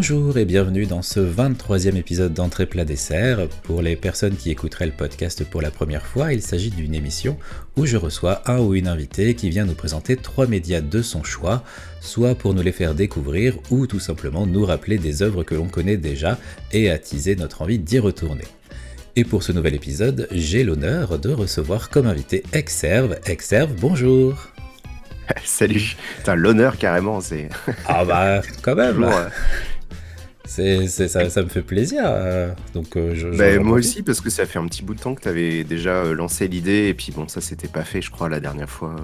Bonjour et bienvenue dans ce 23e épisode d'Entrée plat dessert. Pour les personnes qui écouteraient le podcast pour la première fois, il s'agit d'une émission où je reçois un ou une invitée qui vient nous présenter trois médias de son choix, soit pour nous les faire découvrir ou tout simplement nous rappeler des œuvres que l'on connaît déjà et attiser notre envie d'y retourner. Et pour ce nouvel épisode, j'ai l'honneur de recevoir comme invité Exerve. Exerve, bonjour Salut, l'honneur carrément, c'est... ah bah quand même c'est, ça, ça, me fait plaisir. Euh, donc, euh, je, ben, moi aussi, parce que ça fait un petit bout de temps que tu avais déjà euh, lancé l'idée, et puis bon, ça s'était pas fait, je crois, la dernière fois.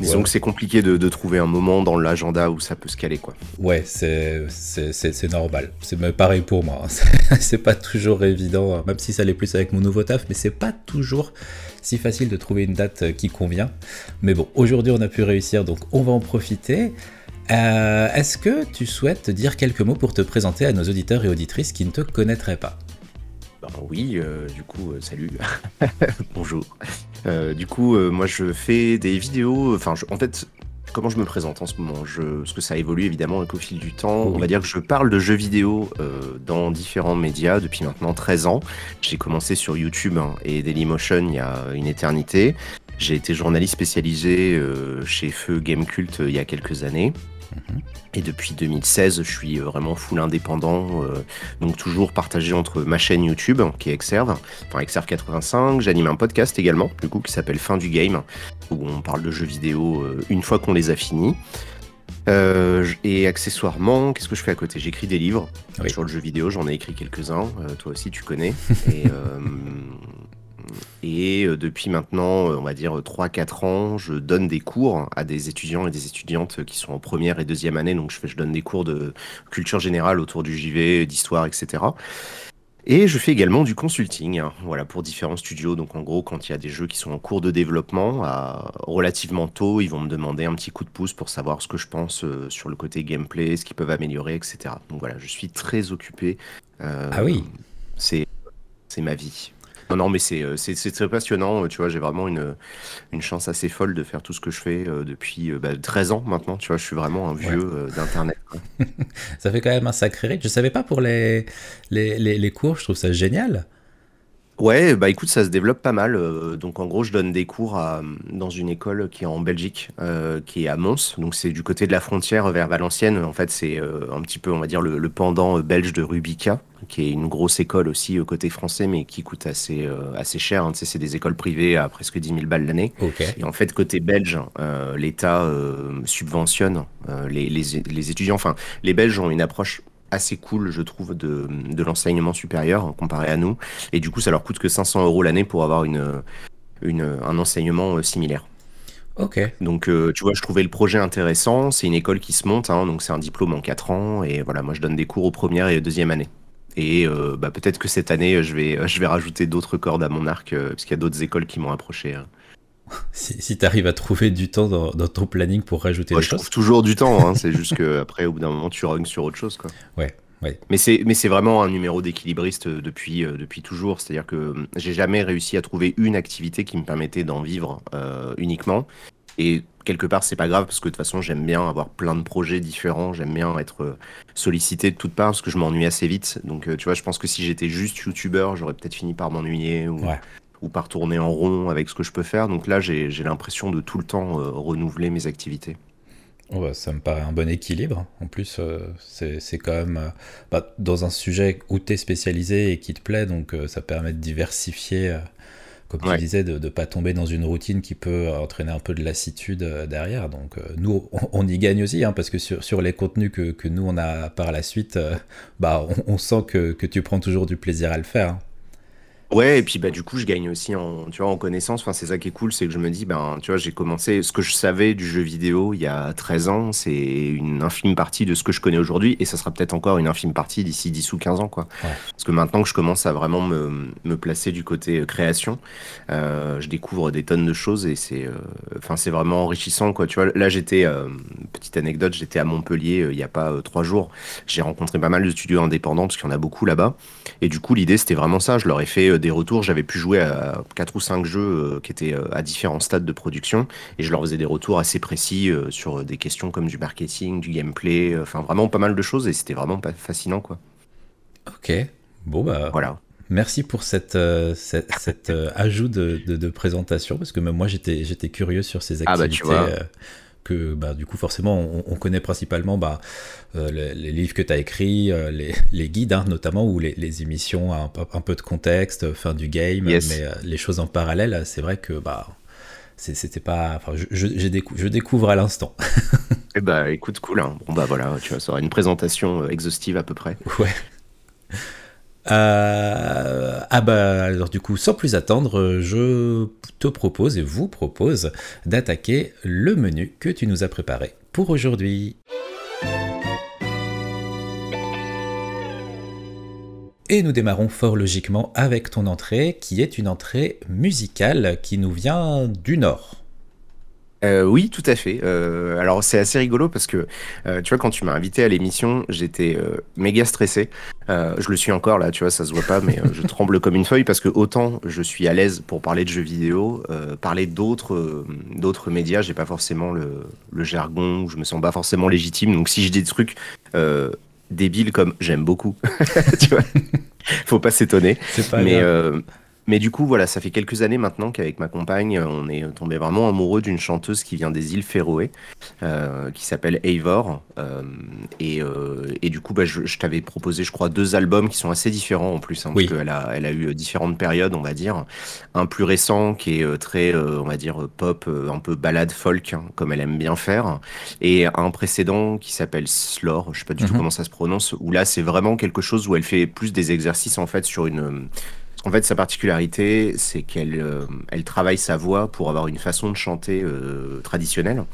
Disons que c'est compliqué de, trouver un moment dans l'agenda où ça peut se caler, quoi. Ouais, c'est, c'est, normal. C'est pareil pour moi. Hein. c'est pas toujours évident, hein, même si ça l'est plus avec mon nouveau taf, mais c'est pas toujours si facile de trouver une date qui convient. Mais bon, aujourd'hui on a pu réussir, donc on va en profiter. Euh, est-ce que tu souhaites dire quelques mots pour te présenter à nos auditeurs et auditrices qui ne te connaîtraient pas? Ben Oui, euh, du coup, euh, salut, bonjour. du coup, moi je fais des vidéos, enfin en fait, comment je me présente en ce moment? Je, Parce que ça évolue évidemment au fil du temps. On va dire que je parle de jeux vidéo dans différents médias depuis maintenant 13 ans. J'ai commencé sur YouTube hein, et Dailymotion il y a une éternité. J'ai été journaliste spécialisé chez Feu Game Cult il y a quelques années. Et depuis 2016, je suis euh, vraiment full indépendant, euh, donc toujours partagé entre ma chaîne YouTube, qui est Exerve, enfin Exerve 85, j'anime un podcast également, du coup, qui s'appelle Fin du Game, où on parle de jeux vidéo euh, une fois qu'on les a finis. et accessoirement, qu'est-ce que je fais à côté? J'écris des livres sur le jeu vidéo, j'en ai écrit quelques-uns, toi aussi tu connais. et, et euh, depuis maintenant, euh, on va dire 3-4 ans, je donne des cours à des étudiants et des étudiantes qui sont en première et deuxième année. Donc je, fais, je donne des cours de culture générale autour du JV, d'histoire, etc. Et je fais également du consulting, hein, voilà, pour différents studios. Donc en gros, quand il y a des jeux qui sont en cours de développement, relativement tôt, ils vont me demander un petit coup de pouce pour savoir ce que je pense euh, sur le côté gameplay, ce qu'ils peuvent améliorer, etc. Donc voilà, je suis très occupé. ah oui. C'est ma vie. Non, mais euh, c'est c'est très passionnant. Tu vois, j'ai vraiment une, une chance assez folle de faire tout ce que je fais euh, depuis 13 euh, bah, ans maintenant. Tu vois, je suis vraiment un vieux d'Internet. ça fait quand même un sacré rythme. Je savais pas pour les, les, les, les cours, je trouve ça génial. Ouais, bah écoute, ça se développe pas mal. Euh, donc en gros, je donne des cours à, dans une école qui est en Belgique, euh, qui est à Mons. Donc c'est du côté de la frontière vers Valenciennes. En fait, c'est euh, un petit peu, on va dire, le, pendant belge de Rubica, qui est une grosse école aussi au côté français, mais qui coûte assez, assez cher. Hein. Tu sais, c'est des écoles privées à presque 10 000 balles l'année. Et en fait, côté belge, l'État subventionne les, les, les étudiants. Enfin, les Belges ont une approche assez cool, je trouve, de, de l'enseignement supérieur comparé à nous. Et du coup, ça leur coûte que 500 euros l'année pour avoir une, une, un enseignement euh, similaire. Ok. Donc, euh, tu vois, je trouvais le projet intéressant. C'est une école qui se monte, hein, donc c'est un diplôme en 4 ans. Et voilà, moi, je donne des cours aux premières et deuxième année. Et euh, bah, peut-être que cette année, je vais, je vais rajouter d'autres cordes à mon arc, parce qu'il y a d'autres écoles qui m'ont approché. Hein. Si, tu arrives à trouver du temps dans, ton planning pour rajouter des je choses. trouve toujours du temps, hein. c'est juste qu'après, au bout d'un moment, tu rognes sur autre chose. Quoi. Ouais, ouais. Mais c'est vraiment un numéro d'équilibriste euh, depuis, euh, depuis toujours. C'est-à-dire que hum, j'ai jamais réussi à trouver une activité qui me permettait d'en vivre euh, uniquement. Et quelque part, c'est pas grave parce que de toute façon, j'aime bien avoir plein de projets différents. J'aime bien être sollicité de toutes parts parce que je m'ennuie assez vite. Donc, tu vois, je pense que si j'étais juste youtubeur, j'aurais peut-être fini par m'ennuyer. Ou, ouais ou par tourner en rond avec ce que je peux faire. Donc là, j'ai l'impression de tout le temps euh, renouveler mes activités. Oh bah, ça me paraît un bon équilibre. En plus, euh, c'est quand même euh, bah, dans un sujet où tu es spécialisé et qui te plaît, donc ça permet de diversifier, comme tu disais, de ne pas tomber dans une routine qui peut entraîner un peu de lassitude derrière. Donc nous, on, y gagne aussi, hein, parce que sur, sur les contenus que, que, nous, on a par la suite, bah, on, sent que, que, tu prends toujours du plaisir à le faire. Hein. Ouais, et puis bah du coup, je gagne aussi en, tu vois, en connaissance. Enfin, c'est ça qui est cool, c'est que je me dis, ben, tu vois, j'ai commencé ce que je savais du jeu vidéo il y a 13 ans, c'est une infime partie de ce que je connais aujourd'hui, et ça sera peut-être encore une infime partie d'ici 10 ou 15 ans, quoi. Parce que maintenant que je commence à vraiment me, me placer du côté euh, création, euh, je découvre des tonnes de choses et c'est, euh, c'est vraiment enrichissant, quoi. Tu vois, là, j'étais, petite anecdote, j'étais à Montpellier il y a pas trois jours. J'ai rencontré pas mal de studios indépendants parce qu'il y en a beaucoup là-bas, et du coup, l'idée c'était vraiment ça. Je leur ai fait des retours. J'avais pu jouer à 4 ou 5 jeux qui étaient à différents stades de production et je leur faisais des retours assez précis sur des questions comme du marketing, du gameplay, enfin vraiment pas mal de choses et c'était vraiment fascinant quoi. Ok, bon bah voilà. Merci pour cette, cette, ajout de, de, présentation parce que même moi j'étais curieux sur ces activités. Ah bah tu vois que bah, du coup forcément on, connaît principalement bah, euh, les, livres que tu as écrits, euh, les, guides hein, notamment, ou les, émissions un, un, peu de contexte, fin du game, mais euh, les choses en parallèle, c'est vrai que bah, c'était pas... Enfin, je, je, je, découvre à l'instant. eh bah écoute, cool. Hein. Bon bah voilà, tu vois, ça aura une présentation exhaustive à peu près. Ouais. Euh, ah bah alors du coup sans plus attendre je te propose et vous propose d'attaquer le menu que tu nous as préparé pour aujourd'hui. Et nous démarrons fort logiquement avec ton entrée qui est une entrée musicale qui nous vient du nord. Euh, oui, tout à fait. Euh, alors c'est assez rigolo parce que euh, tu vois quand tu m'as invité à l'émission, j'étais méga stressé. je le suis encore là, tu vois, ça se voit pas, mais je tremble comme une feuille parce que autant je suis à l'aise pour parler de jeux vidéo, parler d'autres d'autres médias, j'ai pas forcément le, le jargon, je me sens pas forcément légitime. Donc si je dis des trucs débiles comme j'aime beaucoup, tu vois, faut pas s'étonner. Mais mais du coup, voilà, ça fait quelques années maintenant qu'avec ma compagne, on est tombé vraiment amoureux d'une chanteuse qui vient des îles Féroé, euh, qui s'appelle Eivor. Euh, et, euh, et, du coup, bah, je, t'avais proposé, je crois, deux albums qui sont assez différents en plus, hein, parce qu'elle a, elle a eu différentes périodes, on va dire. Un plus récent qui est très, on va dire, pop, un peu balade folk, hein, comme elle aime bien faire. Et un précédent qui s'appelle Slore, je sais pas du tout mhm. comment ça se prononce, où là, c'est vraiment quelque chose où elle fait plus des exercices en fait sur une en fait, sa particularité, c'est qu'elle euh, travaille sa voix pour avoir une façon de chanter euh, traditionnelle,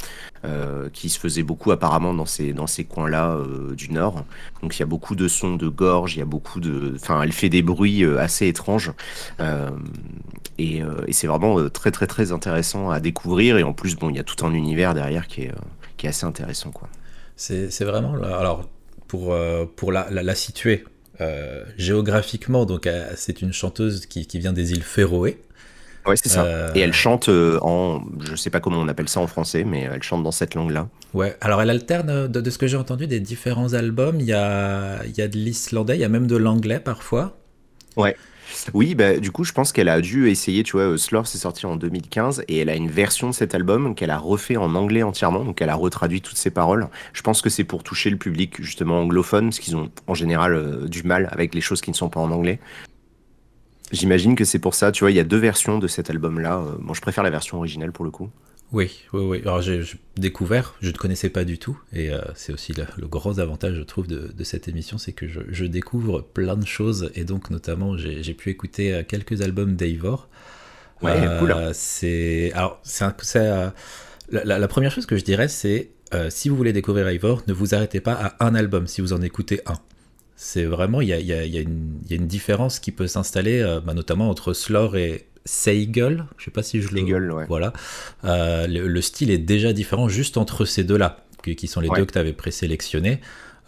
euh, qui se faisait beaucoup apparemment dans ces, dans ces coins-là du Nord. Donc il y a beaucoup de sons de gorge, il y a beaucoup de... Enfin, elle fait des bruits assez étranges. et, c'est vraiment très très très intéressant à découvrir. Et en plus, bon, il y a tout un univers derrière qui est, qui est assez intéressant. C'est vraiment... Alors, pour, pour la, la situer, euh, géographiquement, donc euh, c'est une chanteuse qui, vient des îles Féroé. Ouais, c'est ça. Euh, Et elle chante en, je sais pas comment on appelle ça en français, mais elle chante dans cette langue-là. Ouais. Alors elle alterne de, ce que j'ai entendu des différents albums. Il y a, il y a de l'islandais, il y a même de l'anglais parfois. Ouais. Oui, bah, du coup, je pense qu'elle a dû essayer, tu vois, euh, Slur s'est sorti en 2015 et elle a une version de cet album qu'elle a refait en anglais entièrement, donc elle a retraduit toutes ses paroles. Je pense que c'est pour toucher le public justement anglophone, parce qu'ils ont en général euh, du mal avec les choses qui ne sont pas en anglais. J'imagine que c'est pour ça, tu vois, il y a deux versions de cet album-là. Euh, bon, je préfère la version originale pour le coup. Oui, oui, oui. Alors j'ai découvert, je ne connaissais pas du tout, et euh, c'est aussi le, le, gros avantage, je trouve, de, cette émission, c'est que je, découvre plein de choses, et donc notamment j'ai pu écouter euh, quelques albums d'Eivor. Ouais, euh, cool. C'est alors c'est la, la, première chose que je dirais, c'est si vous voulez découvrir Eivor, ne vous arrêtez pas à un album si vous en écoutez un. C'est vraiment, il y a, y, a, y a, une différence qui peut s'installer, bah, notamment entre Slore et, Seigel, je sais pas si je le ouais. voilà. Euh, le, style est déjà différent juste entre ces deux-là, qui, sont les deux que tu avais présélectionnés.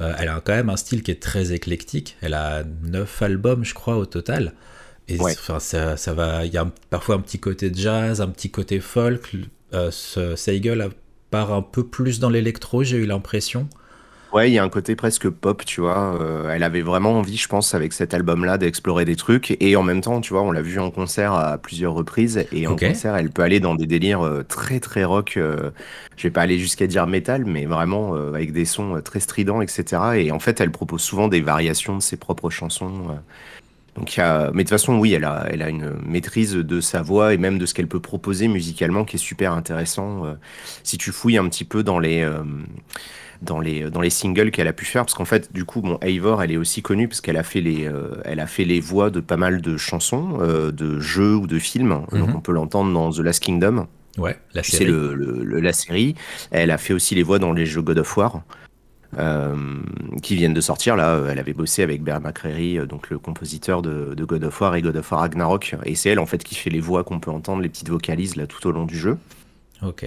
Euh, elle a quand même un style qui est très éclectique. Elle a neuf albums, je crois, au total. Et ça, ça, va. Il y a parfois un petit côté jazz, un petit côté folk. Euh, Seigel part un peu plus dans l'électro, j'ai eu l'impression. Ouais, il y a un côté presque pop, tu vois. Euh, elle avait vraiment envie, je pense, avec cet album-là, d'explorer des trucs. Et en même temps, tu vois, on l'a vu en concert à plusieurs reprises. Et en concert, elle peut aller dans des délires euh, très, très rock. Euh, je vais pas aller jusqu'à dire métal, mais vraiment avec des sons très stridents, etc. Et en fait, elle propose souvent des variations de ses propres chansons. Donc, y a... Mais de toute façon, oui, elle a, elle a une maîtrise de sa voix et même de ce qu'elle peut proposer musicalement qui est super intéressant. si tu fouilles un petit peu dans les dans les, dans les singles qu'elle a pu faire. Parce qu'en fait, du coup, bon, Eivor, elle est aussi connue parce qu'elle a, fait les, euh, elle a fait les voix de pas mal de chansons, euh, de jeux ou de films. Donc mhm. on peut l'entendre dans The Last Kingdom. Ouais, la série. C'est le, le, la série. Elle a fait aussi les voix dans les jeux God of War. Euh, qui viennent de sortir là. Elle avait bossé avec Bear McCreary, donc le compositeur de, de, God of War et God of War Ragnarok. Et c'est elle en fait qui fait les voix qu'on peut entendre, les petites vocalises là tout au long du jeu. Ok.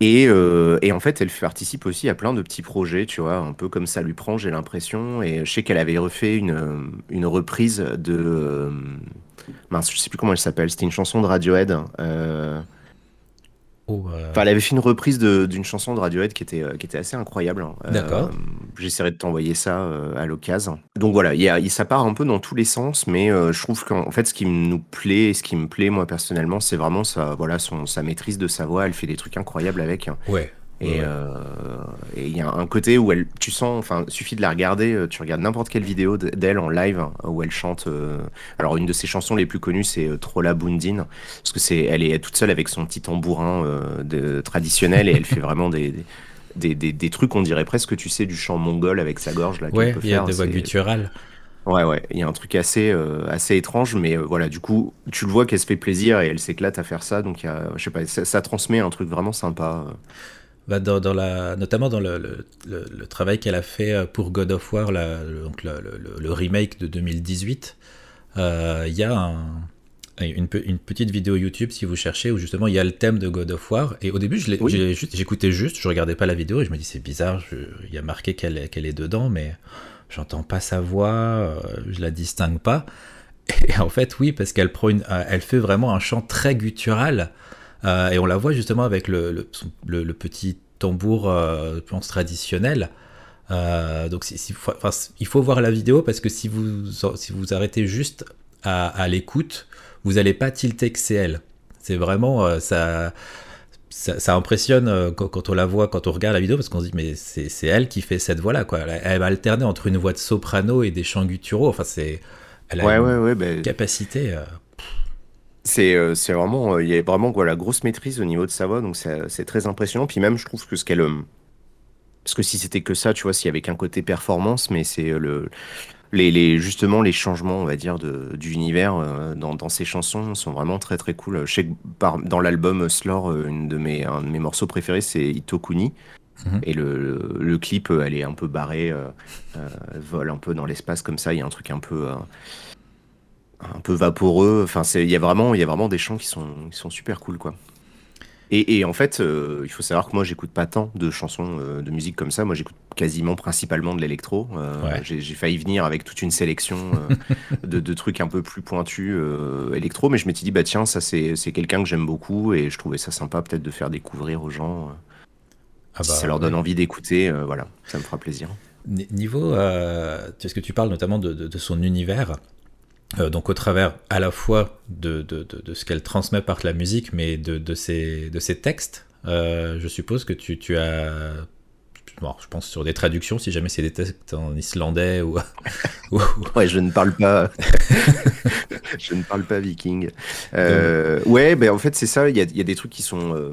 Et, euh, et, en fait, elle participe aussi à plein de petits projets, tu vois, un peu comme ça lui prend, j'ai l'impression. Et je sais qu'elle avait refait une, une reprise de. mince, je sais plus comment elle s'appelle. C'était une chanson de Radiohead. Euh, Oh, euh, Enfin, elle avait fait une reprise d'une chanson de Radiohead qui était, euh, qui était assez incroyable. hein. Euh, D'accord. J'essaierai de t'envoyer ça à l'occasion. Donc voilà, il y a, ça part un peu dans tous les sens, mais euh, je trouve qu'en en fait, ce qui nous plaît, et ce qui me plaît moi personnellement, c'est vraiment sa, voilà, son, sa maîtrise de sa voix. Elle fait des trucs incroyables avec. hein. ouais. Et euh, et il y a un côté où elle, tu sens, enfin, suffit de la regarder, euh, tu regardes n'importe quelle vidéo d'elle en live hein, où elle chante. euh, alors une de ses chansons les plus connues, c'est Trolla Bundin, parce que c'est, elle est toute seule avec son petit tambourin euh, de, traditionnel et elle fait vraiment des, des, des, des trucs, on dirait presque, tu sais, du chant mongol avec sa gorge là. Ouais, il y a des voix gutturales. Ouais, ouais, il y a un truc assez, euh, assez étrange, mais euh, voilà, du coup, tu le vois qu'elle se fait plaisir et elle s'éclate à faire ça, donc y a, je sais pas, ça, ça transmet un truc vraiment sympa. euh. Bah, dans, dans la, notamment dans le, le- le- le travail qu'elle a fait euh, pour God of War, la- donc le, remake de 2018, euh, il y a un- une, pe- une petite vidéo YouTube, si vous cherchez, où justement il y a le thème de God of War. Et au début, Oui. juste- j'écoutais juste, je regardais pas la vidéo et je me dis c'est bizarre, il y a marqué qu'elle est, dedans, mais j'entends pas sa voix, euh, je la distingue pas. Et en fait, oui, parce qu'elle prend une, elle fait vraiment un chant très guttural. Euh, et on la voit justement avec le, le, son- le- le petit tambour, euh, pense, traditionnel. Euh, donc, si- si- faut- enfin, il faut voir la vidéo parce que si vous, si vous arrêtez juste à, à l'écoute, vous n'allez pas tilter que c'est elle. C'est vraiment euh, ça, ça, ça impressionne quand, quand on la voit, quand on regarde la vidéo, parce qu'on se dit mais c'est elle qui fait cette voix-là. quoi. Elle, elle va alterner entre une voix de soprano et des chants gutturaux. Enfin, c'est elle a Ouais, une ouais, ouais, ben, capacité. Euh, C'est euh, c'est vraiment, euh, il y a vraiment voilà, grosse maîtrise au niveau de sa voix, donc c'est c'est très impressionnant. Puis même, je trouve que ce qu'elle. euh, Parce que si c'était que ça, tu vois, s'il y avait qu'un côté performance, mais c'est euh, le. Les, les, justement, les changements, on va dire, de, d'univers euh, dans, dans ces chansons sont vraiment très très cool. Je sais que par, dans l'album Slore, euh, une de mes, un de mes morceaux préférés, c'est Itokuni. Mhm. Et le, le, le clip, euh, elle est un peu barrée, euh, euh, vole un peu dans l'espace comme ça. Il y a un truc un peu, euh, un peu vaporeux. Enfin, il y a vraiment, il y a vraiment des chants qui sont, qui sont super cool, quoi. Et, et en fait, euh, il faut savoir que moi, j'écoute pas tant de chansons euh, de musique comme ça. Moi, j'écoute quasiment principalement de l'électro. Euh, Ouais. j'ai, failli venir avec toute une sélection de, de trucs un peu plus pointus électro, mais je m'étais dit, bah tiens, ça c'est, c'est quelqu'un que j'aime beaucoup et je trouvais ça sympa peut-être de faire découvrir aux gens. ah si bah, ça leur donne ouais. envie d'écouter, voilà, ça me fera plaisir. Ni- Niveau, que tu parles notamment de, de- de son univers, euh, donc au travers à la fois de, de- de- de ce qu'elle transmet par la musique, mais de, de ses, de ses textes, euh, je suppose que tu, tu as, bon, je pense sur des traductions, si jamais c'est des textes en islandais ou, ou- Ouais, je ne parle pas. je ne parle pas viking. Euh, ouais, ben en fait, c'est ça. Il y a, y a des trucs qui sont.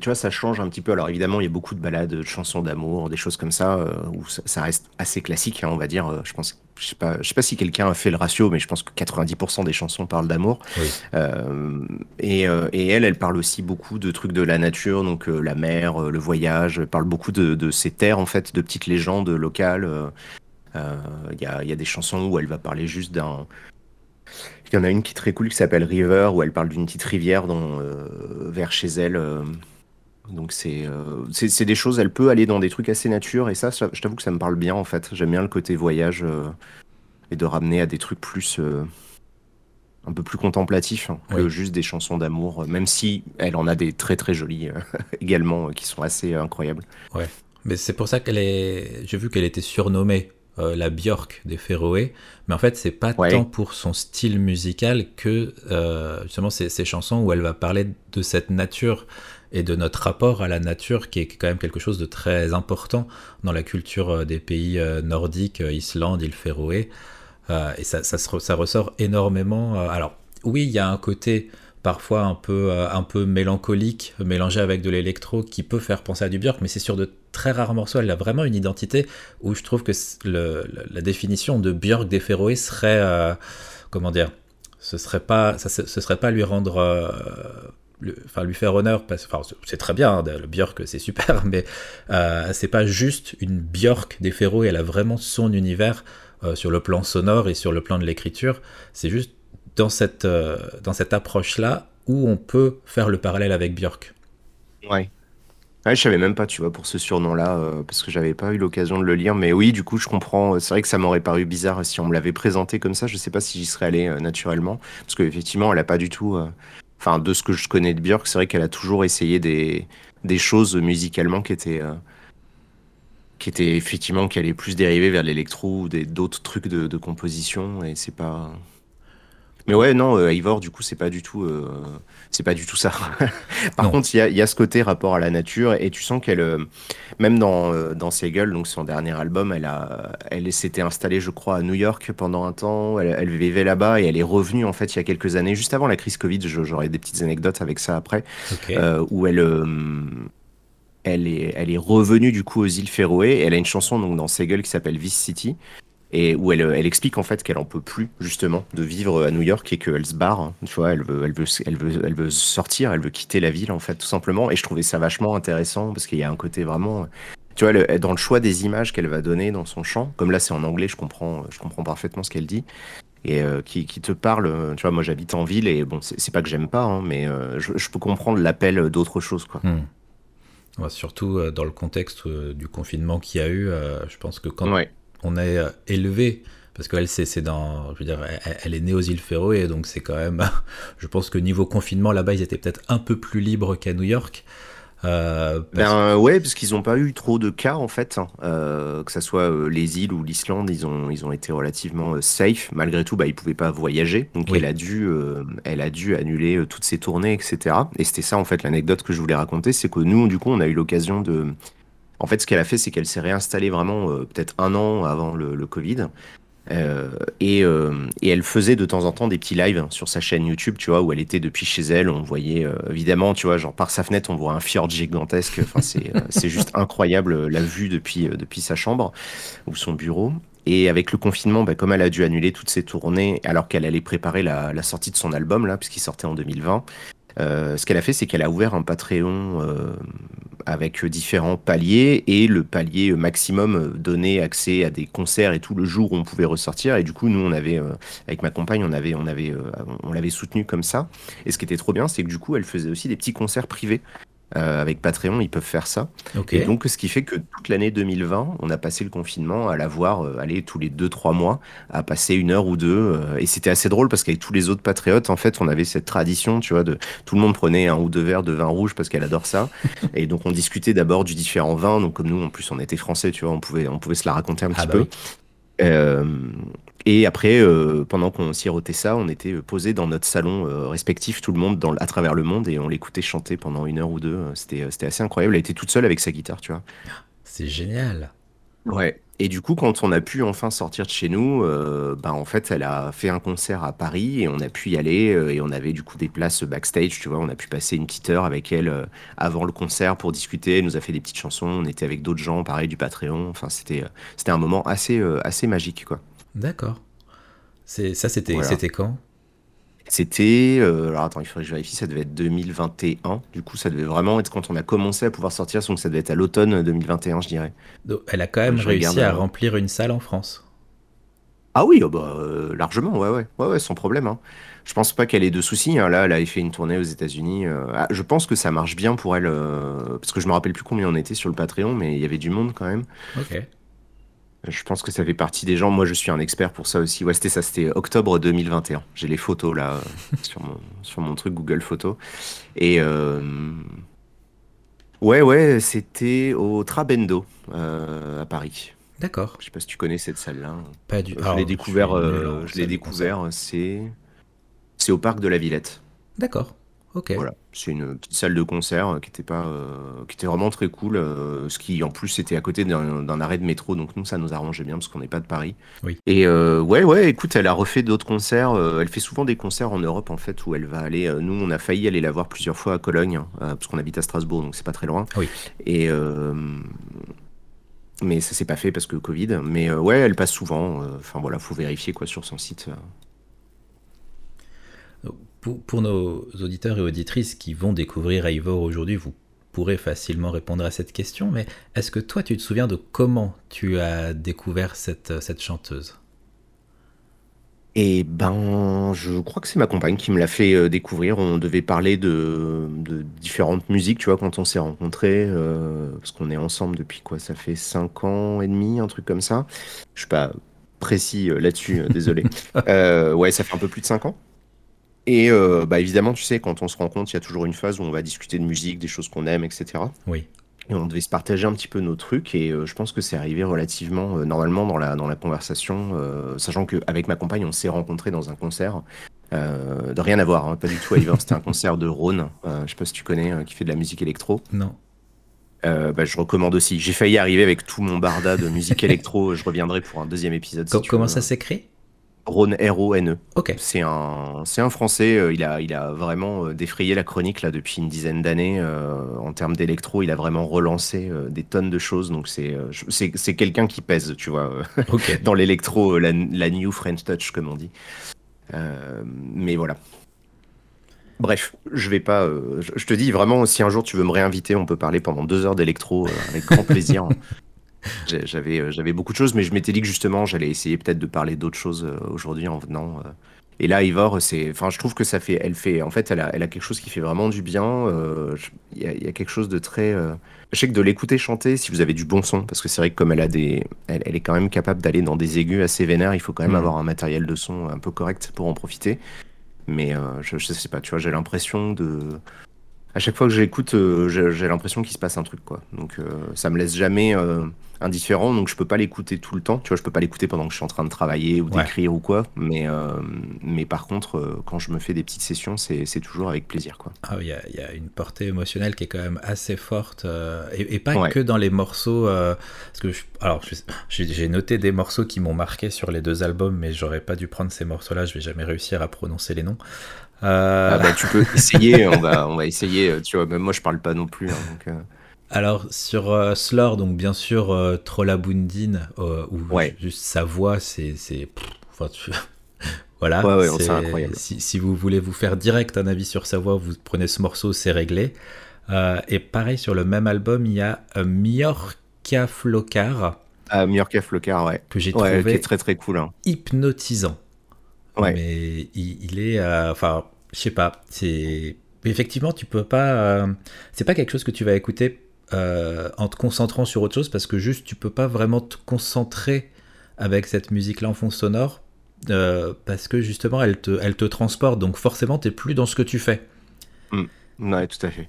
tu vois, ça change un petit peu. Alors, évidemment, il y a beaucoup de balades, de chansons d'amour, des choses comme ça, où ça, ça reste assez classique, hein, on va dire. Je pense. Je sais pas, je sais pas si quelqu'un a fait le ratio, mais je pense que 90% des chansons parlent d'amour. Oui. Euh, et, euh, et elle, elle parle aussi beaucoup de trucs de la nature, donc euh, la mer, le voyage. Elle parle beaucoup de, de ces terres, en fait, de petites légendes locales. Il y, a, y a des chansons où elle va parler juste d'un. Il y en a une qui est très cool qui s'appelle River, où elle parle d'une petite rivière dans, vers chez elle. Donc c'est euh, c'est des choses, elle peut aller dans des trucs assez nature, et ça, ça- je t'avoue que ça me parle bien en fait. J'aime bien le côté voyage euh, et de ramener à des trucs plus. euh, un peu plus contemplatifs hein, que Oui. juste des chansons d'amour, euh, même si elle en a des très très jolies également, qui sont assez incroyables. Mais c'est pour ça qu'elle est. J'ai vu qu'elle était surnommée euh, la Björk des Féroé, mais en fait, c'est pas Ouais. tant pour son style musical que euh, justement ces, ces chansons où elle va parler de cette nature et de notre rapport à la nature qui est quand même quelque chose de très important dans la culture euh, des pays euh, nordiques, euh, Islande, île Féroé. Et ça, ça, ressort énormément. alors, oui, il y a un côté parfois un peu, un peu mélancolique, mélangé avec de l'électro, qui peut faire penser à du Björk, mais c'est sur de très rares morceaux. Elle a vraiment une identité où je trouve que la définition de Björk des Féroé serait, comment dire, ce serait pas, ça, ce serait pas lui rendre, enfin lui faire honneur, parce, enfin c'est très bien, hein, le Björk c'est super, mais euh, c'est pas juste une Björk des Féroé. Elle a vraiment son univers euh, sur le plan sonore et sur le plan de l'écriture. C'est juste dans cette, euh, dans cette approche-là où on peut faire le parallèle avec Björk. Ouais. Ouais, je savais même pas, tu vois, pour ce surnom-là, parce que j'avais pas eu l'occasion de le lire. Mais oui, du coup, je comprends. C'est vrai que ça m'aurait paru bizarre si on me l'avait présenté comme ça. Je sais pas si j'y serais allé naturellement, parce qu'effectivement, elle a pas du tout. Enfin, de ce que je connais de Björk, c'est vrai qu'elle a toujours essayé des choses musicalement qui étaient euh, qui étaient effectivement qui allaient plus dériver vers l'électro ou d'autres trucs de, de composition. Et c'est pas. Mais ouais, non, euh, Ivor, du coup, c'est pas du tout, euh, c'est pas du tout ça. Par Non. contre, il y a, il y a ce côté rapport à la nature, et tu sens qu'elle, euh, même dans, euh, dans Seagull, donc son dernier album, elle a, elle s'était installée, je crois, à New York pendant un temps. Elle, elle vivait là-bas et elle est revenue en fait il y a quelques années, juste avant la crise Covid. J'aurai des petites anecdotes avec ça après, euh, où elle, euh, elle est, elle est revenue du coup aux îles Féroé. Elle a une chanson donc dans Seagull qui s'appelle Vice City et où elle, elle explique en fait qu'elle en peut plus justement de vivre à New York et qu'elle se barre. hein. Tu vois, elle veut, elle veut, elle veut, elle veut sortir, elle veut quitter la ville en fait tout simplement. Et je trouvais ça vachement intéressant parce qu'il y a un côté vraiment, tu vois, le- dans le choix des images qu'elle va donner dans son chant. Comme là c'est en anglais, je comprends, je comprends parfaitement ce qu'elle dit. Et euh, qui, qui te parle, euh, tu vois, moi j'habite en ville et bon, c'est pas que j'aime pas, hein, mais euh, je, je peux comprendre l'appel d'autre chose, quoi. Ouais, surtout euh, dans le contexte du confinement qu'il y a eu, je pense que quand Ouais. On est euh, élevé, parce qu'elle, c'est c'est dans, je veux dire, elle, elle est née aux îles Féroé, donc c'est quand même, je pense que niveau confinement là-bas, ils étaient peut-être un peu plus libres qu'à New York. Euh, parce- Ben ouais, parce qu'ils n'ont pas eu trop de cas en fait, hein. Euh, que ça soit euh, les îles ou l'Islande, ils ont ils ont été relativement euh, safe. Malgré tout, bah ils pouvaient pas voyager, donc Oui. elle a dû euh, elle a dû annuler euh, toutes ses tournées, etc. Et c'était ça en fait l'anecdote que je voulais raconter, c'est que nous du coup on a eu l'occasion de en fait, ce qu'elle a fait, c'est qu'elle s'est réinstallée vraiment euh, peut-être un an avant le, le Covid. Euh, et, euh, et elle faisait de temps en temps des petits lives sur sa chaîne YouTube, tu vois, où elle était depuis chez elle. On voyait évidemment, tu vois, genre par sa fenêtre, on voit un fjord gigantesque. Enfin, c'est juste incroyable la vue depuis, depuis sa chambre ou son bureau. Et avec le confinement, bah, comme elle a dû annuler toutes ses tournées alors qu'elle allait préparer la, la sortie de son album, là, puisqu'il sortait en 2020, euh, ce qu'elle a fait, c'est qu'elle a ouvert un Patreon euh, avec différents paliers et le palier maximum euh, donnait accès à des concerts et tout le jour où on pouvait ressortir. Et du coup, nous, on avait, euh, avec ma compagne, on avait, on avait, euh, on l'avait soutenu comme ça. Et ce qui était trop bien, c'est que du coup, elle faisait aussi des petits concerts privés. Euh, avec Patreon, ils peuvent faire ça. Et donc, ce qui fait que toute l'année 2020, on a passé le confinement à la voir euh, aller tous les 2-3 mois, à passer une heure ou deux. euh, et c'était assez drôle parce qu'avec tous les autres patriotes, en fait, on avait cette tradition, tu vois, de tout le monde prenait un ou deux verres de vin rouge parce qu'elle adore ça. et donc, on discutait d'abord du différent vin. Donc, comme nous, en plus, on était français, tu vois, on pouvait, on pouvait se la raconter un Ah petit bah peu. oui. Et après, euh, pendant qu'on sirotait ça, on était posé dans notre salon euh, respectif, tout le monde dans, à travers le monde, et on l'écoutait chanter pendant une heure ou deux. Euh, C'était, c'était assez incroyable. Elle était toute seule avec sa guitare, tu vois. C'est génial. Ouais. Et du coup, quand on a pu enfin sortir de chez nous, euh, bah en fait, elle a fait un concert à Paris et on a pu y aller euh, et on avait du coup des places backstage, tu vois. On a pu passer une petite heure avec elle euh, avant le concert pour discuter. Elle nous a fait des petites chansons. On était avec d'autres gens, pareil du Patreon. Enfin, c'était, c'était un moment assez, assez magique, quoi. D'accord. C'est ça, c'était Voilà. c'était quand? C'était, euh, alors attends, il faudrait que je vérifie, ça devait être 2021. Du coup, ça devait vraiment être quand on a commencé à pouvoir sortir, donc ça devait être à l'automne 2021, je dirais. Donc, Elle a quand même Je réussi à remplir une salle en France. Ah oui, oh bah, euh, largement, ouais, ouais, ouais, ouais, sans problème. Hein. Je pense pas qu'elle ait de soucis. hein. Là, elle avait fait une tournée aux États-Unis. euh, ah, je pense que ça marche bien pour elle, euh, parce que je me rappelle plus combien on était sur le Patreon, mais il y avait du monde quand même. Ok. Je pense que ça fait partie des gens. Moi, je suis un expert pour ça aussi. Ouais, c'était ça, c'était octobre 2021. J'ai les photos là euh, sur mon, sur mon truc Google Photos. Et euh, ouais, ouais, c'était au Trabendo euh, à Paris. D'accord. Je sais pas si tu connais cette salle-là. Pas du. Je l'ai découvert, je l'ai découvert, c'est c'est au parc de la Villette. D'accord. Ok. Voilà, c'est une petite salle de concert euh, qui était pas, euh, qui était vraiment très cool. euh, ce qui en plus était à côté d'un d'un arrêt de métro, donc nous ça nous arrangeait bien parce qu'on n'est pas de Paris. Oui. Et euh, ouais, ouais, écoute, elle a refait d'autres concerts. euh, elle fait souvent des concerts en Europe en fait où elle va aller. euh, nous, on a failli aller la voir plusieurs fois à Cologne hein, euh, parce qu'on habite à Strasbourg, donc c'est pas très loin. Oui. Et euh, mais ça s'est pas fait parce que Covid. Mais euh, ouais, elle passe souvent. euh, Enfin voilà, faut vérifier quoi sur son site. euh. Pour, pour nos auditeurs et auditrices qui vont découvrir Ivor aujourd'hui, vous pourrez facilement répondre à cette question, mais est-ce que toi tu te souviens de comment tu as découvert cette, cette chanteuse? Et ben, je crois que c'est ma compagne qui me l'a fait euh, découvrir. On devait parler de, de différentes musiques, tu vois, quand on s'est rencontrés, euh, parce qu'on est ensemble depuis quoi? Ça fait cinq ans et demi, un truc comme ça. Je suis pas précis euh, là-dessus, désolé. ouais, ça fait un peu plus de cinq ans. Et bah évidemment, tu sais, quand on se rencontre, il y a toujours une phase où on va discuter de musique, des choses qu'on aime, etc. Oui. Et on devait se partager un petit peu nos trucs et euh, je pense que c'est arrivé relativement euh, normalement dans la, dans la conversation, euh, sachant qu'avec ma compagne, on s'est rencontrés dans un concert. de rien à voir, hein, pas du tout Iver, c'était un concert de Rhône, je sais pas si tu connais, qui fait de la musique électro. Non. Bah, je recommande aussi. J'ai failli arriver avec tout mon barda de musique électro, je reviendrai pour un deuxième épisode. comment ça s'écrit? Rhône, R-O-N-E. Ok. C'est un, c'est un Français. Euh, il a, il a vraiment euh, défrayé la chronique là depuis une dizaine d'années euh, en termes d'électro. Il a vraiment relancé des tonnes de choses. Donc c'est, c'est, c'est quelqu'un qui pèse, tu vois, dans l'électro, la, new French touch comme on dit. mais voilà. Bref, je vais pas. je, te dis vraiment, si un jour tu veux me réinviter, on peut parler pendant deux heures d'électro avec grand plaisir. J'avais, euh, j'avais beaucoup de choses, mais je m'étais dit que justement, j'allais essayer peut-être de parler d'autres choses euh, aujourd'hui en venant. Euh. Et là, Ivor, c'est, enfin, je trouve que ça fait, elle fait, en fait, elle a, elle a quelque chose qui fait vraiment du bien. Il y, a, y, a quelque chose de très. je sais que de l'écouter chanter, si vous avez du bon son, parce que c'est vrai que comme elle a des, elle, elle est quand même capable d'aller dans des aigus assez vénères, il faut quand même mmh. avoir un matériel de son un peu correct pour en profiter. Mais je, je sais pas, tu vois, j'ai l'impression de, à chaque fois que j'écoute, j'ai l'impression qu'il se passe un truc, quoi. Donc, ça me laisse jamais indifférent, donc je peux pas l'écouter tout le temps. Tu vois, je peux pas l'écouter pendant que je suis en train de travailler ou d'écrire ou quoi. Mais, euh, mais par contre, euh, quand je me fais des petites sessions, c'est toujours avec plaisir, quoi. Ah, il y, y, a une portée émotionnelle qui est quand même assez forte, euh, et, pas que dans les morceaux. parce que, alors, j'ai noté des morceaux qui m'ont marqué sur les deux albums, mais j'aurais pas dû prendre ces morceaux-là. Je vais jamais réussir à prononcer les noms. Ah bah, tu peux essayer. on va, on va essayer. Tu vois, même moi, je parle pas non plus. Hein, donc, alors sur euh, Slore, donc bien sûr euh, Trollabundin, euh, ou juste sa voix, c'est, voilà. Ouais, c'est incroyable. Si, si, vous voulez vous faire direct un avis sur sa voix, vous prenez ce morceau, c'est réglé. et pareil sur le même album, il y a Miorca Flocar. Ah, Miorca Flocar, ouais. Que j'ai trouvé qui est très très cool. Hein. Hypnotisant. Ouais. Mais il, est, enfin, je sais pas, c'est effectivement tu peux pas, c'est pas quelque chose que tu vas écouter euh, en te concentrant sur autre chose parce que juste tu peux pas vraiment te concentrer avec cette musique là en fond sonore euh, parce que justement elle te, elle te transporte donc forcément tu plus dans ce que tu fais. Mmh. Ouais, tout à fait.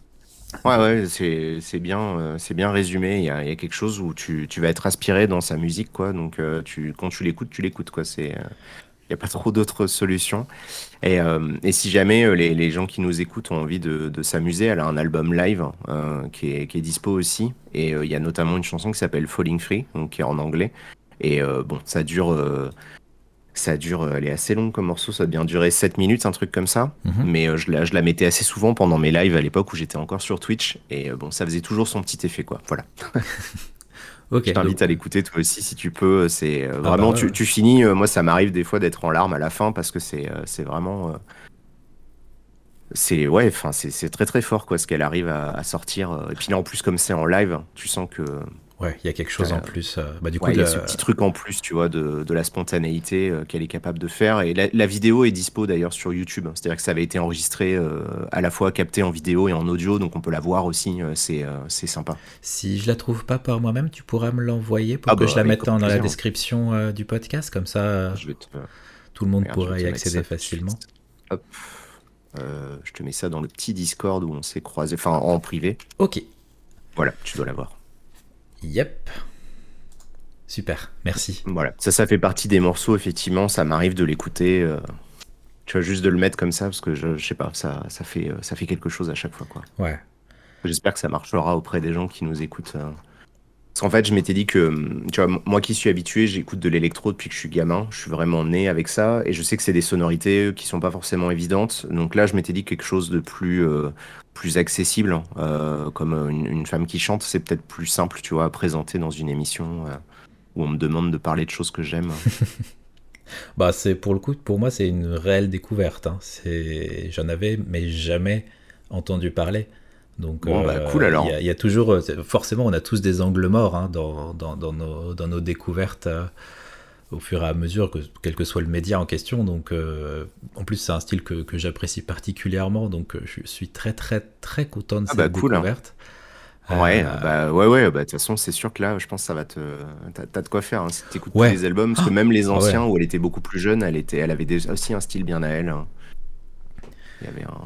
Ouais, ouais, c'est bien, euh, c'est bien résumé. Il y, a, il y, a, quelque chose où tu, tu, vas être aspiré dans sa musique, quoi. Donc, tu, quand tu l'écoutes, tu l'écoutes, quoi. C'est il n'y a pas trop d'autres solutions. Et, euh, et, si jamais euh, les, les, gens qui nous écoutent ont envie de, de s'amuser, elle a un album live euh, qui, est, qui, est, dispo aussi. Et il y a notamment une chanson qui s'appelle Falling Free, donc qui est en anglais. Et bon, ça dure, ça dure, elle est assez longue comme morceau, ça a bien durer 7 minutes, un truc comme ça. Mhm. Mais je, la, je la mettais assez souvent pendant mes lives à l'époque où j'étais encore sur Twitch. Et bon, ça faisait toujours son petit effet, quoi. Voilà. je t'invite à l'écouter toi aussi si tu peux. C'est euh, ah vraiment, bah tu, finis. Euh, moi, ça m'arrive des fois d'être en larmes à la fin parce que c'est euh, c'est vraiment. c'est ouais, enfin c'est très très fort quoi ce qu'elle arrive à, à, sortir. Et puis là en plus comme c'est en live, tu sens que Ouais, il y a quelque chose en plus. Euh, bah, du coup, il y a ce petit truc en plus, tu vois, de, de la spontanéité euh, qu'elle est capable de faire. Et la, vidéo est dispo d'ailleurs sur YouTube. C'est-à-dire que ça avait été enregistré euh, à la fois capté en vidéo et en audio, donc on peut la voir aussi. c'est c'est sympa. Si je la trouve pas par moi-même, tu pourras me l'envoyer pour ah que bah, je la mette dans la description du podcast, comme ça, tout le monde pourra y accéder facilement. Hop. je te mets ça dans le petit Discord où on s'est croisé, enfin en privé. Ok. Voilà, tu dois l'avoir. Yep. Super, merci. Voilà, ça, ça fait partie des morceaux, effectivement, ça m'arrive de l'écouter. Euh, tu vois, juste de le mettre comme ça, parce que je, je sais pas, ça, ça, fait, euh, ça fait quelque chose à chaque fois, quoi. Ouais. J'espère que ça marchera auprès des gens qui nous écoutent. Euh. Parce qu'en fait, je m'étais dit que, tu vois, moi qui suis habitué, j'écoute de l'électro depuis que je suis gamin. Je suis vraiment né avec ça. Et je sais que c'est des sonorités qui sont pas forcément évidentes. Donc là, je m'étais dit quelque chose de plus, plus accessible, hein. euh, comme euh, une, femme qui chante, c'est peut-être plus simple, tu vois, à présenter dans une émission euh, où on me demande de parler de choses que j'aime. bah, c'est pour le coup, pour moi, c'est une réelle découverte. Hein. C'est, j'en avais, mais jamais entendu parler. Donc, bah, cool alors. Il y, a toujours, forcément, on a tous des angles morts hein, dans, dans, nos, dans, nos, découvertes au fur et à mesure, que, quel que soit le média en question. Donc, en plus, c'est un style que, que j'apprécie particulièrement. Donc, je suis très, très, très content de Ah cette bah cool. hein. découverte. Ouais, Euh, bah ouais, ouais, bah de toute façon, c'est sûr que là, je pense que ça va te. T'as t'as de quoi faire, hein, si t'écoutes tous ouais. les albums, parce que même les Ah ouais. anciens où elle était beaucoup plus jeune, elle était, elle avait déjà aussi un style bien à elle. hein. Il y avait un.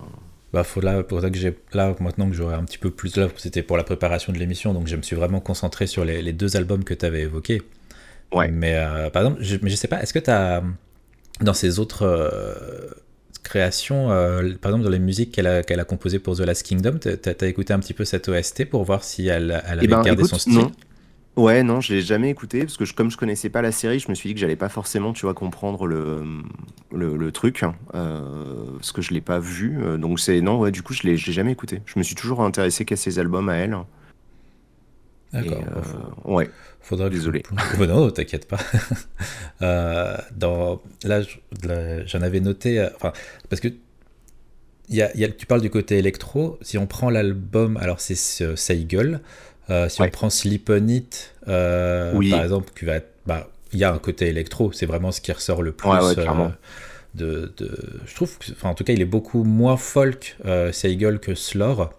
Bah, faut là, pour ça que j'ai là maintenant que j'aurai un petit peu plus là, c'était pour la préparation de l'émission, donc je me suis vraiment concentré sur les, les deux albums que tu avais évoqués. Ouais. Mais euh, par exemple, je, mais je sais pas, est-ce que tu as dans ces autres euh, créations, euh, par exemple dans les musiques qu'elle a, qu'elle a composées pour The Last Kingdom, t'as as, écouté un petit peu cette OST pour voir si elle, elle avait Eh ben, gardé écoute, son style? non. Ouais, non, je l'ai jamais écouté parce que je, comme je connaissais pas la série, je me suis dit que j'allais pas forcément, tu vois, comprendre le le, le truc hein, euh, parce que je l'ai pas vu. euh, donc c'est non, ouais, du coup, je l'ai jamais écouté. Je me suis toujours intéressé qu'à ses albums à elle. D'accord. euh, ouais. Que je Désolé. Oh, non, t'inquiète pas. Euh, dans, là, je- là, j'en avais noté, euh, enfin, parce que y a, y a- tu parles du côté électro. Si on prend l'album, alors c'est ce Seigel. Euh, si Ouais. on prend Sleep on It, euh, Oui. par exemple, bah, il y a un côté électro. C'est vraiment ce qui ressort le plus. Ouais, ouais, de, de- je trouve, que, enfin, en tout cas, il est beaucoup moins folk Seigel que Slore.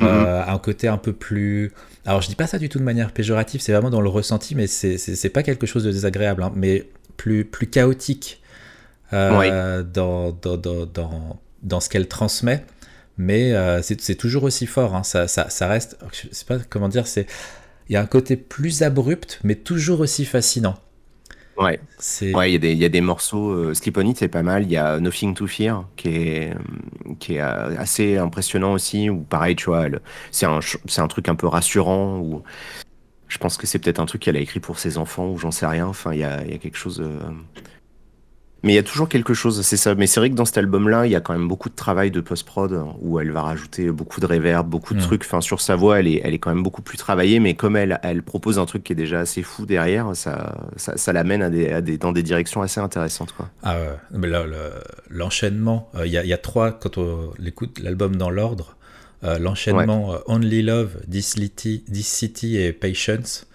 Mhm. Euh, un côté un peu plus. Alors, je dis pas ça du tout de manière péjorative, c'est vraiment dans le ressenti, mais c'est- pas quelque chose de désagréable, hein, mais plus, plus chaotique euh, dans, dans, dans, dans, dans ce qu'elle transmet. Mais euh, c'est c'est toujours aussi fort, hein, ça, ça, ça reste. Je sais pas comment dire, c'est. Il y a un côté plus abrupt, mais toujours aussi fascinant. Ouais. C'est Ouais, il y, a des- il y a des morceaux. Euh, Sleep on It, c'est pas mal. Il y a Nothing to Fear, qui est, euh, qui est euh, assez impressionnant aussi. Ou pareil, tu vois, c'est un, un truc un peu rassurant. Ou je pense que c'est peut-être un truc qu'elle a écrit pour ses enfants, ou j'en sais rien. Enfin, il y a, il y a quelque chose. euh, Mais il y a toujours quelque chose, c'est ça. Mais c'est vrai que dans cet album-là, il y a quand même beaucoup de travail de post-prod hein, où elle va rajouter beaucoup de reverb, beaucoup de Mm. trucs. Enfin, sur sa voix, elle est, elle est quand même beaucoup plus travaillée. Mais comme elle, elle propose un truc qui est déjà assez fou derrière, ça, ça, ça l'amène à des, à des, dans des directions assez intéressantes, quoi. Ah ouais, mais là, le- l'enchaînement, euh, il y, a- il y a trois, quand on écoute l'album dans l'ordre, euh, l'enchaînement euh, Only Love, This City, This City et Patience.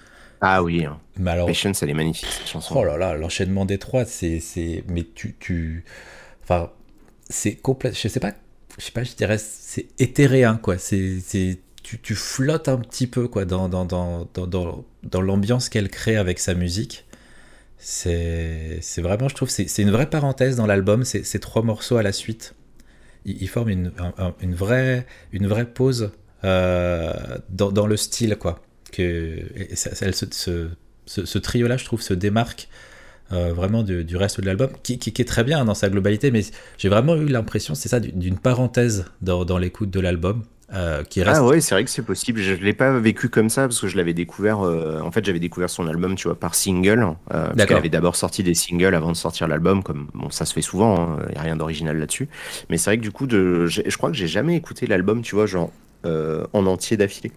Ah oui, hein. Mais alors, Patience, elle est magnifique cette chanson. oh là là, l'enchaînement des trois, c'est, c'est, mais tu, tu, enfin, c'est complet, je sais pas, je sais pas, je dirais, c'est éthéréen, quoi. C'est, c'est, tu, tu flottes un petit peu, quoi, dans, dans, dans, dans, dans, l'ambiance qu'elle crée avec sa musique. C'est, c'est vraiment, je trouve, c'est, c'est une vraie parenthèse dans l'album, c'est, ces trois morceaux à la suite. Ils, ils forment une, un- un- une, vraie, une vraie pause euh, dans, dans le style, quoi. Que, et ça- ça- elle se- ce, ce, ce trio-là, je trouve, se démarque euh, vraiment du, du reste de l'album, qui, qui- qui est très bien dans sa globalité, mais j'ai vraiment eu l'impression, c'est ça, d'une parenthèse dans, dans l'écoute de l'album, euh, qui reste... Ah ouais, c'est vrai que c'est possible. Je ne l'ai pas vécu comme ça parce que je l'avais découvert. euh, en fait, j'avais découvert son album, tu vois, par single. parce qu'elle avait d'abord sorti des singles avant de sortir l'album, comme bon, ça se fait souvent. Il n'y a rien d'original là-dessus. Mais c'est vrai que du coup, de, je crois que j'ai jamais écouté l'album, tu vois, genre en entier d'affilée.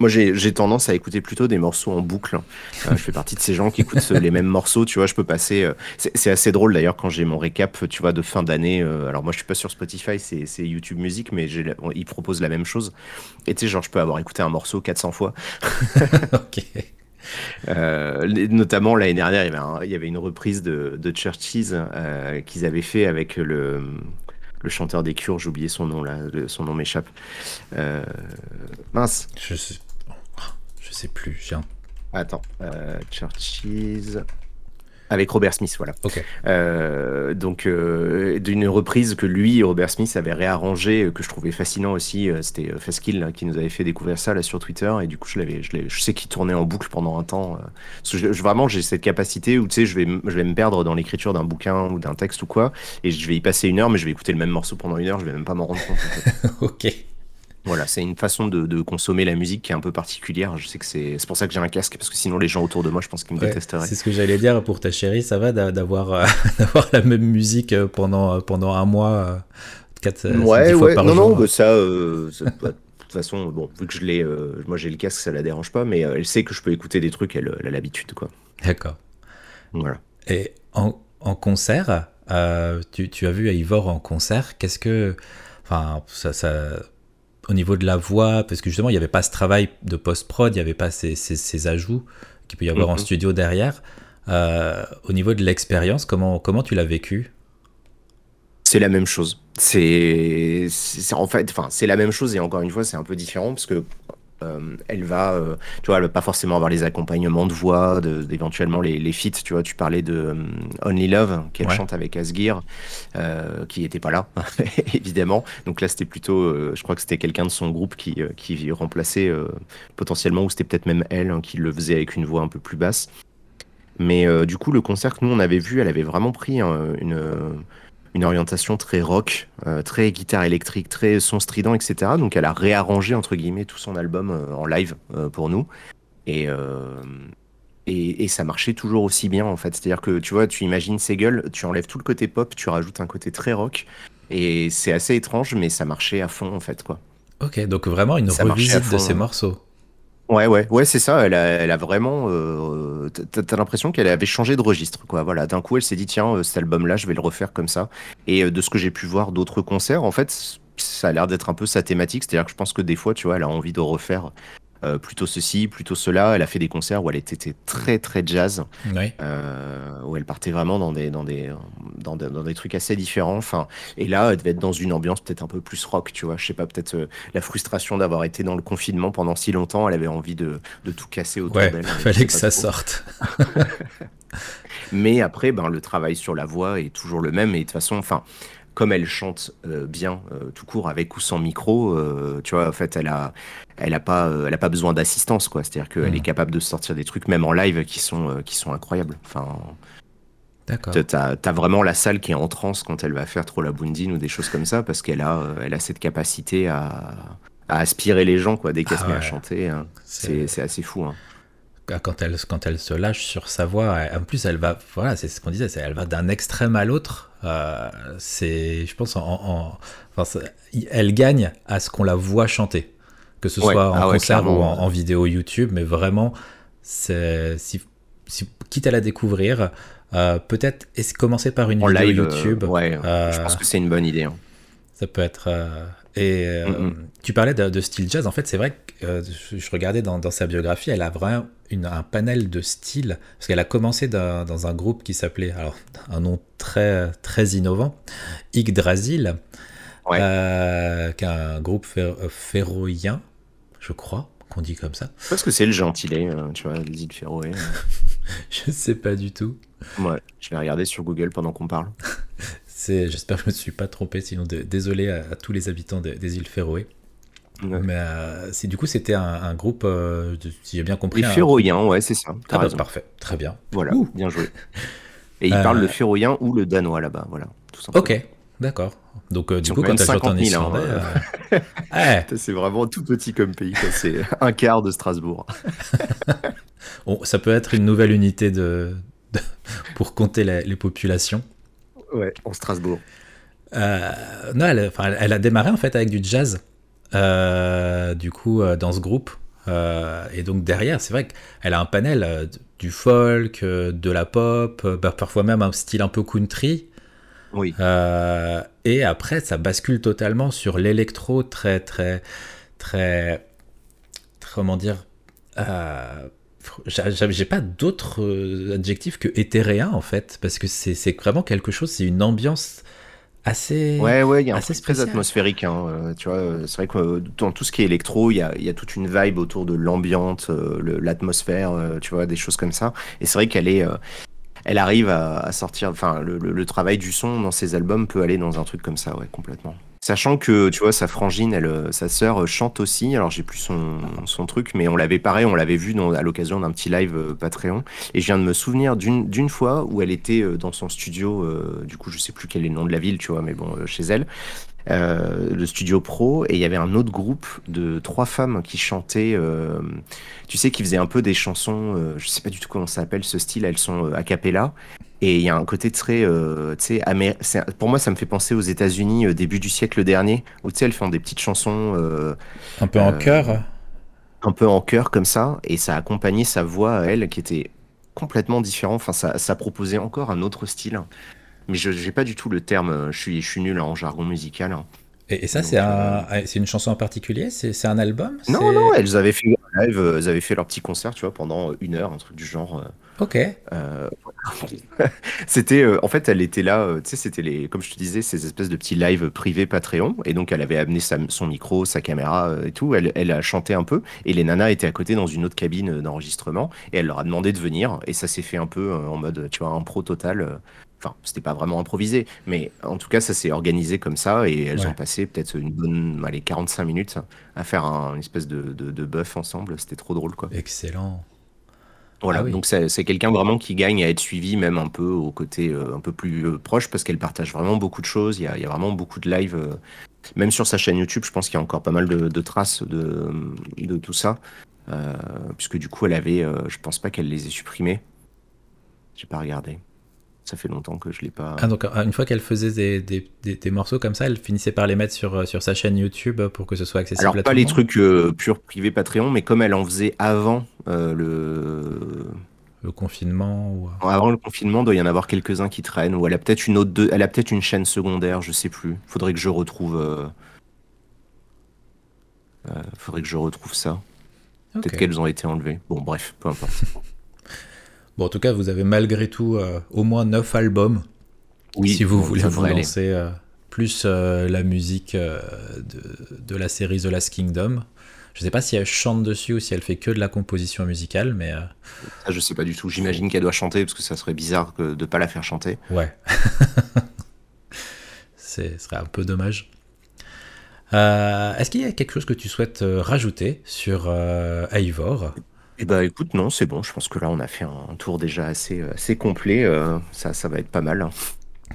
Moi, j'ai tendance à écouter plutôt des morceaux en boucle. Euh, je fais partie de ces gens qui écoutent euh, les mêmes morceaux. Tu vois, je peux passer. euh, c'est assez drôle d'ailleurs quand j'ai mon récap, tu vois, de fin d'année. euh, alors moi, je suis pas sur Spotify, c'est YouTube Music, mais ils proposent la même chose. Et tu sais, genre, je peux avoir écouté un morceau 400 fois. ok. Euh, notamment l'année dernière, il y avait, un- il y avait une reprise de, de Churches euh, qu'ils avaient fait avec le, le chanteur des Cures. J'ai oublié son nom là, le- son nom m'échappe. Euh, mince. Je sais, je sais plus, un... Attends, euh, Churches avec Robert Smith, voilà. Euh, donc euh, d'une reprise que lui, Robert Smith, avait réarrangé, euh, que je trouvais fascinant aussi. C'était Faskill qui nous avait fait découvrir ça là sur Twitter, et du coup je l'avais, je, sais qu'il tournait en boucle pendant un temps. parce que je- je- vraiment j'ai cette capacité où tu sais je vais, je vais me perdre dans l'écriture d'un bouquin ou d'un texte ou quoi, et je vais y passer une heure, mais je vais écouter le même morceau pendant une heure, je vais même pas m'en rendre compte. ok. Voilà, c'est une façon de, de consommer la musique qui est un peu particulière. Je sais que c'est pour ça que j'ai un casque, parce que sinon les gens autour de moi, je pense qu'ils me Ouais, détesteraient. c'est ce que j'allais dire pour ta chérie, ça va d'avoir euh, d'avoir la même musique euh, pendant, euh, pendant un mois, euh, quatre, euh, Ouais, dix fois ouais, par non, jour. non, bah, ça, euh, ça- de toute façon, bon, vu que je l'ai, euh, moi j'ai le casque, ça la dérange pas, mais elle sait que je peux écouter des trucs, elle, elle a l'habitude, quoi. D'accord. Voilà. Et en, en concert, euh, tu, tu as vu Ivor en concert, qu'est-ce que. Enfin, ça, ça- au niveau de la voix, parce que justement, il n'y avait pas ce travail de post-prod, il n'y avait pas ces, ces- ces ajouts qu'il peut y avoir en Mhm. studio derrière. au niveau de l'expérience, comment, comment tu l'as vécu? C'est la même chose. C'est en fait, enfin, c'est la même chose et encore une fois, c'est un peu différent parce que euh, elle va, euh, tu vois, elle va pas forcément avoir les accompagnements de voix, de, éventuellement les, les feats. Tu vois, tu parlais de euh, Only Love qu'elle chante avec Asgir, qui était pas là, évidemment. Donc là, c'était plutôt, je crois que c'était quelqu'un de son groupe qui, qui remplaçait potentiellement, ou c'était peut-être même elle hein, qui le faisait avec une voix un peu plus basse. Mais du coup, le concert que nous on avait vu, elle avait vraiment pris une une orientation très rock, euh, très guitare électrique, très son strident, etc. Donc elle a réarrangé entre guillemets tout son album euh, en live euh, pour nous. Et, et, et, ça marchait toujours aussi bien en fait. C'est-à-dire que tu vois, tu imagines gueules, tu enlèves tout le côté pop, tu rajoutes un côté très rock. Et c'est assez étrange, mais ça marchait à fond en fait. quoi. Ok, donc vraiment une revisite de ces morceaux. Ouais, ouais, ouais, c'est ça. Elle a, vraiment. Euh, T'as l'impression qu'elle avait changé de registre, quoi. Voilà. D'un coup, elle s'est dit, tiens, euh, cet album-là, je vais le refaire comme ça. Et euh, de ce que j'ai pu voir d'autres concerts, en fait, ça a l'air d'être un peu sa thématique. C'est-à-dire que je pense que des fois, tu vois, elle a envie de refaire euh, plutôt ceci, plutôt cela. Elle a fait des concerts où elle était très très jazz, euh, où elle partait vraiment dans des, dans, des, dans, des, trucs assez différents. Enfin, et là, elle devait être dans une ambiance peut-être un peu plus rock, tu vois. Je sais pas, peut-être euh, la frustration d'avoir été dans le confinement pendant si longtemps. Elle avait envie de, de tout casser autour ouais, d'elle. Fallait que ça sorte. Mais après, ben, le travail sur la voix est toujours le même. Et de toute façon, enfin, comme elle chante euh, bien euh, tout court avec ou sans micro, euh, tu vois, en fait, elle a, elle a pas, elle a pas besoin d'assistance, quoi. C'est-à-dire qu'elle est mm. capable de sortir des trucs même en live qui sont, qui sont incroyables. Enfin, D'accord. T'as as vraiment la salle qui est en transe quand elle va faire trop la bundine ou des choses comme ça parce qu'elle a, elle a cette capacité à, à aspirer les gens, quoi. Dès qu'elle se ah met à chanter, hein. c'est assez fou. Hein quand elle, quand elle se lâche sur sa voix, en plus elle va, voilà, c'est ce qu'on disait, elle va d'un extrême à l'autre. Euh, c'est, je pense, en, enfin, elle gagne à ce qu'on la voit chanter, que ce soit en ah concert ou en, vidéo YouTube, mais vraiment, c'est, si, quitte à la découvrir, euh, peut-être commencer par une vidéo euh, YouTube. ouais, je pense que c'est une bonne idée. Hein. Ça peut être. Et tu parlais de, style jazz. En fait, c'est vrai que je regardais dans, dans, sa biographie, elle a vraiment un panel de styles, parce qu'elle a commencé dans, un groupe qui s'appelait, alors un nom très, très innovant, Yggdrasil, euh, qui est un groupe féroïen, je crois qu'on dit comme ça. Parce que c'est le gentilé, euh, tu vois, les îles Féroé. je sais pas du tout. Ouais, je vais regarder sur Google pendant qu'on parle. J'espère que je me suis pas trompé, sinon désolé à, tous les habitants des îles Féroé. Mais euh, du coup, c'était un, groupe, euh, si j'ai bien compris. Les Féroïens, ouais, c'est ça. Ah, bah, parfait, très bien. Voilà, bien joué. Et ils parlent le euh, Féroïen ou le danois là-bas, voilà, tout simplement. Ok, d'accord. Donc, du coup, quand tu as en Islandais. C'est vraiment tout petit comme pays, c'est un quart de Strasbourg. ça peut être une nouvelle unité de, pour compter les populations. Ouais, en Strasbourg. non, elle, elle, a démarré en fait avec du jazz. Euh, du coup, euh, dans ce groupe. Euh, et donc derrière, c'est vrai qu'elle a un panel du folk, de la pop, bah, parfois même un style un peu country. Oui. et après, ça bascule totalement sur l'électro très, très, très, comment dire, j'ai pas d'autres adjectifs que éthéréen en fait, parce que c'est vraiment quelque chose, c'est une ambiance assez ouais ouais il y a un assez très atmosphérique hein, euh, tu vois euh, c'est vrai que euh, dans tout ce qui est électro il y a, y a toute une vibe autour de l'ambiance l'atmosphère tu vois des choses comme ça. Et c'est vrai qu'elle est elle arrive à, à sortir enfin le, le, travail du son dans ses albums peut aller dans un truc comme ça ouais complètement Sachant que, tu vois, sa frangine, elle, euh, sa sœur euh, chante aussi. Alors, j'ai plus son, truc, mais on l'avait pareil, on l'avait vu dans, à l'occasion d'un petit live euh, Patreon. Et je viens de me souvenir d'une fois où elle était dans son studio, du coup, je sais plus quel est le nom de la ville, tu vois, mais bon, chez elle. le studio pro et il y avait un autre groupe de trois femmes qui chantaient tu sais qui faisaient un peu des chansons je sais pas du tout comment ça s'appelle ce style elles sont a cappella et il y a un côté très, euh, tu sais, pour moi, ça me fait penser aux États-Unis euh, début du siècle dernier, où tu sais, elles font des petites chansons. Euh, un peu en chœur Un peu en chœur, comme ça, et ça accompagnait sa voix à elle, qui était complètement différent. Enfin, ça, ça proposait encore un autre style. Mais je n'ai pas du tout le terme, je suis, je suis nul en jargon musical. Et, ça, c'est un, une chanson en particulier? C'est un album? Non, non, elles avaient fait live, ils avaient fait leur petit concert, tu vois, pendant une heure, un truc du genre. Ok. euh, C'était, euh, en fait, elle était là, euh, tu sais, c'était les, comme je te disais, ces espèces de petits lives privés Patreon, et donc elle avait amené sa- son micro, sa caméra et tout. Elle, elle a chanté un peu, et les nanas étaient à côté dans une autre cabine d'enregistrement, et elle leur a demandé de venir, et ça s'est fait un peu en mode, tu vois, impro total. euh, Enfin, c'était pas vraiment improvisé, mais en tout cas, ça s'est organisé comme ça, et elles Ouais. ont passé peut-être une bonne, allez, 45 minutes à faire un, une espèce de, de, de bœuf ensemble. C'était trop drôle, quoi. Excellent. Voilà, Ah oui. donc c'est quelqu'un vraiment qui gagne à être suivi, même un peu au côté euh, un peu plus euh, proche, parce qu'elle partage vraiment beaucoup de choses. Il y a, il y a vraiment beaucoup de live, euh, même sur sa chaîne YouTube. Je pense qu'il y a encore pas mal de, de traces de, de tout ça, euh, puisque du coup, elle avait, euh, je pense pas qu'elle les ait supprimés. J'ai pas regardé. Ça fait longtemps que je l'ai pas. Ah, donc euh, une fois qu'elle faisait des, des- des- des morceaux comme ça, elle finissait par les mettre sur, euh, sur sa chaîne YouTube pour que ce soit accessible Alors à pas tout les monde trucs euh, purs privés Patreon, mais comme elle en faisait avant euh, le Le confinement ou... Avant le confinement, doit y en avoir quelques-uns qui traînent, ou elle a peut-être une autre, elle a peut-être une chaîne secondaire, je sais plus. Faudrait que je retrouve, euh, faudrait que je retrouve ça. Peut-être qu'elles ont été enlevées. Bon, bref, peu importe. Bon, en tout cas, vous avez malgré tout euh, au moins 9 albums. Oui, si vous voulez vous lancer euh, plus euh, la musique de, de la série The Last Kingdom. Je sais pas si elle chante dessus ou si elle fait que de la composition musicale, mais Ça, je sais pas du tout. J'imagine qu'elle doit chanter parce que ça serait bizarre que de pas la faire chanter. ouais. Ce serait un peu dommage. Est-ce qu'il y a quelque chose que tu souhaites rajouter sur Eivor Eh ben, écoute, non, c'est bon. Je pense que là, on a fait un tour déjà assez, euh, assez complet. euh, ça, ça va être pas mal. hein.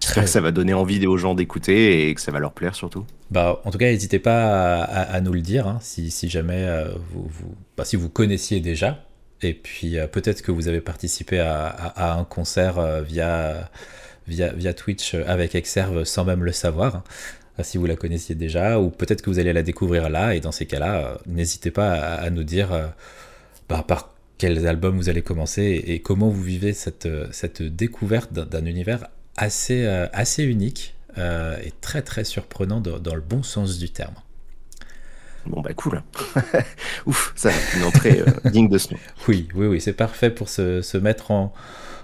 J'espère que ça va donner envie aux gens d'écouter et que ça va leur plaire surtout. Bah, en tout cas, n'hésitez pas à, nous le dire hein, si, jamais euh, vous, bah, si vous connaissiez déjà. Et puis peut-être que vous avez participé à, un concert via, via, Twitch avec Exerve sans même le savoir, hein, si vous la connaissiez déjà, ou peut-être que vous allez la découvrir là. Et dans ces cas-là, n'hésitez pas à, nous dire bah, par quels albums vous allez commencer et, et comment vous vivez cette, euh, cette découverte d'un- univers assez, euh, assez unique euh, et très très surprenant dans, dans le bon sens du terme. Bon, bah, cool. Ouf, ça une entrée euh, digne de ce nom. Oui, oui, oui, c'est parfait pour se, se mettre en,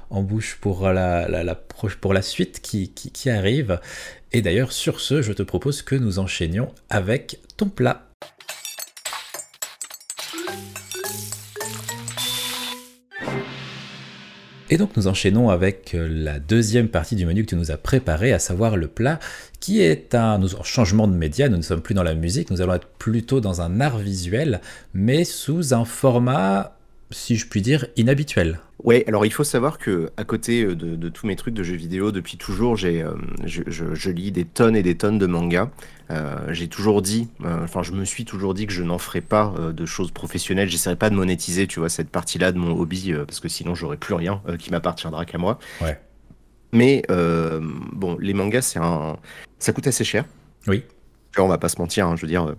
en bouche pour la, la, pour la suite qui, qui, qui arrive. Et d'ailleurs, sur ce, je te propose que nous enchaînions avec ton plat. Et donc nous enchaînons avec euh, la deuxième partie du menu que tu nous as préparé, à savoir le plat, qui est un changement de média. Nous ne sommes plus dans la musique, nous allons être plutôt dans un art visuel, mais sous un format, si je puis dire, inhabituel. Ouais, alors il faut savoir que à côté euh, de, de tous mes trucs de jeux vidéo, depuis toujours, j'ai, euh, je, je- je lis des tonnes et des tonnes de mangas. Euh, j'ai toujours dit, euh, enfin je me suis toujours dit que je n'en ferais pas de choses professionnelles. J'essaierai pas de monétiser, tu vois, cette partie-là de mon hobby, parce que sinon j'aurais plus rien qui m'appartiendra qu'à moi. Ouais. Mais bon, les mangas, c'est un, ça coûte assez cher. Oui. On va pas se mentir, hein, je veux dire,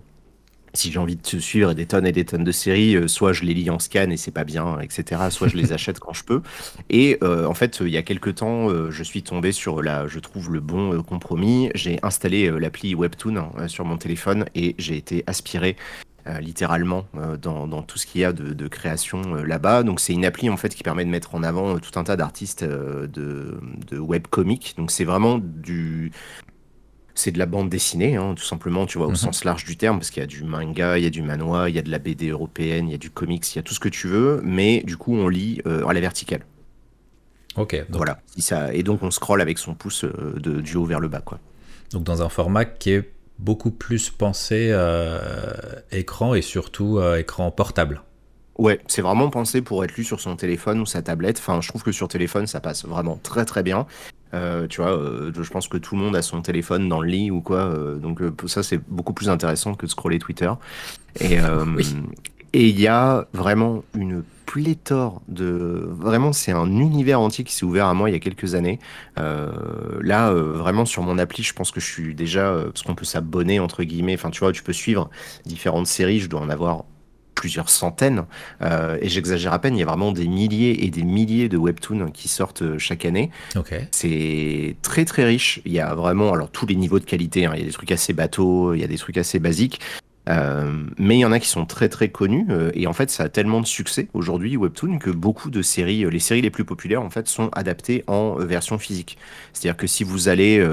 si j'ai envie de te suivre et des tonnes et des tonnes de séries, euh, soit je les lis en scan et c'est pas bien, etc. Soit je les achète quand je peux. Et euh, en fait, il y a quelques temps, euh, je suis tombé sur la, je trouve le bon compromis. J'ai installé l'appli Webtoon euh, sur mon téléphone et j'ai été aspiré. euh, littéralement euh, dans, dans tout ce qu'il y a de, de création euh, là-bas. Donc c'est une appli en fait qui permet de mettre en avant tout un tas d'artistes de, de webcomics. Donc c'est vraiment du, c'est de la bande dessinée, hein, tout simplement, tu vois, au Mhm. sens large du terme, parce qu'il y a du manga, il y a du manhwa, il y a de la BD européenne, il y a du comics, il y a tout ce que tu veux, mais du coup, on lit euh, à la verticale. Ok. Donc, Voilà. Ça... Et donc, on scrolle avec son pouce euh, de, du haut vers le bas, quoi. donc dans un format qui est beaucoup plus pensé euh, écran et surtout écran portable. Ouais, c'est vraiment pensé pour être lu sur son téléphone ou sa tablette. Enfin, je trouve que sur téléphone, ça passe vraiment très très bien. Euh, tu vois, euh, je pense que tout le monde a son téléphone dans le lit ou quoi. euh, donc ça, c'est beaucoup plus intéressant que de scroller Twitter. Et Oui. et il y a vraiment une pléthore de... Vraiment, c'est un univers entier qui s'est ouvert à moi il y a quelques années. Euh, là, euh, vraiment, sur mon appli, je pense que je suis déjà... euh, parce qu'on peut s'abonner, entre guillemets. Enfin, tu vois, tu peux suivre différentes séries. Je dois en avoir plusieurs centaines. Euh, et j'exagère à peine, il y a vraiment des milliers et des milliers de webtoons qui sortent euh, chaque année. Ok. C'est très très riche. Il y a vraiment alors tous les niveaux de qualité. hein. Il y a des trucs assez bateaux, il y a des trucs assez basiques. Euh, mais il y en a qui sont très très connus euh, et en fait ça a tellement de succès aujourd'hui Webtoon que beaucoup de séries, euh, les séries les plus populaires en fait sont adaptées en version physique. C'est-à-dire que si vous allez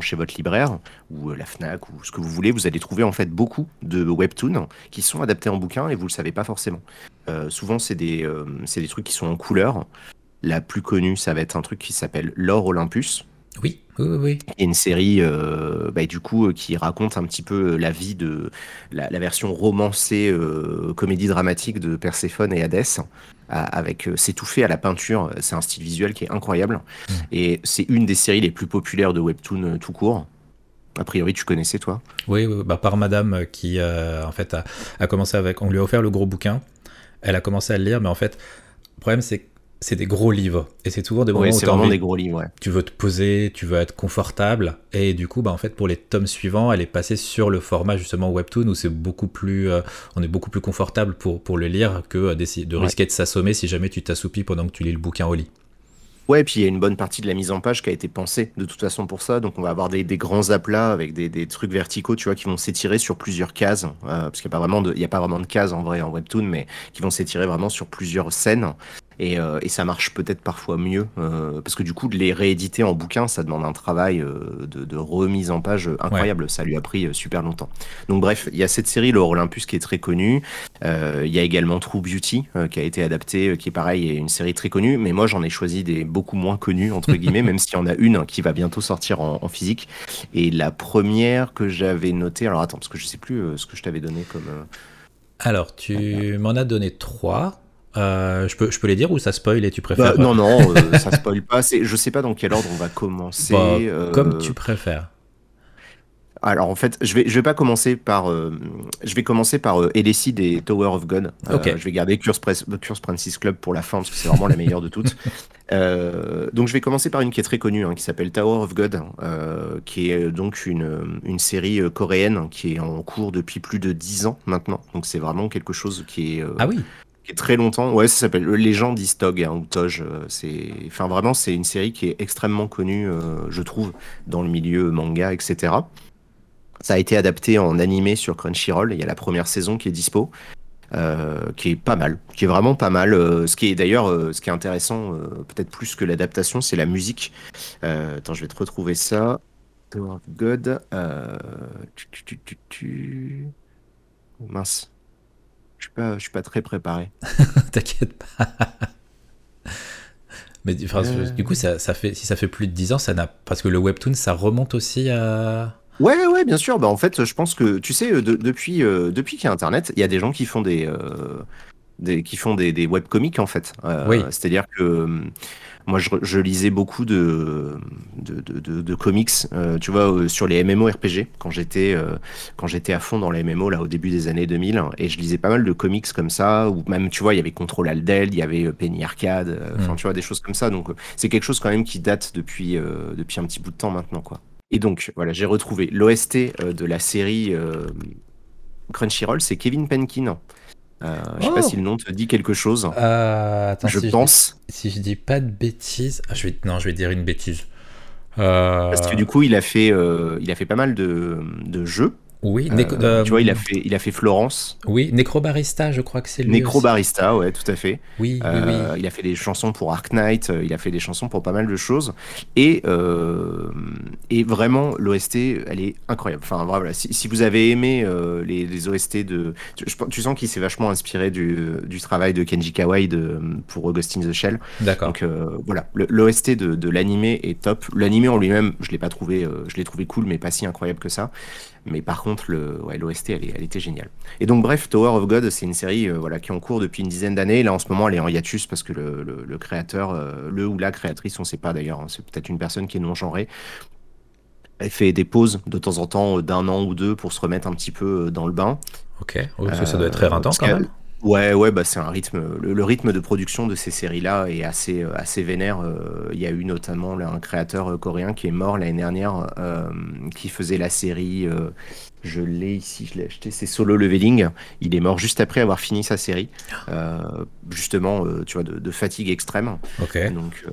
chez votre libraire ou la Fnac ou ce que vous voulez, vous allez trouver en fait beaucoup de Webtoons qui sont adaptés en bouquin et vous le savez pas forcément. souvent c'est des, des trucs qui sont en couleur. La plus connue ça va être un truc qui s'appelle L'Or Olympus. Oui, oui, oui. Et une série, euh, bah, du coup, euh, qui raconte un petit peu euh, la vie de la, version romancée, comédie dramatique de Perséphone et Hadès, avec tout fait à la peinture. C'est un style visuel qui est incroyable. Mm. Et c'est une des séries les plus populaires de Webtoon tout court. A priori, tu connaissais, toi Oui, bah, par madame qui, en fait, a, a, commencé avec. On lui a offert le gros bouquin. Elle a commencé à le lire, mais en fait, le problème, c'est que c'est des gros livres. Et c'est toujours des moments vraiment des gros livres, ouais. Tu veux te poser, tu veux être confortable. Et du coup, bah, en fait, pour les tomes suivants, elle est passée sur le format justement Webtoon où c'est beaucoup plus, euh, on est beaucoup plus confortable pour, pour le lire que euh, de risquer de s'assommer si jamais tu t'assoupis pendant que tu lis le bouquin au lit. Ouais, et puis il y a une bonne partie de la mise en page qui a été pensée de toute façon pour ça. Donc on va avoir des, grands aplats avec des, trucs verticaux, tu vois, qui vont s'étirer sur plusieurs cases. Euh, parce qu'il n'y a, pas vraiment de, il y a pas vraiment de cases en vrai en webtoon, mais qui vont s'étirer vraiment sur plusieurs scènes. Euh, et, ça marche peut-être parfois mieux, euh, parce que du coup, de les rééditer en bouquin, ça demande un travail euh, de, remise en page incroyable. Ça lui a pris super longtemps. Donc bref, il y a cette série, le Olympus, qui est très connue. Il y a également True Beauty, qui a été adapté, qui est pareil, est une série très connue. Mais moi, j'en ai choisi des beaucoup moins connues, entre guillemets, même s'il y en a une qui va bientôt sortir en, physique. Et la première que j'avais notée, alors attends, parce que je sais plus ce que je t'avais donné comme... Alors, tu m'en as donné trois. Euh, je, peux, je peux les dire ou ça spoil et tu préfères bah, Non, non, euh, ça spoil pas. Je sais pas dans quel ordre on va commencer. Bah, euh, comme tu préfères. Alors en fait, je vais je vais pas commencer par je vais commencer par LSI des Tower of God. Ok. je vais garder Curse, Curse Princess Club pour la fin parce que c'est vraiment la meilleure de toutes. donc je vais commencer par une qui est très connue hein, qui s'appelle Tower of God, qui est donc une, une série coréenne qui est en cours depuis plus de 10 ans maintenant. Donc c'est vraiment quelque chose qui est ah oui qui est très longtemps. Ouais, ça s'appelle Légende d'Istog ou Toj. Euh, c'est, enfin vraiment, c'est une série qui est extrêmement connue, euh, je trouve, dans le milieu manga, etc. Ça a été adapté en animé sur Crunchyroll. Il y a la première saison qui est dispo, euh, qui est pas mal, qui est vraiment pas mal. ce qui est d'ailleurs, ce qui est intéressant, peut-être plus que l'adaptation, c'est la musique. attends, je vais te retrouver ça. God. Mince. Je suis pas, je suis pas très préparé. T'inquiète pas. Mais du coup, ça, ça, fait, si ça fait plus de 10 ans, ça n'a parce que le webtoon, ça remonte aussi à. Ouais, ouais, bien sûr. Bah, en fait, je pense que, tu sais, depuis, euh, depuis qu'il y a Internet, il y a des gens qui font des, euh, des qui font des, des webcomics, en fait. Euh, oui. C'est-à-dire que moi, je, lisais beaucoup de, de, comics, euh, tu vois, euh, sur les MMORPG, quand j'étais euh, quand j'étais à fond dans les MMO, là, au début des années 2000. Et je lisais pas mal de comics comme ça, ou même, tu vois, il y avait Control Aldel, il y avait Penny Arcade, enfin, mm. tu vois, des choses comme ça. Donc, c'est quelque chose quand même qui date depuis, depuis un petit bout de temps maintenant, quoi. Et donc, voilà, j'ai retrouvé l'OST de la série Crunchyroll, c'est Kevin Penkin. Euh, je sais pas oh. si le nom te dit quelque chose. Euh, attends, je pense. si je dis pas de bêtises, ah, je vais, non, je vais dire une bêtise. Euh... Parce que du coup, il a fait, euh, il a fait pas mal de, de jeux. Oui, euh, tu vois, il a fait, il a fait Florence. Oui, Necrobarista, je crois que c'est lui. Necrobarista, ouais, tout à fait. Oui, oui, oui, Il a fait des chansons pour Ark Knight, euh, il a fait des chansons pour pas mal de choses. Et, euh, et vraiment, l'OST, elle est incroyable. Enfin, voilà, si, si vous avez aimé les, les, OST de. Tu, tu sens qu'il s'est vachement inspiré du, du, travail de Kenji Kawai de, pour Ghost in the Shell. D'accord. Donc voilà, l'OST de, de l'animé est top. L'animé en lui-même, je l'ai pas trouvé, je l'ai trouvé cool, mais pas si incroyable que ça. Mais par contre, le, ouais, l'OST, elle, elle, était géniale. Et donc, bref, Tower of God, c'est une série euh, voilà, qui est en cours depuis une dizaine d'années. Là, en ce moment, elle est en hiatus parce que le, le, créateur, euh, le ou la créatrice, on ne sait pas d'ailleurs, hein, c'est peut-être une personne qui est non-genrée, elle fait des pauses de temps en temps d'un an ou deux pour se remettre un petit peu euh, dans le bain. Ok, ça, ça doit être très intense quand même. Ouais, ouais, bah c'est un rythme. Le, rythme de production de ces séries-là est assez, euh, assez vénère. Euh, il y a eu notamment un créateur euh, coréen qui est mort l'année dernière, qui faisait la série. je l'ai ici, je l'ai acheté. C'est Solo Leveling. Il est mort juste après avoir fini sa série, justement, tu vois, de, fatigue extrême. Ok. Donc,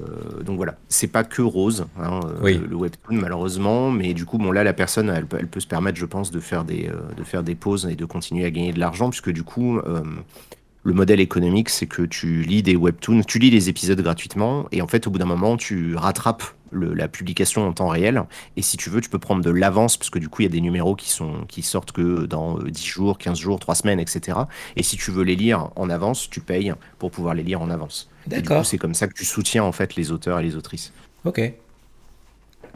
donc voilà, c'est pas que rose, hein, le, webtoon malheureusement, mais du coup, bon là, la personne, elle, elle peut se permettre, je pense, de faire des, de faire des pauses et de continuer à gagner de l'argent, puisque du coup le modèle économique, c'est que tu lis des webtoons, tu lis les épisodes gratuitement, et en fait, au bout d'un moment, tu rattrapes la publication en temps réel. Et si tu veux, tu peux prendre de l'avance, parce que du coup, il y a des numéros qui, sont, qui sortent que dans 10 euh, jours, 15 jours, 3 semaines, etc. Et si tu veux les lire en avance, tu payes pour pouvoir les lire en avance. D'accord. C'est comme ça que tu soutiens en fait les auteurs et les autrices. Ok.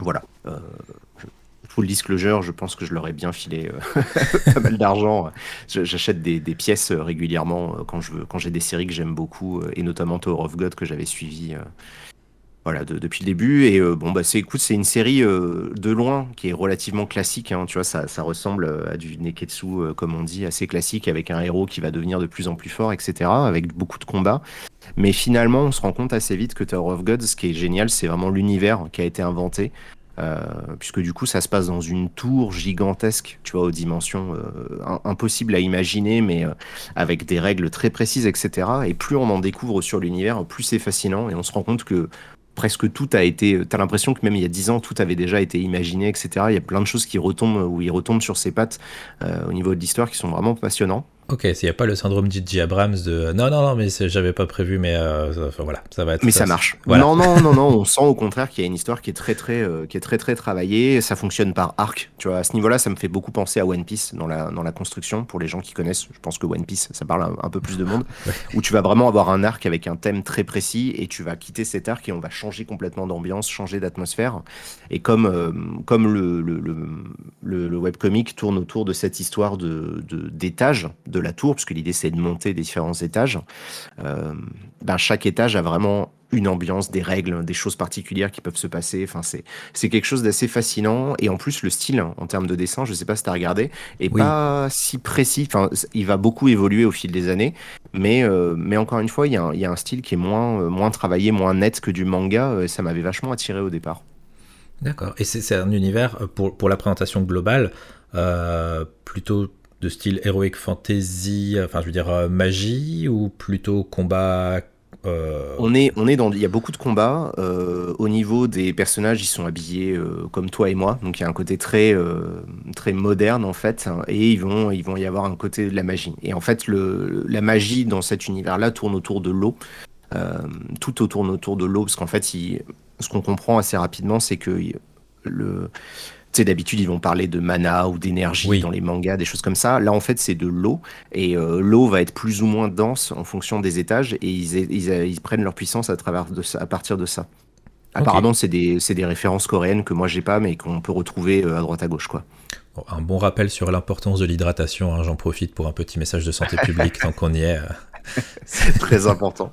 Voilà. Euh, full disclosure, je pense que je leur ai bien filé euh, pas mal d'argent. J'achète des, pièces euh, régulièrement euh, quand j'ai des séries que j'aime beaucoup, et notamment Tower of God que j'avais suivi. voilà, depuis le début. Et bon, bah, c'est, écoute, c'est une série de loin qui est relativement classique. Hein, tu vois, ça, ça ressemble à du Neketsu, comme on dit, assez classique, avec un héros qui va devenir de plus en plus fort, etc., avec beaucoup de combats. Mais finalement, on se rend compte assez vite que Tower of God, ce qui est génial, c'est vraiment l'univers qui a été inventé. Euh, puisque du coup ça se passe dans une tour gigantesque, tu vois, aux dimensions euh, impossibles à imaginer, mais euh, avec des règles très précises, etc. Et plus on en découvre sur l'univers, plus c'est fascinant, et on se rend compte que presque tout a été. T'as l'impression que même il y a dix ans, tout avait déjà été imaginé, etc. Il y a plein de choses qui retombent, où il retombe sur ses pattes au niveau de l'histoire qui sont vraiment passionnants. Ok, s'il n'y a pas le syndrome J.J. Abrams de non, non, non, mais j'avais pas prévu, mais euh, voilà, ça va être. Mais ça, marche. Non, non, non, non, on sent au contraire qu'il y a une histoire qui est très, très, euh, qui est très, très travaillée. Ça fonctionne par arc. Tu vois, à ce niveau-là, ça me fait beaucoup penser à One Piece dans la, dans la construction. Pour les gens qui connaissent, je pense que One Piece, ça parle un, peu plus de monde. Où tu vas vraiment avoir un arc avec un thème très précis et tu vas quitter cet arc et on va changer complètement d'ambiance, changer d'atmosphère. Et comme, euh, comme le, le, le, le, webcomic tourne autour de cette histoire de d'étage de, la tour, puisque l'idée c'est de monter des différents étages, euh, ben chaque étage a vraiment une ambiance, des règles, des choses particulières qui peuvent se passer. Enfin, c'est, c'est quelque chose d'assez fascinant. Et en plus, le style, en termes de dessin, je sais pas si tu as regardé, est pas si précis. Enfin, il va beaucoup évoluer au fil des années. Mais, euh, mais encore une fois, il y, a un, y a un style qui est moins, euh, moins travaillé, moins net que du manga. Et ça m'avait vachement attiré au départ. D'accord. Et c'est, c'est un univers, pour, pour la présentation globale, plutôt de style heroic fantasy, enfin je veux dire euh, magie ou plutôt combat euh, On est, on est dans, il y a beaucoup de combats. Euh, au niveau des personnages, ils sont habillés comme toi et moi, donc il y a un côté très, très moderne en fait, hein, et ils vont, ils vont y avoir un côté de la magie. Et en fait, le, la magie dans cet univers-là tourne autour de l'eau. tout tourne autour de l'eau, parce qu'en fait, ce qu'on comprend assez rapidement, c'est que le sais, d'habitude, ils vont parler de mana ou d'énergie dans les mangas, des choses comme ça. Là, en fait, c'est de l'eau. Et euh, l'eau va être plus ou moins dense en fonction des étages. Et ils, prennent leur puissance à, travers de ça, à partir de ça. Apparemment, c'est des, des, références coréennes que moi, j'ai pas, mais qu'on peut retrouver euh, à droite à gauche. quoi. un bon rappel sur l'importance de l'hydratation. Hein. J'en profite pour un petit message de santé publique tant qu'on y est. c'est très important.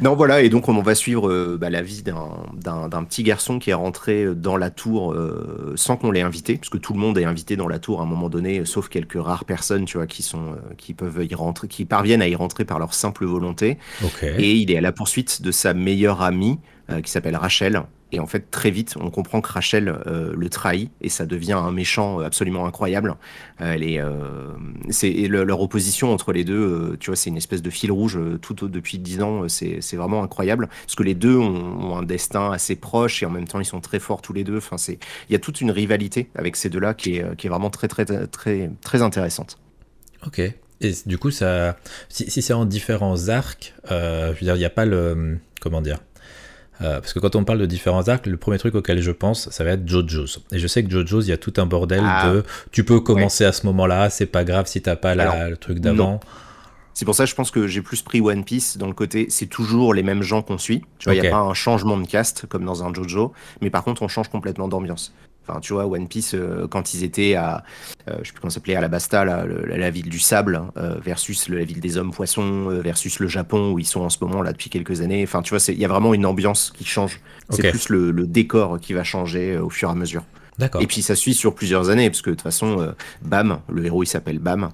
Non, voilà, et donc on va suivre euh, bah, la vie d'un petit garçon qui est rentré dans la tour euh, sans qu'on l'ait invité, puisque tout le monde est invité dans la tour à un moment donné, sauf quelques rares personnes, tu vois, qui sont, euh, qui peuvent y rentrer, qui parviennent à y rentrer par leur simple volonté. Et il est à la poursuite de sa meilleure amie, qui s'appelle Rachel, et en fait, très vite, on comprend que Rachel euh, le trahit et ça devient un méchant absolument incroyable. Euh, elle est, euh, c'est leur opposition entre les deux. tu vois, c'est une espèce de fil rouge tout depuis dix ans. C'est vraiment incroyable parce que les deux ont, un destin assez proche et en même temps, ils sont très forts tous les deux. Enfin, c'est, il y a toute une rivalité avec ces deux-là qui est, qui est vraiment très, très, très, très intéressante. Ok. Et du coup, ça, si, si c'est en différents arcs, je veux dire, il n'y a pas le, comment dire euh, parce que quand on parle de différents arcs, le premier truc auquel je pense, ça va être JoJo's. Et je sais que JoJo's, il y a tout un bordel ah. de tu peux commencer à ce moment-là, c'est pas grave si t'as pas le truc d'avant. C'est pour ça que je pense que j'ai plus pris One Piece dans le côté, c'est toujours les mêmes gens qu'on suit. Tu vois, il n'y a pas un changement de cast comme dans un JoJo, mais par contre, on change complètement d'ambiance. Enfin, tu vois, One Piece, euh, quand ils étaient à, euh, je sais plus comment s'appelait, à la Basta, la ville du sable, hein, euh, versus la ville des hommes poissons, versus le Japon où ils sont en ce moment là depuis quelques années. Enfin, tu vois, il y a vraiment une ambiance qui change. C'est plus le, décor qui va changer au fur et à mesure. Et puis ça suit sur plusieurs années, parce que de toute façon, Bam, le héros il s'appelle Bam,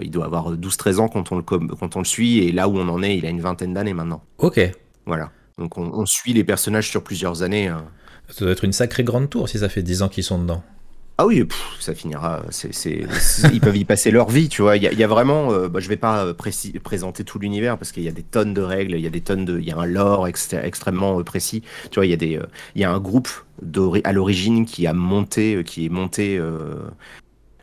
il doit avoir 12-13 ans quand on, le, quand on le suit, et là où on en est, il a une vingtaine d'années maintenant. Ok. Voilà. Donc on, suit les personnages sur plusieurs années. Hein. Ça doit être une sacrée grande tour si ça fait 10 ans qu'ils sont dedans. Ah oui, ça finira. ils peuvent y passer leur vie, tu vois. Il y, a, vraiment. Euh, bah, je vais pas euh, présenter tout l'univers parce qu'il y a des tonnes de règles, il y a des tonnes de, il y a un lore extrêmement euh, précis. Tu vois, il y a un groupe à l'origine qui a monté, qui est monté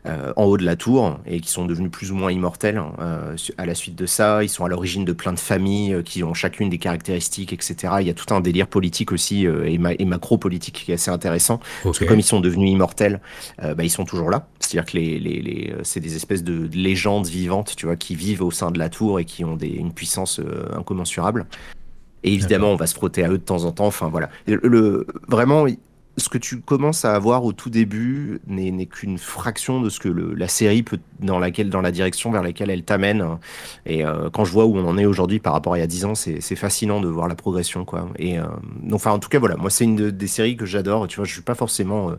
en haut de la tour et qui sont devenus plus ou moins immortels euh, à la suite de ça. Ils sont à l'origine de plein de familles euh, qui ont chacune des caractéristiques, etc. Il y a tout un délire politique aussi et, macro-politique qui est assez intéressant. Parce que comme ils sont devenus immortels, bah, ils sont toujours là. C'est-à-dire que les, les, les c'est des espèces de légendes vivantes, tu vois, qui vivent au sein de la tour et qui ont des, une puissance incommensurable. Et évidemment, on va se frotter à eux de temps en temps. Enfin voilà, le, vraiment, ce que tu commences à avoir au tout début n'est qu'une fraction de ce que la série peut dans laquelle dans la direction vers laquelle elle t'amène. Et euh, quand je vois où on en est aujourd'hui par rapport à il y a 10 ans c'est fascinant de voir la progression quoi. Et euh, enfin en tout cas voilà. Moi c'est une des séries que j'adore. Tu vois je suis pas forcément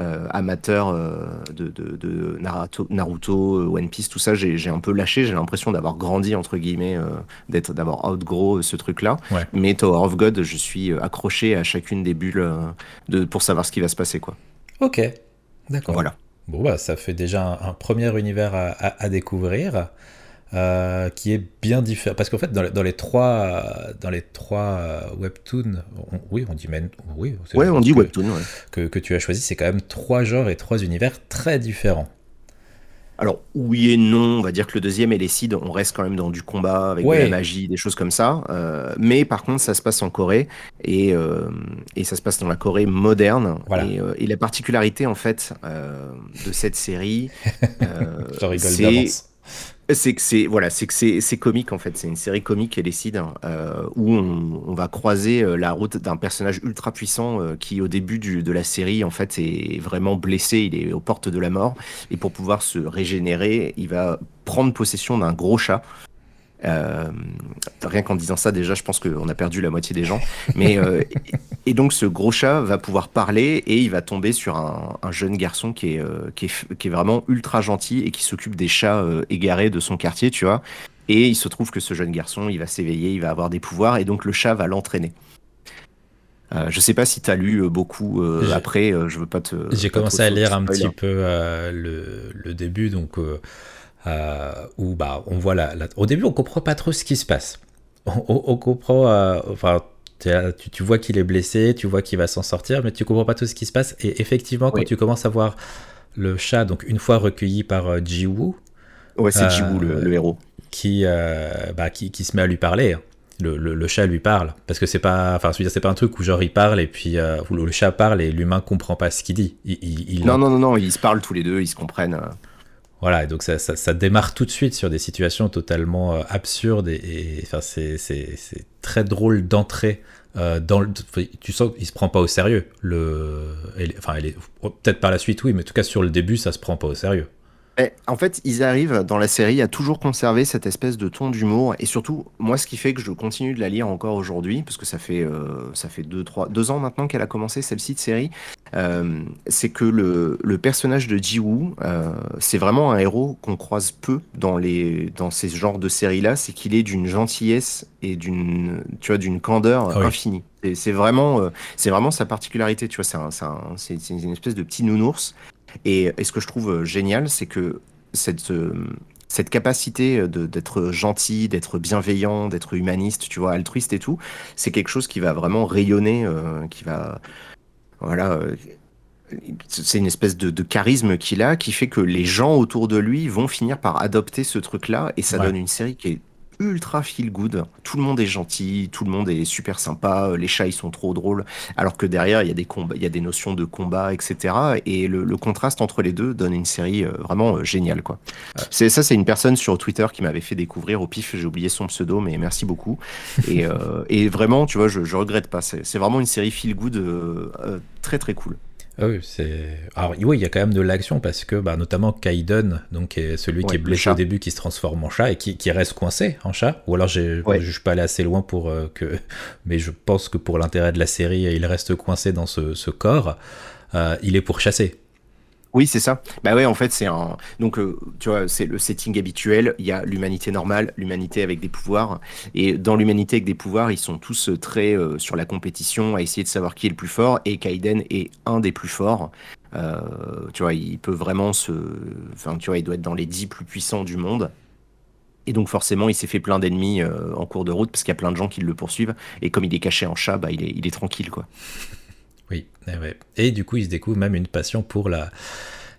euh, amateur euh, de, de, Naruto, Naruto, euh, One Piece, tout ça, j'ai un peu lâché. J'ai l'impression d'avoir grandi, entre guillemets, d'être d'avoir outgrow ce truc-là. Mais Tower of God, je suis accroché à chacune des bulles de, pour savoir ce qui va se passer. quoi. Ok, d'accord. Voilà. Bon, bah, ça fait déjà un, premier univers à, à découvrir. Euh, qui est bien différent. Parce qu'en fait, dans les, dans les, trois, dans les trois euh, webtoons, oui, on dit men, oui, ouais, on dit que, webtoon, que, que, tu as choisi, c'est quand même trois genres et trois univers très différents. Alors oui et non, on va dire que le deuxième et les Seeds, on reste quand même dans du combat avec de la magie, des choses comme ça. Euh, mais par contre, ça se passe en Corée et, et ça se passe dans la Corée moderne. Et, et, la particularité en fait de cette série, c'est c'est que c'est voilà, c'est que c'est comique en fait. C'est une série comique et les euh, où on, va croiser euh, la route d'un personnage ultra puissant euh, qui au début de la série en fait est vraiment blessé, il est aux portes de la mort. Et pour pouvoir se régénérer, il va prendre possession d'un gros chat euh, rien qu'en disant ça, déjà, je pense qu'on a perdu la moitié des gens. Mais euh, et donc, ce gros chat va pouvoir parler et il va tomber sur un, jeune garçon qui est, euh, qui est, qui est vraiment ultra gentil et qui s'occupe des chats égarés de son quartier, tu vois. Et il se trouve que ce jeune garçon, il va s'éveiller, il va avoir des pouvoirs et donc le chat va l'entraîner. Euh, je sais pas si tu as lu beaucoup après, je veux pas te. J'ai commencé à lire un petit peu le, le, début, donc euh, où bah, on voit la, Au début, on comprend pas trop ce qui se passe. On, comprend. Euh, enfin, tu, tu, vois qu'il est blessé, tu vois qu'il va s'en sortir, mais tu comprends pas tout ce qui se passe. Et effectivement, quand tu commences à voir le chat, donc une fois recueilli par euh, Jiwoo. Ouais, c'est Jiwoo le, héros. Qui, bah, qui, qui, se met à lui parler. Hein. Le, le, chat lui parle parce que c'est pas enfin c'est pas un truc où genre il parle et puis le, chat parle et l'humain comprend pas ce qu'il dit il, non non non non ils se parlent tous les deux ils se comprennent voilà, donc ça, ça, démarre tout de suite sur des situations totalement euh, absurdes et, enfin, c'est très drôle d'entrer euh, dans le. Tu sens qu'il se prend pas au sérieux. Le, enfin, peut-être par la suite, oui, mais en tout cas sur le début, ça se prend pas au sérieux. Eh, en fait, ils arrivent dans la série à toujours conserver cette espèce de ton d'humour. Et surtout, moi, ce qui fait que je continue de la lire encore aujourd'hui, parce que ça fait euh, ça fait deux trois deux ans maintenant qu'elle a commencé celle-ci de série, euh, c'est que le, le, personnage de Jiwoo, euh, c'est vraiment un héros qu'on croise peu dans les dans ces genres de séries là, c'est qu'il est d'une gentillesse et d'une tu vois d'une candeur ah infinie. C'est vraiment euh, c'est vraiment sa particularité, tu vois, c'est c'est une espèce de petit nounours et, ce que je trouve euh, génial, c'est que cette, euh, cette capacité d'être gentil, d'être bienveillant, d'être humaniste, tu vois, altruiste et tout, c'est quelque chose qui va vraiment rayonner, euh, qui va. Voilà. c'est une espèce de, charisme qu'il a qui fait que les gens autour de lui vont finir par adopter ce truc-là et ça donne une série qui est ultra feel good. Tout le monde est gentil, tout le monde est super sympa. Les chats, ils sont trop drôles. Alors que derrière, il y a des combats, il y a des notions de combat, etc. Et le, contraste entre les deux donne une série euh, vraiment euh, géniale, quoi. C'est ça, c'est une personne sur Twitter qui m'avait fait découvrir au pif. J'ai oublié son pseudo, mais merci beaucoup. et, euh, et, vraiment, tu vois, je, je regrette pas. C'est vraiment une série feel good très très cool. Ah oui, c'est. Alors oui, il y a quand même de l'action parce que, bah, notamment Kaiden, donc est celui qui est blessé au début, qui se transforme en chat et qui, qui reste coincé en chat. Ou alors j'ai, je suis pas allé assez loin pour euh, que, mais je pense que pour l'intérêt de la série, il reste coincé dans ce, ce corps. il est pour chasser. Oui, c'est ça. Bah ouais, en fait, c'est un. Donc, euh, tu vois, c'est le setting habituel. Il y a l'humanité normale, l'humanité avec des pouvoirs. Et dans l'humanité avec des pouvoirs, ils sont tous euh, très euh, sur la compétition, à essayer de savoir qui est le plus fort. Et Kaiden est un des plus forts. tu vois, il peut vraiment se. Enfin, tu vois, il doit être dans les dix plus puissants du monde. Et donc forcément, il s'est fait plein d'ennemis en cours de route parce qu'il y a plein de gens qui le poursuivent. Et comme il est caché en chat, bah, il, est, il est tranquille, quoi. Oui, et, du coup, il se découvre même une passion pour la,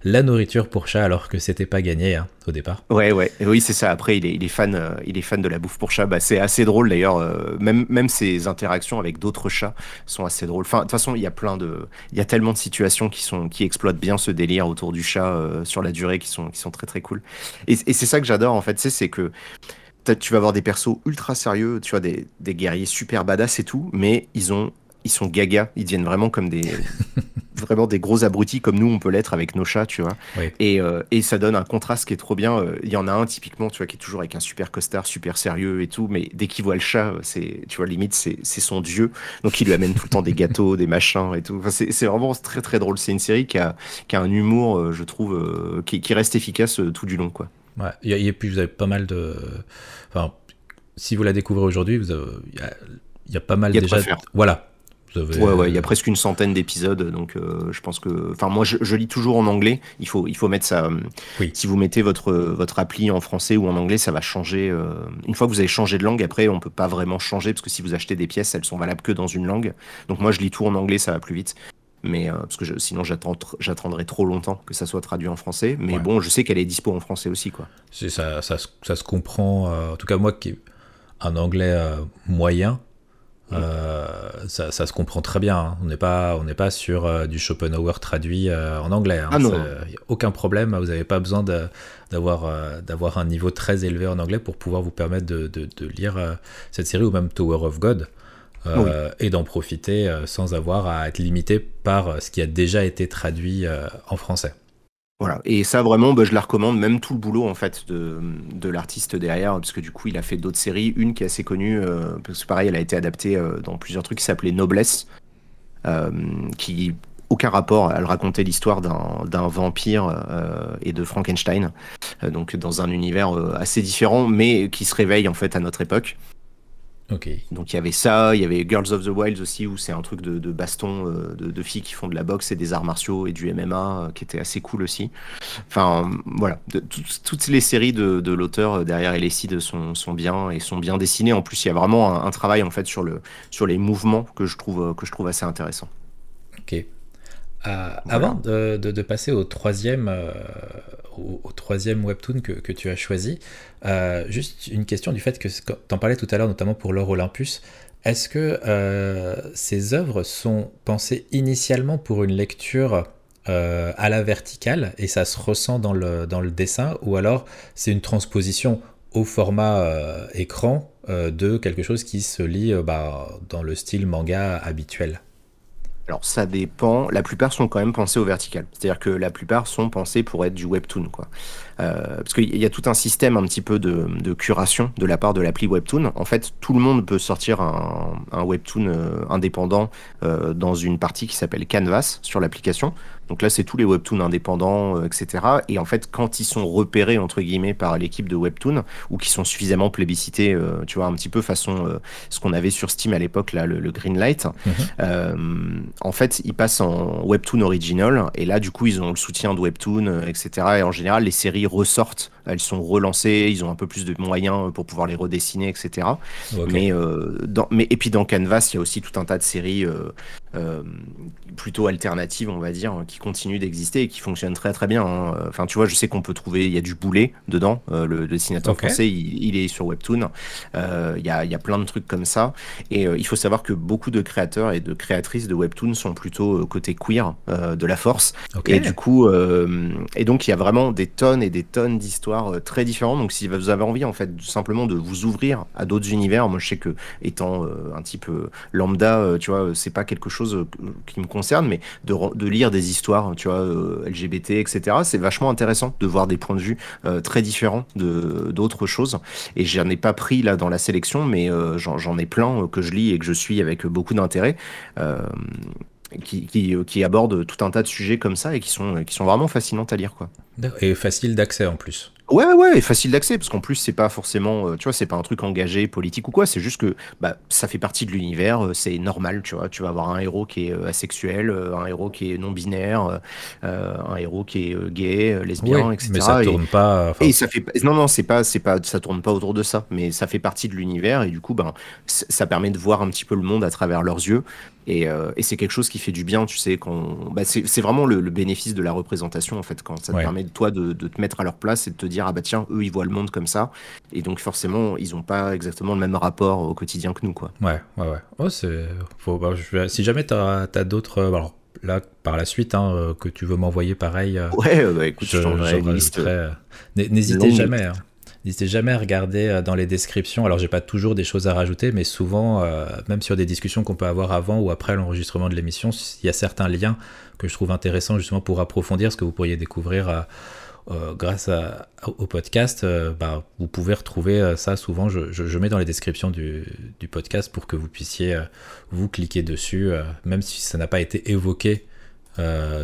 la nourriture pour chat, alors que c'était pas gagné hein, au départ. Ouais, ouais, oui, c'est ça. Après, il est, il est fan, euh, il est fan de la bouffe pour chat. Bah, c'est assez drôle d'ailleurs. Euh, même, même ses interactions avec d'autres chats sont assez drôles. Enfin, de toute façon, il y a plein de, il y a tellement de situations qui sont, qui exploitent bien ce délire autour du chat euh, sur la durée, qui sont, qui sont très très cool. Et, et c'est ça que j'adore en fait, c'est que tu vas avoir des persos ultra sérieux, tu vois, des, des guerriers super badass et tout, mais ils ont ils sont gaga, ils deviennent vraiment comme des vraiment des gros abrutis comme nous on peut l'être avec nos chats, tu vois. Et, euh, et, ça donne un contraste qui est trop bien. Il y en a un typiquement, tu vois, qui est toujours avec un super costard, super sérieux et tout, mais dès qu'il voit le chat, c'est, tu vois, limite c'est, son dieu. Donc il lui amène tout le temps des gâteaux, des machins et tout. Enfin, c'est, vraiment très très drôle. C'est une série qui a, qui a un humour, euh, je trouve, euh, qui, qui, reste efficace tout du long, quoi. Ouais. Et, puis vous avez pas mal de, enfin, si vous la découvrez aujourd'hui, vous il y a, y a pas mal déjà. Voilà, Ouais, ouais, il y a presque une centaine d'épisodes, donc euh, je pense que. Enfin, moi, je, lis toujours en anglais. Il faut, il faut mettre ça. Euh, oui. Si vous mettez votre, votre appli en français ou en anglais, ça va changer. Euh, une fois que vous avez changé de langue, après, on peut pas vraiment changer parce que si vous achetez des pièces, elles sont valables que dans une langue. Donc moi, je lis tout en anglais, ça va plus vite. Mais parce que sinon, j'attendrai trop longtemps que ça soit traduit en français. Mais bon, je sais qu'elle est dispo en français aussi, quoi. Ça, ça, ça, se comprend. en tout cas, moi qui un anglais moyen, euh, ça, ça, se comprend très bien. Hein. On n'est pas, on n'est pas sur euh, du Schopenhauer traduit euh, en anglais. Hein. Ah aucun problème. Vous n'avez pas besoin d'avoir, d'avoir un niveau très élevé en anglais pour pouvoir vous permettre de, de, de lire cette série ou même Tower of God. et d'en profiter sans avoir à être limité par ce qui a déjà été traduit en français. Voilà, et ça vraiment, bah, je la recommande, même tout le boulot en fait de, l'artiste derrière, parce que du coup il a fait d'autres séries, une qui est assez connue, euh, parce que pareil, elle a été adaptée euh, dans plusieurs trucs qui s'appelait Noblesse, euh, qui aucun rapport, elle racontait l'histoire d'un vampire et de Frankenstein, donc dans un univers assez différent, mais qui se réveille en fait à notre époque. Donc il y avait ça, il y avait Girls of the Wilds aussi, où c'est un truc de, baston euh, de, filles qui font de la boxe et des arts martiaux et du MMA, euh, qui était assez cool aussi. Enfin voilà, toutes les séries de, l'auteur euh, derrière Elecid sont, sont bien et sont bien dessinées. En plus, il y a vraiment un, travail en fait sur, le, sur les mouvements que je trouve, que je trouve assez intéressant. Ok. Avant de, passer au troisième, au, troisième webtoon que, tu as choisi. Euh, juste une question du fait que tu en parlais tout à l'heure, notamment pour l'or Olympus. Est-ce que euh, ces œuvres sont pensées initialement pour une lecture euh, à la verticale et ça se ressent dans le, dans le dessin ou alors c'est une transposition au format écran de quelque chose qui se lit bah, dans le style manga habituel? Alors ça dépend. La plupart sont quand même pensés au vertical. C'est-à-dire que la plupart sont pensés pour être du webtoon, quoi. Euh, parce qu'il y a tout un système un petit peu de, curation de la part de l'appli Webtoon. En fait, tout le monde peut sortir un, Webtoon euh, indépendant euh, dans une partie qui s'appelle Canvas sur l'application. Donc là, c'est tous les webtoons indépendants, euh, etc. Et en fait, quand ils sont repérés, entre guillemets, par l'équipe de webtoon, ou qui sont suffisamment plébiscités, euh, tu vois, un petit peu façon euh, ce qu'on avait sur Steam à l'époque, là, le, Green Light, mhm. en fait, ils passent en webtoon original, et là, du coup, ils ont le soutien de webtoon, etc. Et en général, les séries ressortent, elles sont relancées, ils ont un peu plus de moyens pour pouvoir les redessiner, etc. Mais, dans, mais, et puis dans Canvas, il y a aussi tout un tas de séries plutôt alternatives, on va dire, qui continue d'exister et qui fonctionne très très bien. Hein. Enfin, tu vois, je sais qu'on peut trouver, il y a du boulet dedans. Euh, le, dessinateur français, il, est sur Webtoon. Euh, il y, a, y, a, plein de trucs comme ça. Et euh, il faut savoir que beaucoup de créateurs et de créatrices de Webtoon sont plutôt côté queer de la force. Et du coup, et donc il y a vraiment des tonnes et des tonnes d'histoires très différentes. Donc si vous avez envie en fait simplement de vous ouvrir à d'autres univers, moi je sais que étant un type lambda, tu vois, c'est pas quelque chose qui me concerne, mais de, lire des histoires tu vois, euh, LGBT, etc. C'est vachement intéressant de voir des points de vue euh, très différents de d'autres choses. Et j'en ai pas pris là dans la sélection, mais euh, j'en ai plein que je lis et que je suis avec beaucoup d'intérêt. qui, qui, qui, abordent tout un tas de sujets comme ça et qui sont, qui sont vraiment fascinantes à lire. Quoi. Et facile d'accès en plus. Ouais, ouais, et facile d'accès, parce qu'en plus, c'est pas forcément, euh, tu vois, c'est pas un truc engagé, politique ou quoi, c'est juste que bah, ça fait partie de l'univers, euh, c'est normal, tu vois. Tu vas avoir un héros qui est euh, asexuel, un héros qui est non-binaire, un héros qui est gay, lesbien, etc. Mais ça tourne pas. Et ça fait non, non, c'est pas, c'est pas, ça tourne pas autour de ça, mais ça fait partie de l'univers, et du coup, ben, ça permet de voir un petit peu le monde à travers leurs yeux. Et, et c'est quelque chose qui fait du bien, tu sais, quand. Bah, c'est vraiment le, bénéfice de la représentation, en fait, quand ça te permet, toi, de, de, te mettre à leur place et de te dire, ah bah tiens, eux, ils voient le monde comme ça. Et donc, forcément, ils n'ont pas exactement le même rapport au quotidien que nous, quoi. Ouais, ouais, ouais. Oh, c'est. Bah, je... Si jamais tu as, as d'autres. Euh, alors, là, par la suite, hein, euh, que tu veux m'envoyer pareil. Euh, ouais, bah, écoute, je, N'hésitez jamais. Hein. N'hésitez jamais à regarder dans les descriptions. Alors, j'ai pas toujours des choses à rajouter, mais souvent, même sur des discussions qu'on peut avoir avant ou après l'enregistrement de l'émission, il y a certains liens que je trouve intéressants justement pour approfondir ce que vous pourriez découvrir euh, grâce au podcast, euh, bah, vous pouvez retrouver euh, ça souvent. Je, mets dans les descriptions du, podcast pour que vous puissiez vous cliquer dessus, même si ça n'a pas été évoqué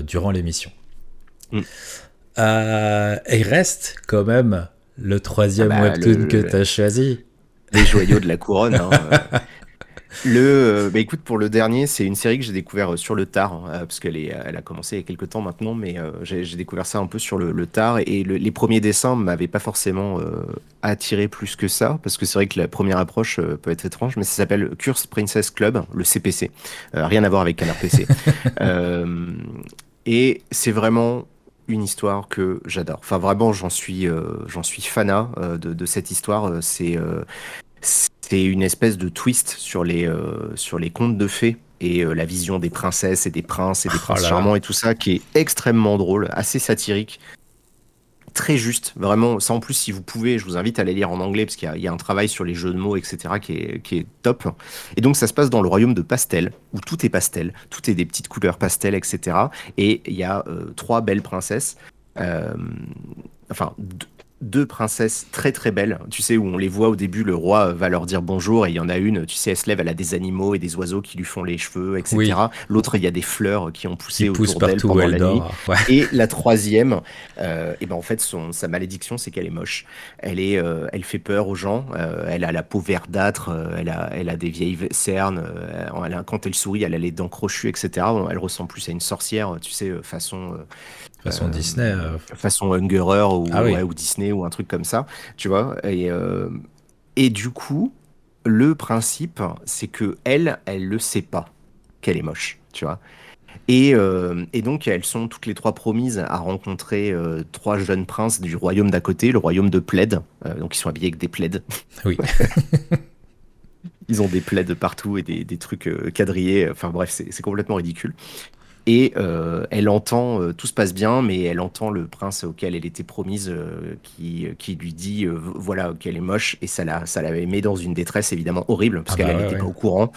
durant l'émission. Mm. il reste quand même le troisième ah bah, webtoon que tu as choisi. Les joyaux de la couronne. Hein, Le, euh, bah écoute, pour le dernier, c'est une série que j'ai découvert euh, sur le tard, hein, parce qu'elle est, elle a commencé il y a quelques temps maintenant, mais euh, j'ai découvert ça un peu sur le, tard, et les premiers dessins m'avaient pas forcément attiré plus que ça, parce que c'est vrai que la première approche peut être étrange, mais ça s'appelle Curse Princess Club, le CPC, rien à voir avec Canard PC. et c'est vraiment une histoire que j'adore. Enfin, vraiment, j'en suis, j'en suis fanat de, de, cette histoire. C'est c'est une espèce de twist sur les, euh, sur les contes de fées et euh, la vision des princesses et des princes et des oh princes charmants et tout ça qui est extrêmement drôle, assez satirique, très juste, vraiment. Ça en plus, si vous pouvez, je vous invite à aller lire en anglais parce qu'il y, a un travail sur les jeux de mots, etc. qui est, qui est top. Et donc ça se passe dans le royaume de Pastel, où tout est pastel, tout est des petites couleurs pastel, etc. Et il y a euh, trois belles princesses. enfin, deux princesses très très belles, tu sais, où on les voit au début, le roi va leur dire bonjour, et il y en a une, tu sais, elle se lève, elle a des animaux et des oiseaux qui lui font les cheveux, etc. L'autre, il y a des fleurs qui ont poussé autour d'elle pendant la nuit. Et la troisième, euh, et ben en fait, son, sa malédiction, c'est qu'elle est moche. Elle, est, euh, elle fait peur aux gens, euh, elle a la peau verdâtre, euh, elle, a, elle a des vieilles cernes, elle quand elle sourit, elle a les dents crochues, etc. Elle ressemble plus à une sorcière, tu sais, façon Façon Disney. Euh. Façon Hungerer ou, ah ou, Disney ou un truc comme ça, tu vois. Et, euh, et du coup, le principe, c'est que elle, elle le sait pas qu'elle est moche, tu vois. Et, euh, et, donc, elles sont toutes les trois promises à rencontrer trois jeunes princes du royaume d'à côté, le royaume de Plaid. donc, ils sont habillés avec des plaids. Oui. ils ont des plaids partout et des, des trucs quadrillés. Enfin, bref, c'est complètement ridicule. Et euh, elle entend, euh, tout se passe bien, mais elle entend le prince auquel elle était promise euh, qui, qui lui dit voilà qu'elle est moche et ça la, ça l'avait mis dans une détresse évidemment horrible parce ah qu'elle n'était bah pas au courant.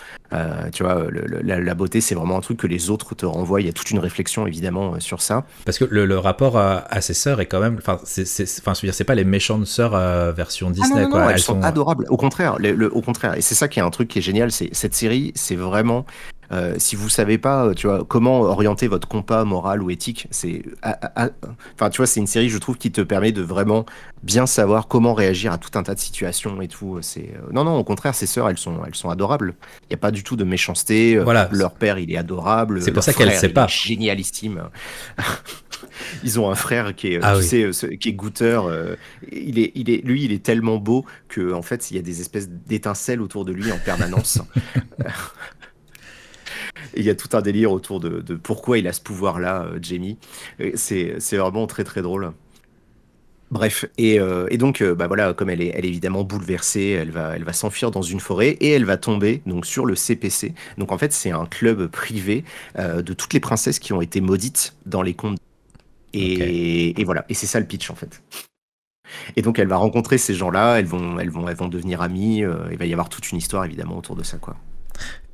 tu vois, la, beauté c'est vraiment un truc que les autres te renvoient. Il y a toute une réflexion évidemment sur ça. Parce que le, rapport à, ses sœurs est quand même, enfin c'est, enfin c'est pas les méchantes sœurs version ah Disney quoi. elles, sont, adorables. Au contraire, au contraire. Et c'est ça qui est un truc qui est génial, c'est cette série, c'est vraiment euh, si vous savez pas, euh, tu vois, comment orienter votre compas moral ou éthique, c'est, enfin, tu vois, c'est une série, je trouve, qui te permet de vraiment bien savoir comment réagir à tout un tas de situations et tout. C'est, euh, non, non, au contraire, ces sœurs, elles sont, elles sont adorables. Il n'y a pas du tout de méchanceté. Voilà. Leur père, il est adorable. C'est pour ça qu'elle sait pas. Génialissime. Ils ont un frère qui est, ah tu sais, qui est goûteur. il est, il est, lui, il est tellement beau que, en fait, il y a des espèces d'étincelles autour de lui en permanence. il y a tout un délire autour de, pourquoi il a ce pouvoir-là, euh, Jamie. C'est vraiment très très drôle. Bref, et, euh, donc, euh, bah voilà, comme elle est, elle est évidemment bouleversée, elle va, elle va s'enfuir dans une forêt et elle va tomber donc sur le CPC. Donc en fait, c'est un club privé de toutes les princesses qui ont été maudites dans les contes. Et, et voilà, et c'est ça le pitch en fait. Et donc elle va rencontrer ces gens-là, elles vont, elles vont, elles vont devenir amies. il va y avoir toute une histoire évidemment autour de ça, quoi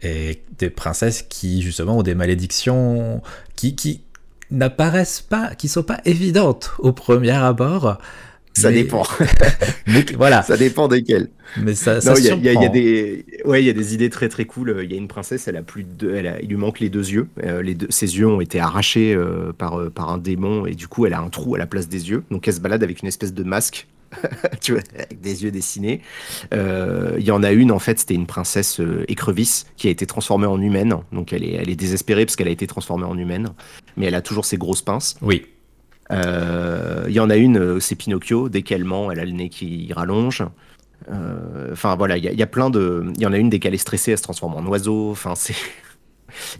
et des princesses qui justement ont des malédictions qui, qui n'apparaissent pas, qui sont pas évidentes au premier abord, Ça dépend. voilà. Ça dépend desquels. Mais ça, il y, a des, ouais, il y a des idées très très cool. Il y a une princesse, elle a plus de, elle il lui manque les deux yeux. Euh, les deux, ses yeux ont été arrachés euh, par euh, par un démon et du coup, elle a un trou à la place des yeux. Donc, elle se balade avec une espèce de masque. tu vois, avec des yeux dessinés. Il y en a une, en fait, c'était une princesse écrevisse qui a été transformée en humaine. Donc elle est, elle est désespérée parce qu'elle a été transformée en humaine. Mais elle a toujours ses grosses pinces. Oui. Il y en a une, c'est Pinocchio. Dès qu'elle ment, elle a le nez qui rallonge. Euh, enfin voilà, il y, a plein de. Il y en a une dès qu'elle est stressée, elle se transforme en oiseau. Enfin c'est.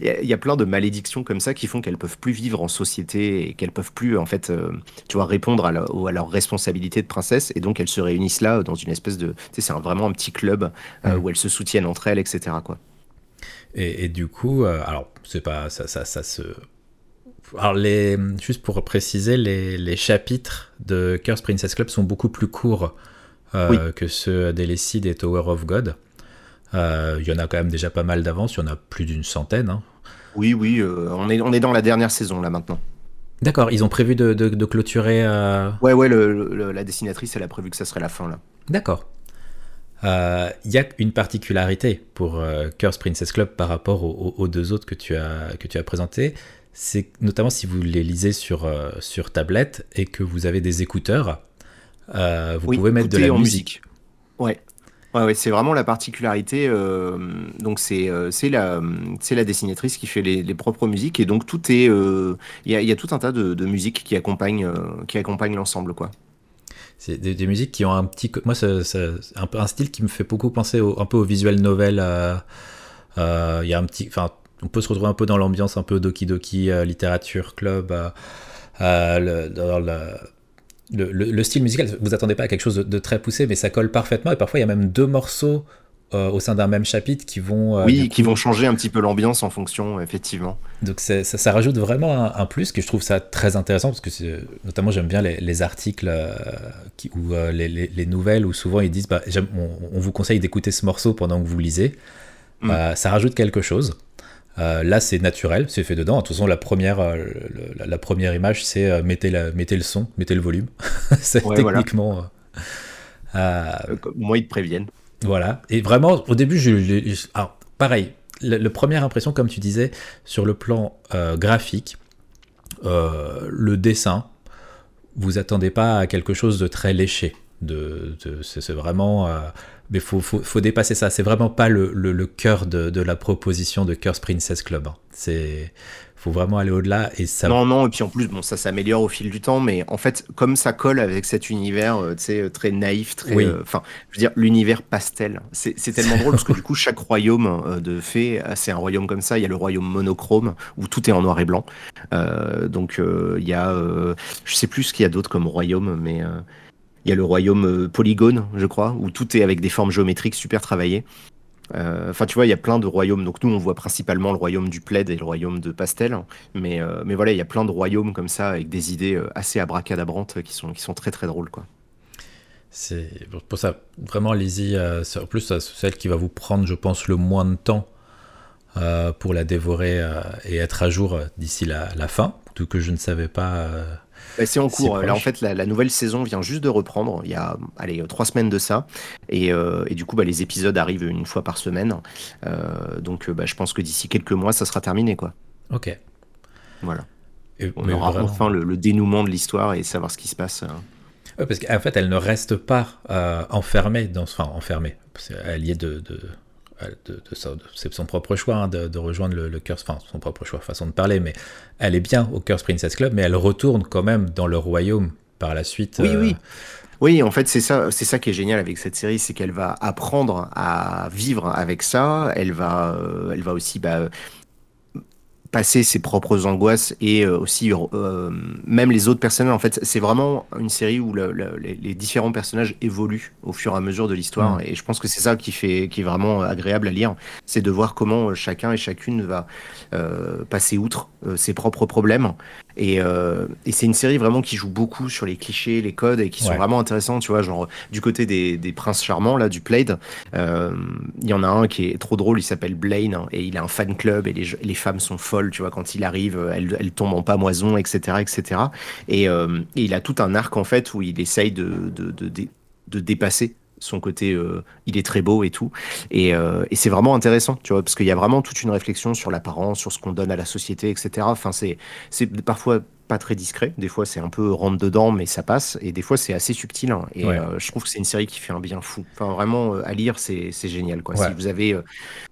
Il y, a plein de malédictions comme ça qui font qu'elles peuvent plus vivre en société et qu'elles peuvent plus en fait, euh, tu vois, répondre à, leurs responsabilités de princesse. Et donc elles se réunissent là dans une espèce de, tu sais, c'est vraiment un petit club euh, où elles se soutiennent entre elles, etc. Quoi. Et, du coup, alors c'est pas ça, ça, ça se alors, les, juste pour préciser, les, les, chapitres de Curse Princess Club sont beaucoup plus courts euh, que ceux d'Elecid et Tower of God. Euh, il y en a quand même déjà pas mal d'avance, il y en a plus d'une centaine. Hein. Oui, oui, euh, on, est, on est dans la dernière saison là maintenant. D'accord, ils ont prévu de, de, clôturer. Ouais, ouais, le, la dessinatrice, elle a prévu que ça serait la fin là. D'accord. Il y a une particularité pour Curse Princess Club par rapport aux, deux autres que tu as, que tu as présentés. C'est notamment si vous les lisez sur, sur tablette et que vous avez des écouteurs, euh, vous pouvez mettre de la musique. Ouais. Ouais, ouais c'est vraiment la particularité. Euh, donc c'est euh, c'est la c'est la dessinatrice qui fait les, propres musiques et donc tout est il y, a, tout un tas de, de musiques qui accompagnent qui accompagnent l'ensemble quoi. C'est des, musiques qui ont un petit moi c'est un style qui me fait beaucoup penser un peu au visual novel. Il y a un petit enfin on peut se retrouver un peu dans l'ambiance un peu doki doki littérature club. Dans le, le, style musical, vous attendez pas à quelque chose de, très poussé, mais ça colle parfaitement. Et parfois, il y a même deux morceaux euh, au sein d'un même chapitre qui vont. Euh, oui, qui vont changer un petit peu l'ambiance en fonction, effectivement. Donc ça, ça, rajoute vraiment un, plus, que je trouve ça très intéressant, parce que notamment j'aime bien les, articles euh, qui, ou les, nouvelles où souvent ils disent bah, on, vous conseille d'écouter ce morceau pendant que vous lisez. Mm. ça rajoute quelque chose. Euh, là, c'est naturel, c'est fait dedans. De toute façon, la première, euh, la, première image, c'est euh, mettez, mettez, le son, mettez le volume. c'est techniquement. Moi, ils te préviennent. Voilà. Et vraiment, au début, je, alors, pareil, la, première impression, comme tu disais, sur le plan graphique, le dessin, vous attendez pas à quelque chose de très léché. De, c'est vraiment mais faut, faut, faut, dépasser ça. C'est vraiment pas le, le, cœur de, de, la proposition de Curse Princess Club. Hein. C'est faut vraiment aller au-delà et ça. Non, non, et puis en plus, bon, ça s'améliore au fil du temps, mais en fait, comme ça colle avec cet univers, euh, tu sais, très naïf, très. Oui. Euh, enfin, je veux dire, l'univers pastel. C'est tellement drôle parce que du coup, chaque royaume euh, de fées, c'est un royaume comme ça. Il y a le royaume monochrome où tout est en noir et blanc. donc, il y a. je sais plus ce qu'il y a d'autre comme royaume, mais. Il y a le royaume euh, polygone, je crois, où tout est avec des formes géométriques super travaillées. Euh, enfin, tu vois, il y a plein de royaumes. Donc, nous, on voit principalement le royaume du plaid et le royaume de pastel. Mais, euh, voilà, il y a plein de royaumes comme ça, avec des idées assez abracadabrantes qui sont, qui sont très très drôles. quoi. C'est pour ça, vraiment, allez-y. en plus, celle qui va vous prendre, je pense, le moins de temps pour la dévorer et être à jour d'ici la, la, fin. Tout que je ne savais pas bah, c'est en cours. Là, en fait, la, nouvelle saison vient juste de reprendre. Il y a, allez, trois semaines de ça. Et, euh, et du coup, bah, les épisodes arrivent une fois par semaine. Euh, donc, bah, je pense que d'ici quelques mois, ça sera terminé, quoi. Ok. Voilà. Et, On aura enfin le, dénouement de l'histoire et savoir ce qui se passe. Hein. parce qu'en fait, elle ne reste pas euh, enfermée, dans, enfin enfermée, elle y est de, de c'est son propre choix hein, de, rejoindre le, le Curse, enfin son propre choix, façon de parler, mais elle est bien au Curse Princess Club, mais elle retourne quand même dans le royaume par la suite. Oui, oui. Euh, oui, en fait, c'est ça, c'est ça qui est génial avec cette série, c'est qu'elle va apprendre à vivre avec ça. Elle va, euh, elle va aussi bah, passer ses propres angoisses et euh, aussi euh, même les autres personnages. En fait, c'est vraiment une série où les, différents personnages évoluent au fur et à mesure de l'histoire. Mm. Et je pense que c'est ça qui fait, qui est vraiment agréable à lire, c'est de voir comment chacun et chacune va euh, passer outre ses propres problèmes Et, euh, et c'est une série vraiment qui joue beaucoup sur les clichés, les codes et qui sont Ouais. vraiment intéressants. Tu vois, genre du côté des, des princes charmants là, du Plaid, euh, il y en a un qui est trop drôle. Il s'appelle Blaine hein, et il a un fan club et les, les femmes sont folles. Tu vois, quand il arrive, euh, elles, elles tombent en pamoison, etc., etc. Et, euh, et il a tout un arc en fait où il essaye de, de, de, de dépasser son côté. euh, il est très beau et tout. Et, euh, et c'est vraiment intéressant, tu vois, parce qu'il y a vraiment toute une réflexion sur l'apparence, sur ce qu'on donne à la société, etc. Enfin, c'est parfois pas très discret, des fois c'est un peu rentre dedans, mais ça passe, et des fois c'est assez subtil. hein. et Ouais. euh, je trouve que c'est une série qui fait un bien fou. Enfin, vraiment, à lire, c'est génial, quoi. Ouais. Si vous avez.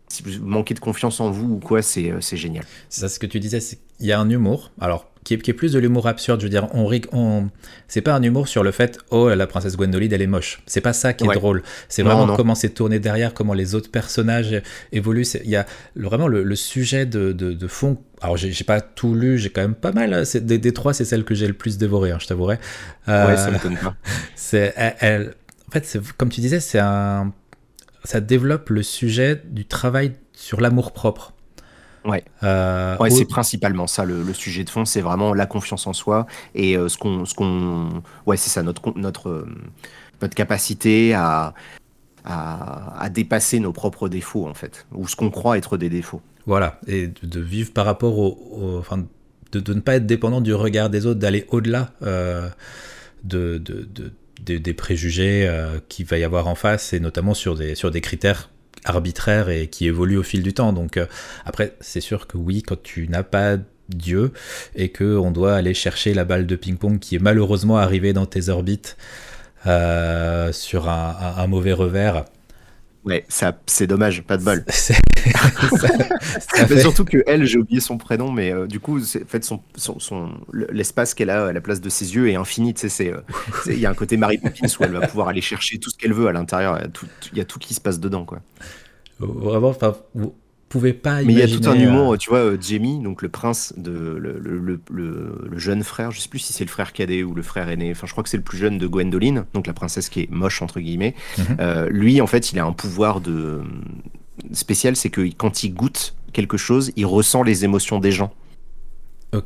si vous manquez de confiance en vous ou quoi, c'est génial. C'est ça ce que tu disais, c'est qu'il y a un humour, alors qui est, qui est plus de l'humour absurde, je veux dire, on, rig- on... c'est pas un humour sur le fait, oh la princesse Gwendoline elle est moche, c'est pas ça qui est Ouais. drôle, c'est vraiment non. comment c'est tourné derrière, comment les autres personnages évoluent, il y a vraiment le, le sujet de, de, de fond, alors j'ai pas tout lu, j'ai quand même pas mal. C'est- des, des trois c'est celle que j'ai le plus dévoré, hein, je t'avouerai. Euh, Ouais, ça m'étonne pas. c'est elle, elle- en fait comme tu disais c'est un ça développe le sujet du travail sur l'amour propre Ouais. Euh, Ouais, c'est principalement ça le, le sujet de fond, c'est vraiment la confiance en soi et euh, ce qu'on, ce qu'on, ouais, c'est ça notre notre euh, notre capacité à, à à dépasser nos propres défauts en fait, ou ce qu'on croit être des défauts. voilà et de, de vivre par rapport au, au- enfin de, de ne pas être dépendant du regard des autres d'aller au-delà de, de, de- de- des préjugés qu'il va y avoir en face et notamment sur des sur des critères arbitraires et qui évoluent au fil du temps donc euh, après c'est sûr que oui quand tu n'as pas Dieu et que on doit aller chercher la balle de ping-pong qui est malheureusement arrivée dans tes orbites euh, sur un mauvais revers. Ouais, ça, c'est dommage, pas de bol. Ça- fait- surtout que elle, j'ai oublié son prénom, mais euh, du coup, en fait, son, son, son- le- l'espace qu'elle a à la place de ses yeux est infini. Tu sais, c'est, euh, c'est- il y a un côté Mary Poppins où elle va pouvoir aller chercher tout ce qu'elle veut à l'intérieur. Il y a tout, il y a tout qui se passe dedans, quoi. Vraiment, enfin, pas Mais il y a tout un humour, euh, tu vois, euh, Jamie, donc le prince de le, le, le, le- le jeune frère, je sais plus si c'est le frère cadet ou le frère aîné, enfin je crois que c'est le plus jeune de Gwendoline, donc la princesse qui est moche entre guillemets. Mhm. Euh, lui, en fait, il a un pouvoir de spécial, c'est que quand il goûte quelque chose, il ressent les émotions des gens.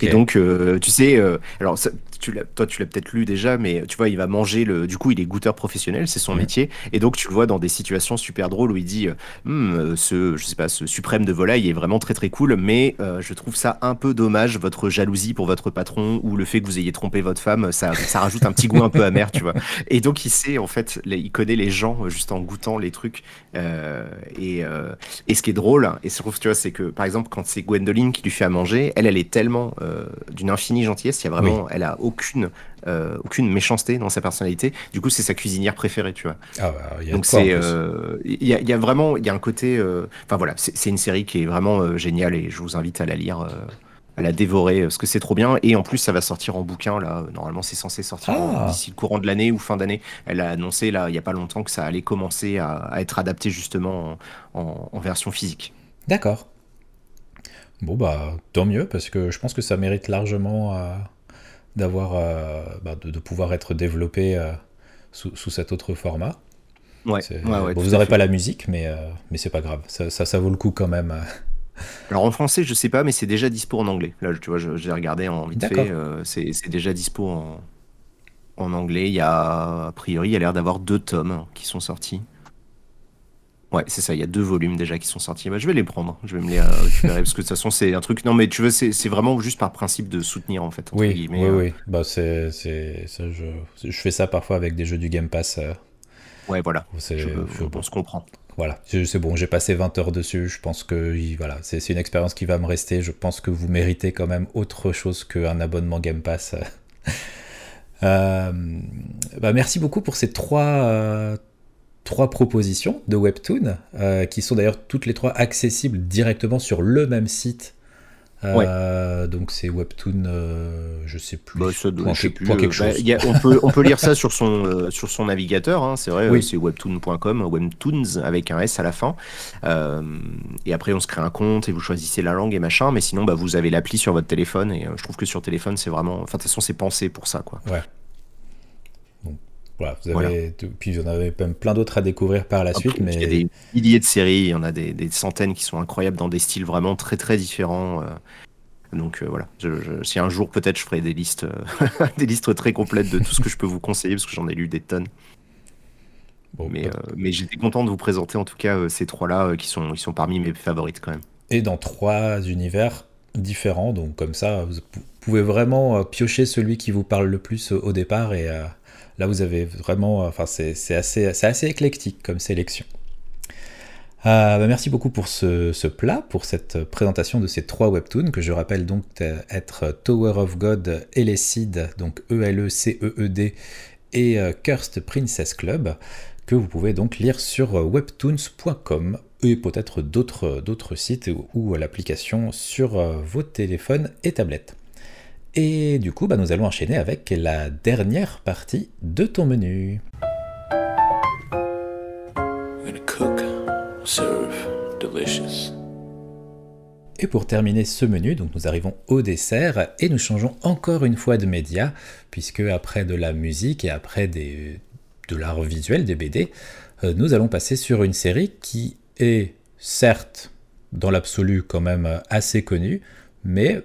Et donc, euh, tu sais, euh, alors ça, tu toi tu l'as peut-être lu déjà, mais tu vois, il va manger le. Du coup, il est goûteur professionnel, c'est son métier, et donc tu le vois dans des situations super drôles où il dit, euh, Hum, euh, ce, je sais pas, ce suprême de volaille est vraiment très très cool, mais euh, je trouve ça un peu dommage votre jalousie pour votre patron ou le fait que vous ayez trompé votre femme, ça, ça rajoute un petit goût un peu amer, tu vois. Et donc il sait en fait, les- il connaît les gens juste en goûtant les trucs. euh, et, euh, et ce qui est drôle, et je trouve, tu vois, c'est que par exemple quand c'est Gwendoline qui lui fait à manger, elle, elle est tellement d'une infinie gentillesse, il y a vraiment, elle a aucune, euh, aucune méchanceté dans sa personnalité. Du coup, c'est sa cuisinière préférée, tu vois. Ah, bah, il y a Donc c'est, euh, il y, a, il y a vraiment, il y a un côté, euh, enfin voilà, c'est une série qui est vraiment géniale et je vous invite à la lire. à la dévorer parce que c'est trop bien et en plus ça va sortir en bouquin là normalement c'est censé sortir Ah. d'ici le courant de l'année ou fin d'année elle a annoncé là il y a pas longtemps que ça allait commencer à, à être adapté justement en, en- en version physique D'accord. Bon, bah, tant mieux, parce que je pense que ça mérite largement euh, d'avoir, euh, bah, de, de pouvoir être développé euh, sous, sous cet autre format. ouais, C'est- ouais, ouais, bon, tout vous n'aurez pas la musique, mais, euh, mais c'est pas grave. Ça, ça, ça vaut le coup quand même. Alors en français, je sais pas, mais c'est déjà dispo en anglais. Là, tu vois, j'ai regardé en vite fait, c'est c'est déjà dispo en, en anglais. Il y a, a priori, il y a l'air d'avoir deux tomes qui sont sortis. Ouais, c'est ça, il y a deux volumes déjà qui sont sortis. Bah, je vais les prendre, je vais me les euh, récupérer parce que de toute façon, c'est un truc. Non, mais tu veux, c'est vraiment juste par principe de soutenir en fait. Oui, oui, euh. oui. Bah, c'est, je, je fais ça parfois avec des jeux du Game Pass. euh, Ouais, voilà. c'est, Je, je- on se comprend. Voilà, c'est bon, j'ai passé 20 heures dessus, je pense que il- voilà, c'est une expérience qui va me rester, je pense que vous méritez quand même autre chose qu'un abonnement Game Pass. Bah, merci beaucoup pour ces trois, trois propositions de Webtoon, euh, qui sont d'ailleurs toutes les trois accessibles directement sur le même site. Euh, Donc c'est Webtoon, euh, je sais plus. Bah, ça doit- point je sais plus, point quelque bah, chose. y a- on, peut, on peut lire ça sur son, euh, sur son navigateur, hein, c'est vrai, Oui. c'est webtoon.com, webtoons avec un S à la fin. Euh, et après, on se crée un compte et vous choisissez la langue et machin, mais sinon, bah, vous avez l'appli sur votre téléphone et euh, je trouve que sur téléphone, c'est vraiment. Enfin, de toute façon, c'est pensé pour ça, quoi. Voilà, vous avez, puis vous en avez même plein d'autres à découvrir par la suite, mais Il y a des milliers de séries, il y en a des, des centaines qui sont incroyables dans des styles vraiment très très différents. euh. Donc voilà, si un jour peut-être je ferai des listes, des listes très complètes de tout ce que je peux vous conseiller, parce que j'en ai lu des tonnes. Bon, mais, mais j'étais content de vous présenter en tout cas ces trois-là qui sont, ils sont parmi mes favorites quand même. Et dans trois univers différents, donc comme ça, vous pouvez vraiment piocher celui qui vous parle le plus au départ et Là, vous avez vraiment, enfin, c'est assez, éclectique comme sélection. Euh, bah, merci beaucoup pour ce, plat, pour cette présentation de ces trois webtoons que je rappelle donc être Tower of God, Elecid, donc E-L-E-C-E-E-D, et euh, Cursed Princess Club, que vous pouvez donc lire sur webtoons.com et peut-être d'autres sites ou l'application sur euh, vos téléphones et tablettes. Et du coup, bah, nous allons enchaîner avec la dernière partie de ton menu. Et pour terminer ce menu, donc nous arrivons au dessert et nous changeons encore une fois de média, puisque après de la musique et après des, de l'art visuel des BD, euh, nous allons passer sur une série qui est certes dans l'absolu quand même assez connue, mais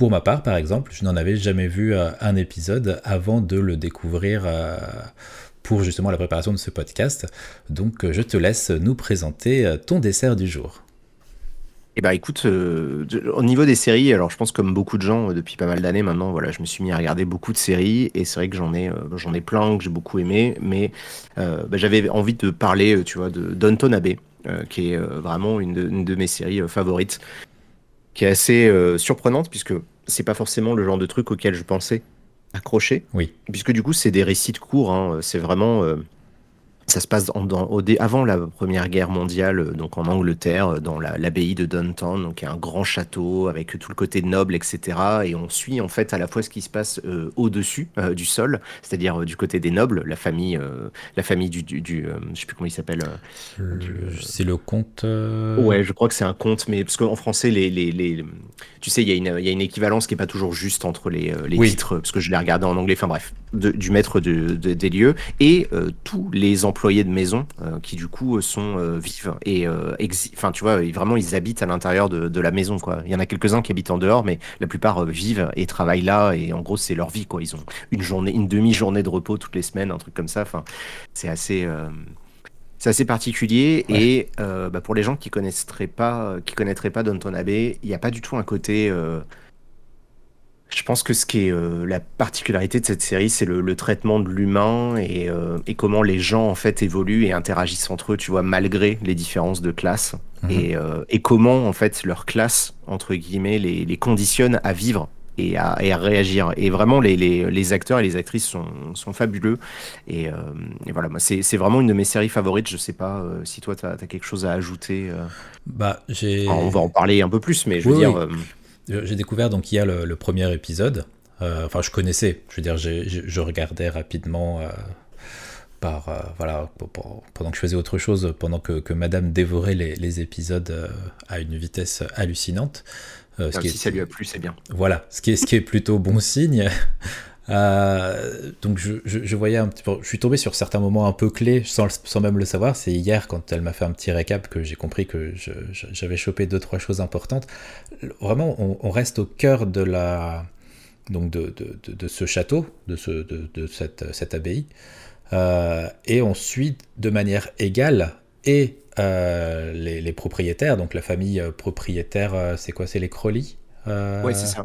pour ma part, par exemple, je n'en avais jamais vu euh, un épisode avant de le découvrir euh, pour justement la préparation de ce podcast. Donc euh, je te laisse nous présenter ton dessert du jour. Eh ben écoute, au niveau des séries, alors je pense comme beaucoup de gens depuis pas mal d'années maintenant, voilà, je me suis mis à regarder beaucoup de séries et c'est vrai que j'en ai, j'en ai plein que j'ai beaucoup aimé, mais bah, j'avais envie de parler, tu vois, de Downton Abbey, qui est vraiment une une de, mes séries favorites qui est assez euh, surprenante puisque c'est pas forcément le genre de truc auquel je pensais accrocher. Oui. Puisque du coup, c'est des récits de cours. Hein. C'est vraiment euh, ça se passe avant la Première Guerre mondiale, euh, donc en Angleterre, euh, dans l'abbaye de Downton, donc un grand château avec tout le côté noble, etc. Et on suit en fait à la fois ce qui se passe euh, au-dessus du sol, c'est-à-dire du côté des nobles, la famille, la famille du, du, je sais plus comment il s'appelle. c'est le comte. Ouais, je crois que c'est un comte, mais parce qu'en français, les, les, les, tu sais, il y, a une, y a une équivalence qui est pas toujours juste entre les, les titres, parce que je l'ai regardé en anglais. Enfin bref, du maître de, des lieux et tous les emplois employés de maison euh, qui du coup euh, sont euh, vivent et enfin tu vois vraiment ils habitent à l'intérieur de, la maison quoi. Il y en a quelques-uns qui habitent en dehors mais la plupart vivent et travaillent là et en gros c'est leur vie quoi. Ils ont une journée, une demi-journée de repos toutes les semaines, un truc comme ça. Enfin c'est assez c'est assez particulier et bah, pour les gens qui connaîtraient pas, qui connaîtraient pas Downton Abbey, il n'y a pas du tout un côté je pense que ce qui est euh, la particularité de cette série, c'est le, traitement de l'humain euh, et, comment les gens en fait évoluent et interagissent entre eux, tu vois, malgré les différences de classe mhm. euh, et, comment en fait leur classe entre guillemets les, conditionne à vivre et à, réagir. Et vraiment, les, acteurs et les actrices sont, fabuleux. Et, voilà, c'est vraiment une de mes séries favorites. Je sais pas si toi, tu as, quelque chose à ajouter. Bah, j'ai. on va en parler un peu plus, mais je veux dire. J'ai découvert donc il y a le, premier épisode. Euh, enfin, je connaissais. Je veux dire, je regardais rapidement. Euh, par euh, voilà pendant que je faisais autre chose, pendant que, Madame dévorait les, épisodes à une vitesse hallucinante. ce qui si ça lui a plu, c'est bien. Voilà, ce qui est ce qui est plutôt bon signe. Euh, donc je, voyais un petit peu, je suis tombé sur certains moments un peu clés sans, sans même le savoir. C'est hier quand elle m'a fait un petit récap que j'ai compris que j'avais chopé deux trois choses importantes. Vraiment, on, reste au cœur de la donc de, de, de, ce château, de, ce, de, cette, cette abbaye, euh, et on suit de manière égale et euh, les, les, propriétaires, donc la famille propriétaire, c'est quoi? C'est les Crowley Oui, c'est ça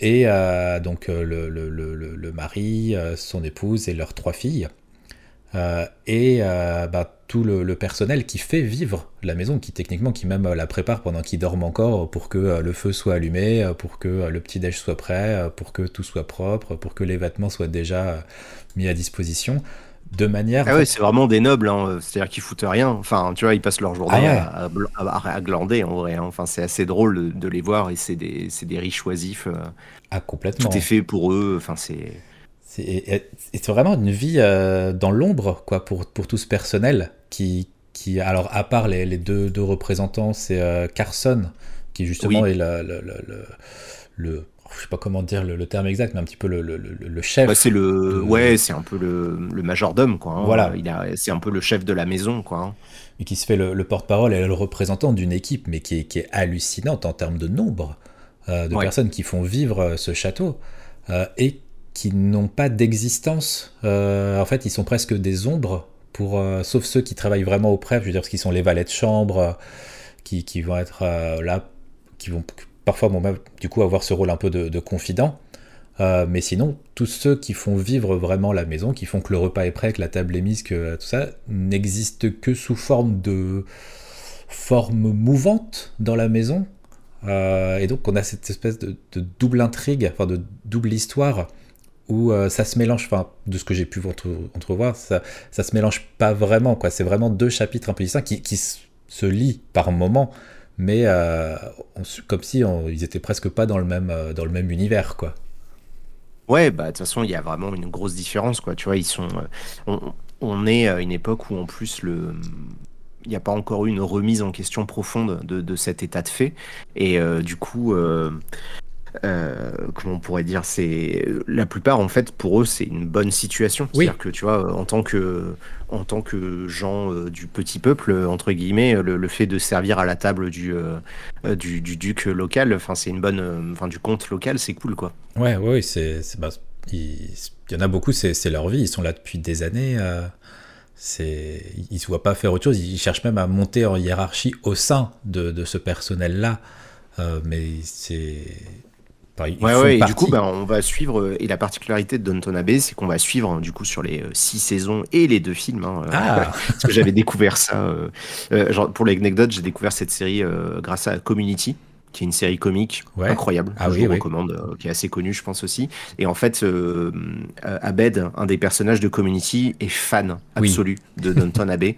et euh, donc euh, le, mari, euh, son épouse et leurs trois filles. et bah, tout le, personnel qui fait vivre la maison, qui techniquement qui même la prépare pendant qu'ils dorment encore pour que le feu soit allumé, pour que le petit déj soit prêt, pour que tout soit propre, pour que les vêtements soient déjà mis à disposition de manière. Ah ouais, c'est vraiment des nobles, hein. c'est-à-dire qu'ils foutent rien. Enfin, tu vois, ils passent leur journée ah à, glander en vrai. Hein. Enfin, c'est assez drôle de, les voir et c'est des, des, riches oisifs. Euh. Ah, complètement. Tout est fait pour eux. Enfin, c'est. C'est vraiment une vie euh, dans l'ombre, quoi, pour, pour tout ce personnel qui, qui alors, à part les, les deux, deux représentants, c'est euh, Carson, qui justement est le, le, le, le je sais pas comment dire le, terme exact, mais un petit peu le, le, le chef. Bah, c'est le, ouais, c'est un peu le, majordome, quoi. Hein. Voilà. Il a, c'est un peu le chef de la maison, quoi. Hein. Et qui se fait le, porte-parole et le représentant d'une équipe, mais qui est, qui est hallucinante en termes de nombre. de personnes qui font vivre ce château et qui n'ont pas d'existence. en fait, ils sont presque des ombres, pour, sauf ceux qui travaillent vraiment auprès, je veux dire, ce qui sont les valets de chambre, qui, qui, vont être là, qui vont parfois vont même du coup avoir ce rôle un peu de, de confident. Euh, mais sinon, tous ceux qui font vivre vraiment la maison, qui font que le repas est prêt, que la table est mise, que tout ça, n'existe que sous forme de forme mouvante dans la maison. Euh, et donc on a cette espèce de, double intrigue, enfin de double histoire, où euh, ça se mélange, enfin de ce que j'ai pu entrevoir, ça, ça se mélange pas vraiment. C'est vraiment deux chapitres un peu distincts qui, qui se lient par moments, mais comme si ils étaient presque pas dans le même, dans le même univers. quoi. Ouais, bah de toute façon, il y a vraiment une grosse différence, quoi. Tu vois, ils sont, euh, on, est à une époque où en plus le, il n'y a pas encore eu une remise en question profonde de, cet état de fait, et euh, du coup, euh, euh, comment on pourrait dire, c'est la plupart en fait pour eux c'est une bonne situation. C'est-à-dire que tu vois, en tant que en tant que gens euh, du petit peuple entre guillemets, le, fait de servir à la table du euh, du, duc local, enfin c'est une bonne, enfin du comte local, c'est cool quoi. Ouais, ouais, c'est bah, il, y en a beaucoup, c'est leur vie, ils sont là depuis des années. c'est ils se voient pas faire autre chose, ils cherchent même à monter en hiérarchie au sein de, de ce personnel là. mais c'est ouais, ouais, et du coup, ben, on va suivre. Et la particularité de Downton Abbey, c'est qu'on va suivre du coup sur les euh, six saisons et les deux films. Hein, euh, ah. parce que j'avais découvert ça. Euh, genre, pour l'anecdote, j'ai découvert cette série grâce à Community qui est une série comique incroyable, ah, je vous recommande, qui est assez connue, je pense aussi. Et en fait, Abed, un des personnages de Community, est fan absolu de Downton Abbey.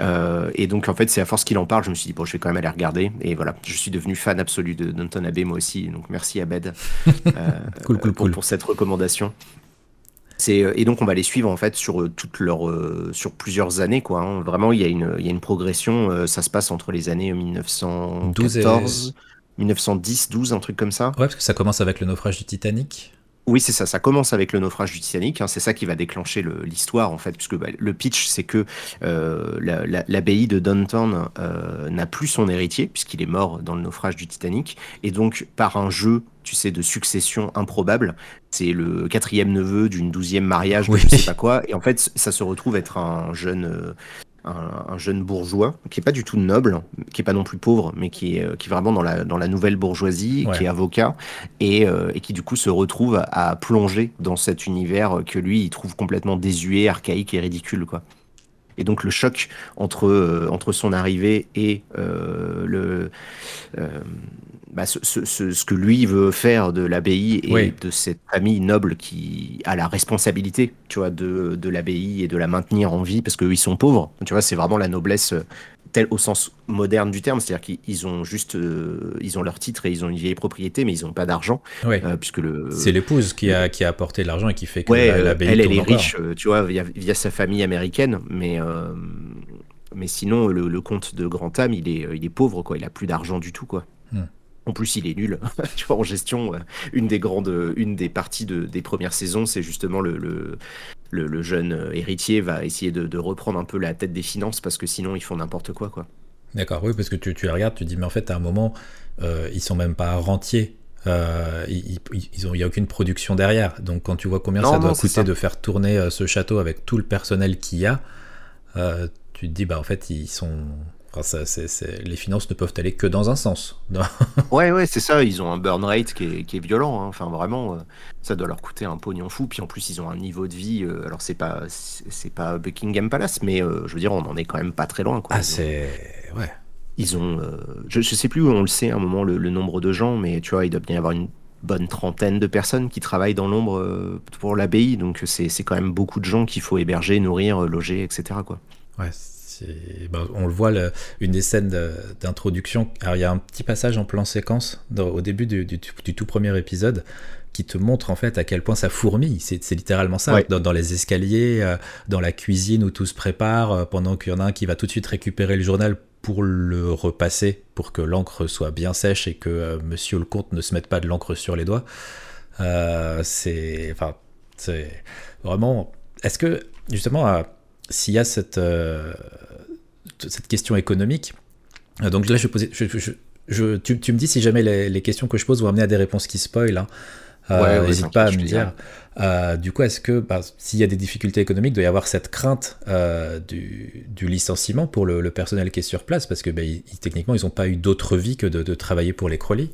Euh, et donc, en fait, c'est à force qu'il en parle, je me suis dit, bon, je vais quand même aller regarder. Et voilà, je suis devenu fan absolu de Danton Abbey, moi aussi. Donc, merci Abed euh, cool, cool, pour, pour, cette recommandation. Euh, et donc on va les suivre en fait sur toutes leurs sur plusieurs années quoi. Hein. Vraiment il y a une il y a une progression. ça se passe entre les années 1914, 1910, 12, un truc comme ça. Ouais parce que ça commence avec le naufrage du Titanic. Oui, c'est ça. Ça commence avec le naufrage du Titanic. Hein. c'est ça qui va déclencher l'histoire, en fait, puisque bah, le pitch, c'est que euh, l'abbaye de Downton euh, n'a plus son héritier, puisqu'il est mort dans le naufrage du Titanic. Et donc, par un jeu, tu sais, de succession improbable, c'est le quatrième neveu d'une douzième mariage, de je sais pas quoi. Et en fait, ça se retrouve être un jeune, euh, un, jeune bourgeois qui est pas du tout noble, qui est pas non plus pauvre, mais qui est, qui est vraiment dans la, dans la nouvelle bourgeoisie, qui est avocat et, euh, et, qui du coup se retrouve à plonger dans cet univers que lui il trouve complètement désuet, archaïque et ridicule quoi. Et donc le choc entre, euh, entre son arrivée et euh, le, bah, ce, ce, que lui veut faire de l'abbaye et de cette famille noble qui a la responsabilité, tu vois, de, de l'abbaye et de la maintenir en vie parce qu'eux ils sont pauvres. Tu vois, c'est vraiment la noblesse euh, telle au sens moderne du terme, c'est-à-dire qu'ils ont juste, euh, ils ont leur titre et ils ont une vieille propriété, mais ils n'ont pas d'argent, euh, puisque le. C'est l'épouse qui a qui a apporté l'argent et qui fait que l'abbaye elle, elle est riche, tu vois, via, via, sa famille américaine, mais. mais sinon, le, comte de Grand Am, il est, il est pauvre, quoi. Il a plus d'argent du tout, quoi. En plus, il est nul. tu vois, en gestion, euh, une des grandes, une des parties de, des premières saisons, c'est justement le, le, le, jeune euh, héritier va essayer de, reprendre un peu la tête des finances parce que sinon, ils font n'importe quoi, quoi. D'accord, oui, parce que tu, tu les regardes, tu dis, mais en fait, à un moment, euh, ils sont même pas rentiers. Euh, il n'y a aucune production derrière. Donc, quand tu vois combien ça doit coûter de faire tourner ce château avec tout le personnel qu'il y a, tu te dis, bah, en fait, ils sont ça, Les finances ne peuvent aller que dans un sens. ouais, ouais, c'est ça. Ils ont un burn rate qui est, qui est violent. Hein. Enfin, vraiment, euh, ça doit leur coûter un pognon fou. Puis en plus, ils ont un niveau de vie. Euh, alors, c'est pas, c'est pas Buckingham Palace, mais euh, je veux dire, on en est quand même pas très loin. Quoi. Ah, c'est. Ouais. Ils ont. Je, je, sais plus où on le sait à un moment le, le, nombre de gens, mais tu vois, il doit bien y avoir une bonne trentaine de personnes qui travaillent dans l'ombre pour l'abbaye. Donc, c'est quand même beaucoup de gens qu'il faut héberger, nourrir, loger, etc. Quoi. Ouais, ben, on le voit, une des scènes d'introduction. Alors, il y a un petit passage en plan séquence au début du, tout premier épisode qui te montre en fait à quel point ça fourmille. C'est littéralement ça. Dans, les escaliers, euh, dans la cuisine où tout se prépare, euh, pendant qu'il y en a un qui va tout de suite récupérer le journal pour le repasser, pour que l'encre soit bien sèche et que euh, monsieur le comte ne se mette pas de l'encre sur les doigts. c'est. Enfin, c'est vraiment. Est-ce que, justement, s'il y a cette, cette question économique. Euh, donc là, je, je, tu, me dis si jamais les, questions que je pose vont amener à des réponses qui spoilent. Hein. Euh, n'hésite pas à me dire. Euh, du coup, est-ce que bah, s'il y a des difficultés économiques, il doit y avoir cette crainte euh, du, licenciement pour le, personnel qui est sur place? Parce que bah, techniquement, ils n'ont pas eu d'autre vie que de, travailler pour les Crowley.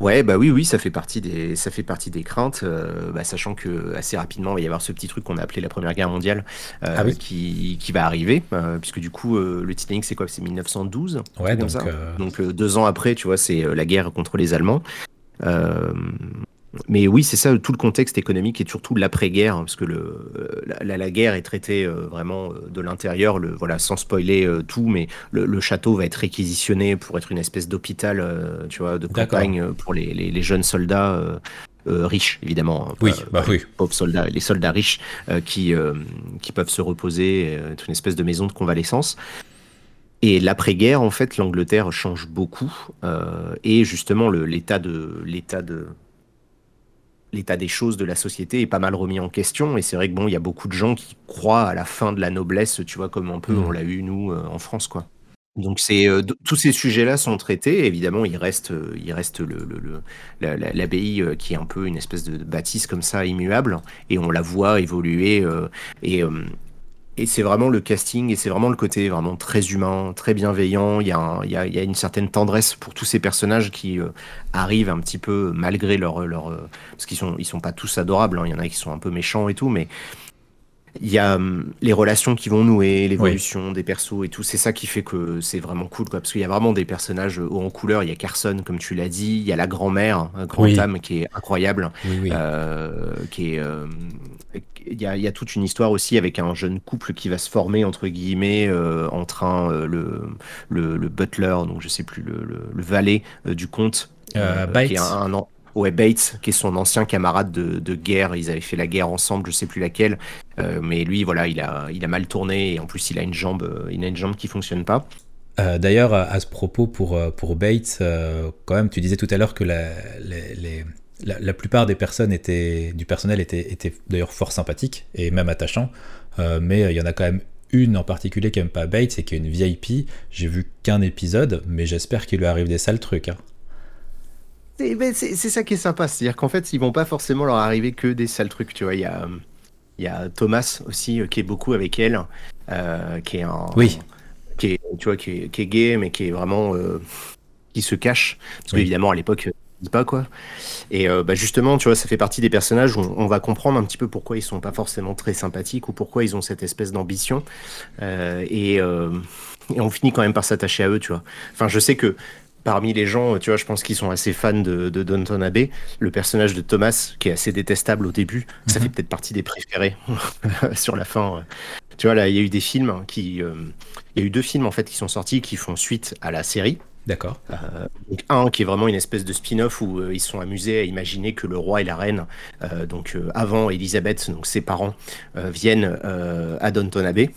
Ouais, bah oui, oui, ça fait partie des, ça fait partie des craintes, bah, sachant que assez rapidement, il va y avoir ce petit truc qu'on a appelé la Première Guerre mondiale ah qui, qui, va arriver, puisque du coup, le Titanic, c'est quoi? C'est 1912 Ouais, donc, donc deux ans après, tu vois, c'est la guerre contre les Allemands. Euh, mais oui, c'est ça tout le contexte économique et surtout l'après-guerre, hein, parce que le, la, la, guerre est traitée euh, vraiment euh, de l'intérieur, voilà, sans spoiler tout, mais le, château va être réquisitionné pour être une espèce d'hôpital, tu vois, de campagne pour les, les, jeunes soldats. riches, évidemment. Hein, oui, bah oui. Pauvres soldats, les soldats riches qui, qui peuvent se reposer, être une espèce de maison de convalescence. Et l'après-guerre, en fait, l'Angleterre change beaucoup. Euh, et justement, l'état de l'état de l'état des choses de la société est pas mal remis en question. Et c'est vrai que bon, il y a beaucoup de gens qui croient à la fin de la noblesse, tu vois, comme un peu mmh. on l'a eu nous euh, en France, quoi. Donc c'est euh, tous ces sujets-là sont traités. Évidemment, il reste, il reste le, l'abbaye qui est un peu une espèce de bâtisse comme ça immuable, et on la voit évoluer. et et c'est vraiment le casting et c'est vraiment le côté vraiment très humain, très bienveillant. Il y a, une certaine tendresse pour tous ces personnages qui euh, arrivent un petit peu malgré leur. euh, parce qu'ils sont, sont pas tous adorables, hein. il y en a qui sont un peu méchants et tout, mais il y a hum, les relations qui vont nouer, l'évolution des persos et tout. C'est ça qui fait que c'est vraiment cool, quoi. Parce qu'il y a vraiment des personnages hauts en couleur. Il y a Carson, comme tu l'as dit. Il y a la grand-mère, un grand âme qui est incroyable. Euh, qui est. Euh, il, y a, il y, a, toute une histoire aussi avec un jeune couple qui va se former entre guillemets euh, entre un le, le, le, butler, donc je sais plus le, le, valet du comte, qui est un, un Bates, qui est son ancien camarade de, guerre. Ils avaient fait la guerre ensemble, je sais plus laquelle. Euh, mais lui, voilà, il a, mal tourné et en plus, il a une jambe, euh, il a une jambe qui fonctionne pas. Euh, d'ailleurs, à ce propos, pour, Bates, quand même, tu disais tout à l'heure que la, plupart des personnes étaient, du personnel étaient, d'ailleurs fort sympathiques et même attachants. mais il y en a quand même une en particulier qui aime pas Bates et qui est une VIP. J'ai vu qu'un épisode, mais j'espère qu'il lui arrive des sales trucs. Hein. C'est ça qui est sympa, c'est-à-dire qu'en fait, ils vont pas forcément leur arriver que des sales trucs, tu vois. Il y a, il y a Thomas aussi euh, qui est beaucoup avec elle, euh, qui est un, oui, qui est, tu vois, qui est, qui est gay, mais qui est vraiment, euh, qui se cache, parce qu'évidemment à l'époque, dit pas quoi. Et bah justement, tu vois, ça fait partie des personnages où on, va comprendre un petit peu pourquoi ils sont pas forcément très sympathiques ou pourquoi ils ont cette espèce d'ambition. et, et on finit quand même par s'attacher à eux, tu vois. Enfin, je sais que parmi les gens, tu vois, je pense qu'ils sont assez fans de, de Downton Abbey. Le personnage de Thomas, qui est assez détestable au début, ça mhm. fait peut-être partie des préférés sur la fin. Tu vois, là, il y a eu des films qui. Euh, il y a eu deux films, en fait, qui sont sortis, qui font suite à la série. D'accord. Euh, un qui est vraiment une espèce de spin-off où euh, ils sont amusés à imaginer que le roi et la reine, donc avant Elisabeth, donc ses parents, viennent à Downton Abbey.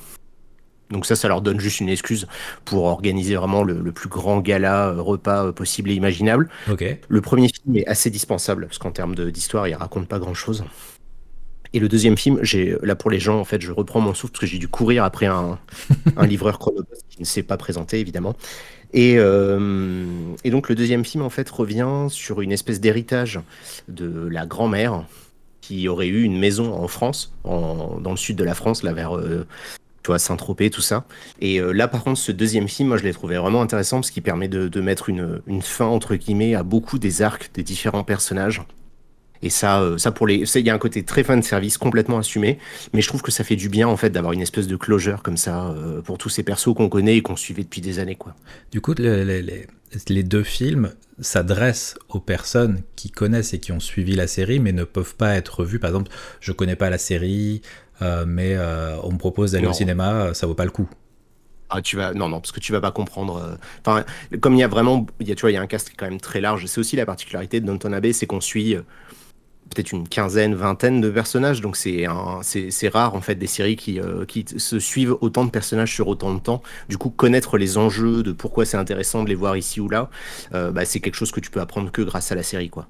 Donc ça, ça leur donne juste une excuse pour organiser vraiment le, plus grand gala euh, repas euh, possible et imaginable. Le premier film est assez dispensable parce qu'en termes d'histoire, il raconte pas grand-chose. Et le deuxième film, j'ai là pour les gens, en fait, je reprends mon souffle parce que j'ai dû courir après un, livreur chronopost qui ne s'est pas présenté évidemment. Et, euh, et, donc le deuxième film en fait revient sur une espèce d'héritage de la grand-mère qui aurait eu une maison en France, dans le sud de la France, là vers tu vois, Saint-Tropez, tout ça. Et euh, là, par contre, ce deuxième film, moi, je l'ai trouvé vraiment intéressant parce qu'il permet de, mettre une, fin, entre guillemets, à beaucoup des arcs des différents personnages. Et ça, euh, ça pour les, il y a un côté très fan de service complètement assumé, mais je trouve que ça fait du bien en fait d'avoir une espèce de closure comme ça euh, pour tous ces persos qu'on connaît et qu'on suivait depuis des années, quoi. Du coup, les, les deux films s'adressent aux personnes qui connaissent et qui ont suivi la série, mais ne peuvent pas être vus. Par exemple, je connais pas la série, mais euh, on me propose d'aller au cinéma, ça vaut pas le coup. Ah, tu vas non non parce que tu vas pas comprendre. Euh, enfin, comme il y a vraiment, il y a tu vois, il y a un cast qui est quand même très large. C'est aussi la particularité de Downton Abbey, c'est qu'on suit peut-être une quinzaine, vingtaine de personnages. Donc c'est c'est rare en fait des séries qui, qui se suivent autant de personnages sur autant de temps. Du coup, connaître les enjeux de pourquoi c'est intéressant de les voir ici ou là, bah, c'est quelque chose que tu peux apprendre que grâce à la série, quoi.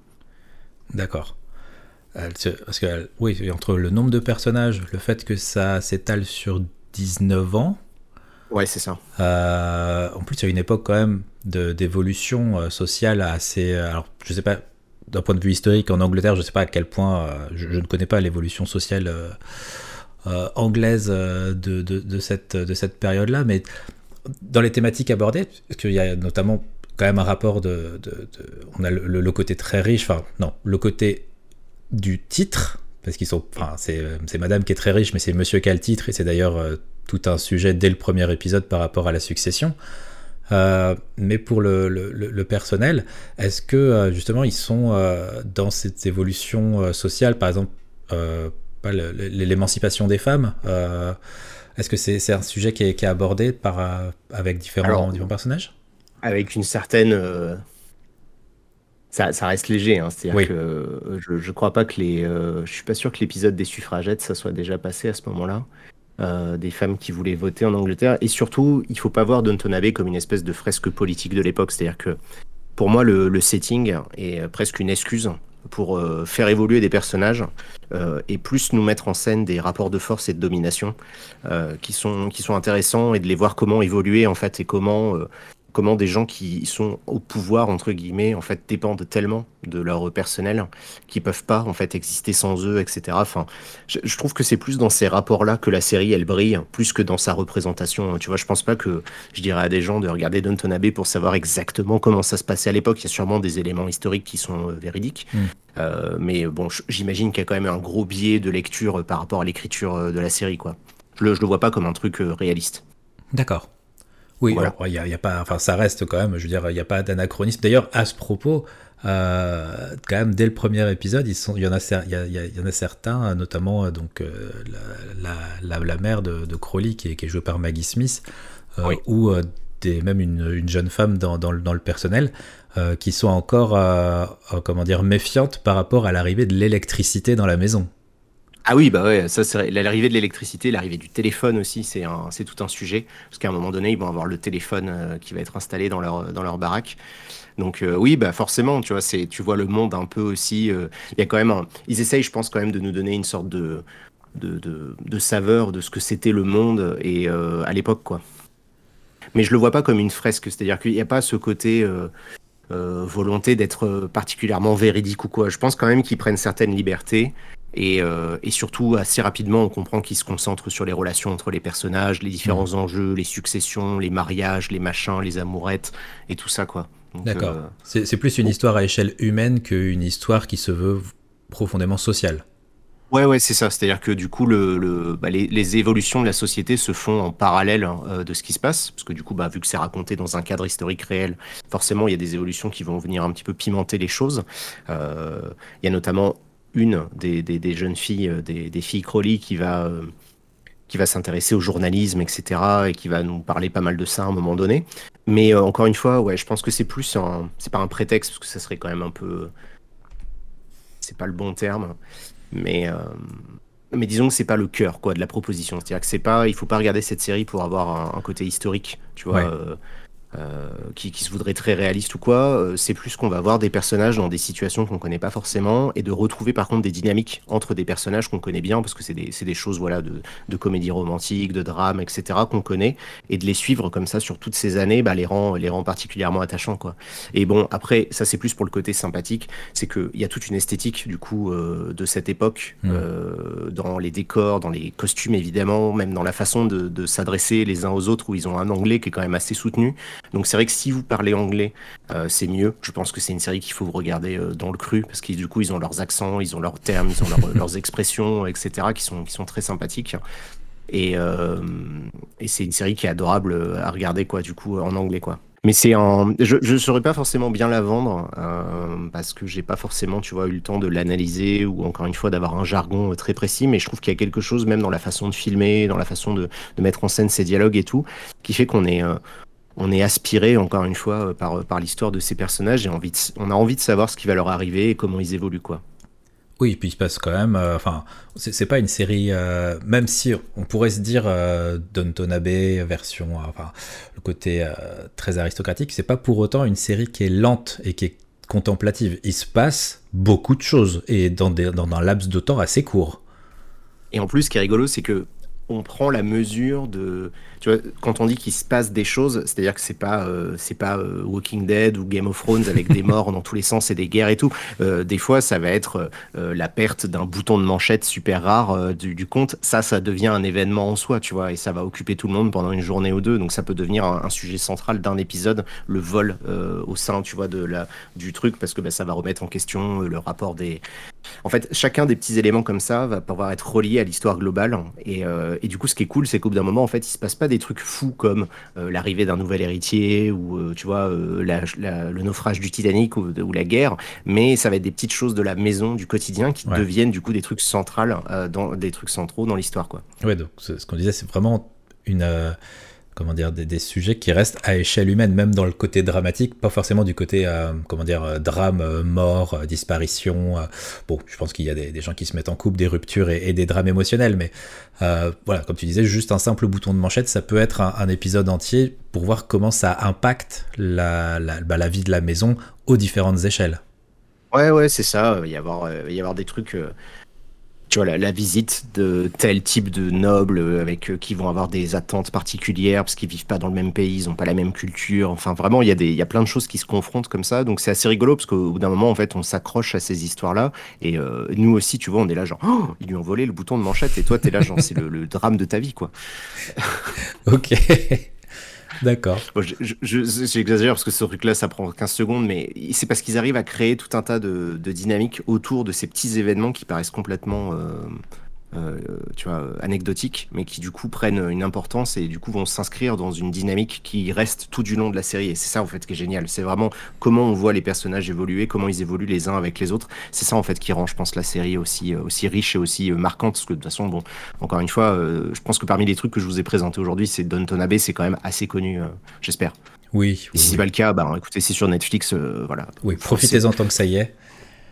D'accord. Parce que, oui, entre le nombre de personnages, le fait que ça s'étale sur 19 ans, Ouais, c'est ça. en plus, il y a une époque quand même d'évolution sociale assez. Alors, je sais pas, d'un point de vue historique en Angleterre, je sais pas à quel point, je, ne connais pas l'évolution sociale anglaise de, de, de, cette, de cette période-là, mais dans les thématiques abordées, parce qu'il y a notamment quand même un rapport de, on a le, côté très riche, enfin non, le côté du titre, parce qu'ils sont, enfin c'est Madame qui est très riche, mais c'est Monsieur qui a le titre, et c'est d'ailleurs euh, tout un sujet dès le premier épisode par rapport à la succession. Euh, mais pour le, personnel, est-ce que euh, justement ils sont dans cette évolution sociale, par exemple, l'émancipation des femmes Est-ce que c'est un sujet qui est, abordé par, avec différents, différents personnages? avec une certaine. Euh, ça, ça, reste léger, hein. c'est-à-dire que euh, je, je crois pas que les. Euh, je suis pas sûr que l'épisode des suffragettes ça soit déjà passé à ce moment-là. des femmes qui voulaient voter en Angleterre. Et surtout, il faut pas voir Downton Abbey comme une espèce de fresque politique de l'époque. C'est-à-dire que pour moi, le, le, setting est presque une excuse pour faire évoluer des personnages et plus nous mettre en scène des rapports de force et de domination qui, sont, qui sont intéressants et de les voir comment évoluer en fait et comment comment des gens qui sont au pouvoir entre guillemets en fait dépendent tellement de leur personnel qu'ils peuvent pas en fait exister sans eux etc enfin je, trouve que c'est plus dans ces rapports là que la série elle brille plus que dans sa représentation. Tu vois je pense pas que je dirais à des gens de regarder Downton Abbey pour savoir exactement comment ça se passait à l'époque. Il y a sûrement des éléments historiques qui sont euh, véridiques. Mm. euh, mais bon j'imagine qu'il y a quand même un gros biais de lecture euh, par rapport à l'écriture de la série quoi. Je le, je le vois pas comme un truc réaliste. D'accord oui, il y, a, pas, enfin, ça reste quand même, je veux dire, il n'y a pas d'anachronisme. D'ailleurs, à ce propos, euh, quand même, dès le premier épisode, il y, en a, il y, en a certains, notamment euh, donc, euh, la, la, mère de, de Crowley, qui est, qui est, jouée par Maggie Smith, ou des, même une, jeune femme dans, dans, le, personnel, qui sont encore, comment dire, méfiantes par rapport à l'arrivée de l'électricité dans la maison. Ah oui, bah ouais, ça c'est l'arrivée de l'électricité, l'arrivée du téléphone aussi, c'est tout un sujet parce qu'à un moment donné, ils vont avoir le téléphone euh, qui va être installé dans leur baraque. Donc euh, oui, bah forcément, tu vois, c'est tu vois le monde un peu aussi. Euh, il y a quand ils essayent, je pense quand même de nous donner une sorte de, saveur de ce que c'était le monde et à l'époque quoi. Mais je le vois pas comme une fresque, c'est-à-dire qu'il n'y a pas ce côté volonté d'être particulièrement véridique ou quoi. Je pense quand même qu'ils prennent certaines libertés euh, et, surtout, assez rapidement, on comprend qu'il se concentre sur les relations entre les personnages, les différents mmh. enjeux, les successions, les mariages, les machins, les amourettes, et tout ça, quoi. D'accord. Euh, c'est plus une histoire à échelle humaine qu'une histoire qui se veut profondément sociale. Ouais, ouais, c'est ça. C'est-à-dire que du coup, le, bah, les, évolutions de la société se font en parallèle hein, euh, de ce qui se passe, parce que du coup, bah, vu que c'est raconté dans un cadre historique réel, forcément, il y a des évolutions qui vont venir un petit peu pimenter les choses. Il y a notamment une des, des, jeunes filles, euh, des, des, filles Crowley, qui va, euh, qui va s'intéresser au journalisme, etc., et qui va nous parler pas mal de ça à un moment donné. Mais euh, encore une fois, ouais, je pense que c'est plus un, c'est pas un prétexte parce que ça serait quand même un peu, c'est pas le bon terme, mais mais disons que c'est pas le cœur quoi de la proposition. C'est-à-dire que c'est pas, il faut pas regarder cette série pour avoir un, côté historique, tu vois. Euh, qui, se voudrait très réaliste ou quoi, euh, c'est plus qu'on va voir des personnages dans des situations qu'on connaît pas forcément et de retrouver par contre des dynamiques entre des personnages qu'on connaît bien parce que c'est des, des, choses voilà de, de, comédie romantique, de drame, etc. qu'on connaît et de les suivre comme ça sur toutes ces années, bah, les rend les rend particulièrement attachants quoi. Et bon après ça c'est plus pour le côté sympathique, c'est qu'il y a toute une esthétique du coup euh, de cette époque mmh. dans les décors, dans les costumes évidemment, même dans la façon de, de s'adresser les uns aux autres où ils ont un anglais qui est quand même assez soutenu. Donc c'est vrai que si vous parlez anglais, euh, c'est mieux. Je pense que c'est une série qu'il faut regarder euh, dans le cru parce que du coup ils ont leurs accents, ils ont leurs termes, ils ont leurs expressions, etc. qui sont qui sont très sympathiques. Et, euh, et c'est une série qui est adorable à regarder quoi du coup en anglais quoi. Mais c'est un, je ne saurais pas forcément bien la vendre parce que j'ai pas forcément, tu vois, eu le temps de l'analyser ou encore une fois d'avoir un jargon très précis. Mais je trouve qu'il y a quelque chose même dans la façon de filmer, dans la façon de, de mettre en scène ces dialogues et tout, qui fait qu'on est, on est aspiré encore une fois euh, par, par l'histoire de ces personnages et envie on a envie de savoir ce qui va leur arriver et comment ils évoluent quoi. Oui, puis il se passe quand même. Euh, enfin, c'est pas une série. Euh, même si on pourrait se dire euh, Abbey version, enfin, le côté très aristocratique, c'est pas pour autant une série qui est lente et qui est contemplative. Il se passe beaucoup de choses et dans, des, dans un laps de temps assez court. Et en plus, ce qui est rigolo, c'est que on prend la mesure de. Tu vois, quand on dit qu'il se passe des choses, c'est-à-dire que c'est pas, euh, c'est pas euh, Walking Dead ou Game of Thrones avec des morts dans tous les sens et des guerres et tout. Euh, des fois, ça va être la perte d'un bouton de manchette super rare du, du, compte. Ça, ça devient un événement en soi, tu vois, et ça va occuper tout le monde pendant une journée ou deux. Donc, ça peut devenir un, sujet central d'un épisode, le vol au sein, tu vois, de la, du truc, parce que bah, ça va remettre en question le rapport des. En fait, chacun des petits éléments comme ça va pouvoir être relié à l'histoire globale. Et, et du coup, ce qui est cool, c'est qu'au bout d'un moment, en fait, il se passe pas des trucs fous comme euh, l'arrivée d'un nouvel héritier ou, euh, tu vois, euh, le naufrage du Titanic ou, la guerre, mais ça va être des petites choses de la maison, du quotidien, qui deviennent du coup des trucs centrales, dans, des trucs centraux dans l'histoire, quoi. Ouais, donc ce qu'on disait, c'est vraiment une comment dire, des, sujets qui restent à échelle humaine, même dans le côté dramatique, pas forcément du côté, euh, comment dire, euh, drame, euh, mort, disparition. bon, je pense qu'il y a des, gens qui se mettent en couple, des ruptures et, des drames émotionnels, mais voilà, comme tu disais, juste un simple bouton de manchette, ça peut être un, épisode entier pour voir comment ça impacte la, bah, la, vie de la maison aux différentes échelles. Ouais, ouais, c'est ça. Il va y avoir, il y avoir des trucs tu vois, la, visite de tel type de nobles euh, avec euh, qui vont avoir des attentes particulières parce qu'ils vivent pas dans le même pays, ils ont pas la même culture. Enfin, vraiment, il y a des, y a plein de choses qui se confrontent comme ça. Donc, c'est assez rigolo parce qu'au bout d'un moment, en fait, on s'accroche à ces histoires-là. Et euh, nous aussi, tu vois, on est là genre, oh, ils lui ont volé le bouton de manchette et toi, t'es là genre, c'est le, le drame de ta vie, quoi. ok. D'accord. J'exagère parce que ce truc-là, ça prend 15 secondes, mais c'est parce qu'ils arrivent à créer tout un tas de, dynamiques autour de ces petits événements qui paraissent complètement euh, tu vois, anecdotiques, mais qui du coup prennent une importance et du coup vont s'inscrire dans une dynamique qui reste tout du long de la série. Et c'est ça en fait qui est génial. C'est vraiment comment on voit les personnages évoluer, comment ils évoluent les uns avec les autres. C'est ça en fait qui rend, je pense, la série aussi, euh, aussi riche et aussi euh, marquante. Parce que de toute façon, bon, encore une fois, je pense que parmi les trucs que je vous ai présentés aujourd'hui, c'est Don Abbey, c'est quand même assez connu, j'espère. Oui. Et si c'est pas le cas, bah, écoutez, c'est sur Netflix, voilà. Oui, profitez-en tant que ça y est.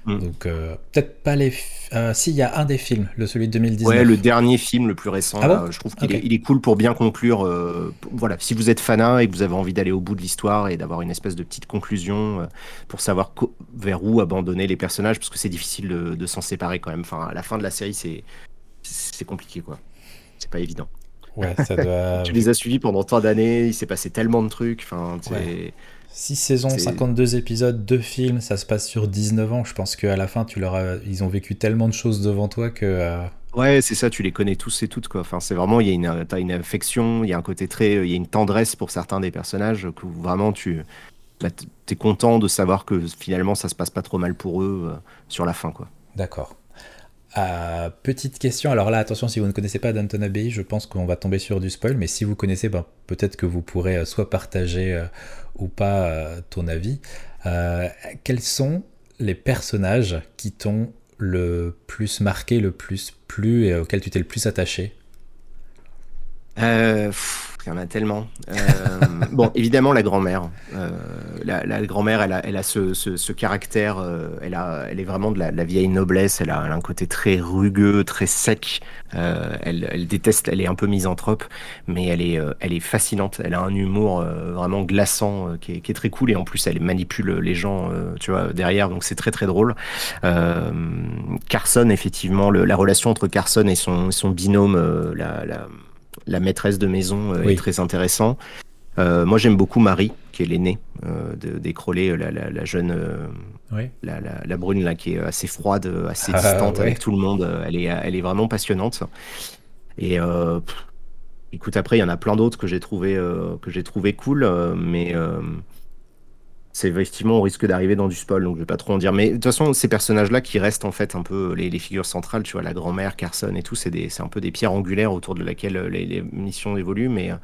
Mm. Donc, euh, peut-être pas les. Euh, si, il y a un des films, le celui de 2019. Ouais, le dernier film, le plus récent. Ah je trouve qu'il est, il est, cool pour bien conclure. Euh, voilà, si vous êtes fanat et que vous avez envie d'aller au bout de l'histoire et d'avoir une espèce de petite conclusion pour savoir vers où abandonner les personnages, parce que c'est difficile de, s'en séparer quand même. Enfin, à la fin de la série, c'est c'est compliqué, quoi. C'est pas évident. Ouais, ça doit. tu les as suivis pendant tant d'années, il s'est passé tellement de trucs. Enfin, c'est. 6 saisons, 52 épisodes, 2 films, ça se passe sur 19 ans. Je pense qu'à la fin, tu leur ils ont vécu tellement de choses devant toi que. Euh, ouais, c'est ça, tu les connais tous et toutes. Quoi. Enfin, c'est vraiment, il y a une, as une affection, il y a un côté très. Il y a une tendresse pour certains des personnages que vraiment tu. Bah, es content de savoir que finalement ça se passe pas trop mal pour eux euh, sur la fin. quoi. D'accord. Euh, petite question, alors là attention si vous ne connaissez pas Danton Abbey, je pense qu'on va tomber sur du spoil, mais si vous connaissez, ben, peut-être que vous pourrez soit partager euh, ou pas ton avis. quels sont les personnages qui t'ont le plus marqué, le plus plu et auxquels tu t'es le plus attaché? Il y en a tellement. Euh, bon, évidemment, la grand-mère. Euh, la, grand-mère, elle a, elle a ce, caractère, euh, elle, a, elle est vraiment de la, vieille noblesse, elle a, un côté très rugueux, très sec. Elle, déteste, elle est un peu misanthrope, mais elle est, elle est fascinante. Elle a un humour vraiment glaçant qui est, très cool et en plus, elle manipule les gens, tu vois, derrière, donc c'est très très drôle. Carson, effectivement, la relation entre Carson et son, son binôme, la la maîtresse de maison euh, est très intéressant. Euh, moi, j'aime beaucoup Marie, qui est l'aînée euh, d'écroler la, la, jeune, la, brune là, qui est assez froide, assez ah, distante avec tout le monde. Elle est, elle est vraiment passionnante. Et écoute, après, il y en a plein d'autres que j'ai trouvé, que j'ai trouvé cool, mais c'est effectivement on risque d'arriver dans du spoil, donc je vais pas trop en dire. Mais de toute façon, ces personnages-là qui restent en fait un peu les, figures centrales, tu vois, la grand-mère, Carson et tout, c'est un peu des pierres angulaires autour de laquelle euh, les, missions évoluent. Mais euh,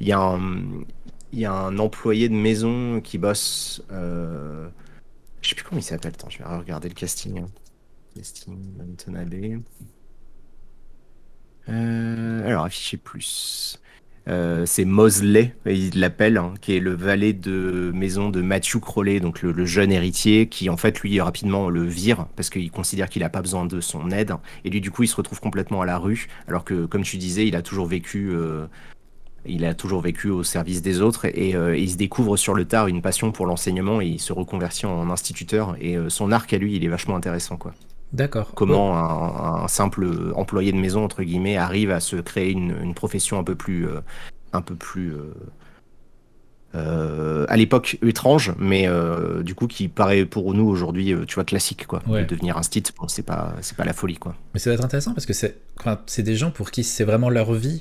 il y, a un, y a un employé de maison qui bosse. Euh, je sais plus comment il s'appelle. Attends, je vais regarder le casting. Casting, Euh, alors, afficher plus. Euh, c'est Mosley, il l'appelle, hein, qui est le valet de maison de Matthew Crowley, donc le, jeune héritier, qui en fait lui rapidement le vire parce qu'il considère qu'il n'a pas besoin de son aide. Et lui du coup il se retrouve complètement à la rue, alors que comme tu disais, il a toujours vécu, euh, il a toujours vécu au service des autres et, euh, il se découvre sur le tard une passion pour l'enseignement et il se reconvertit en instituteur. Et son arc à lui, il est vachement intéressant quoi. D'accord. Comment un, simple employé de maison entre guillemets arrive à se créer une, profession un peu plus, un peu plus euh, à l'époque étrange, mais euh, du coup qui paraît pour nous aujourd'hui, euh, tu vois, classique, quoi. De devenir un stit, bon, c'est pas, c'est pas la folie, quoi. Mais ça doit être intéressant parce que c'est, c'est des gens pour qui c'est vraiment leur vie.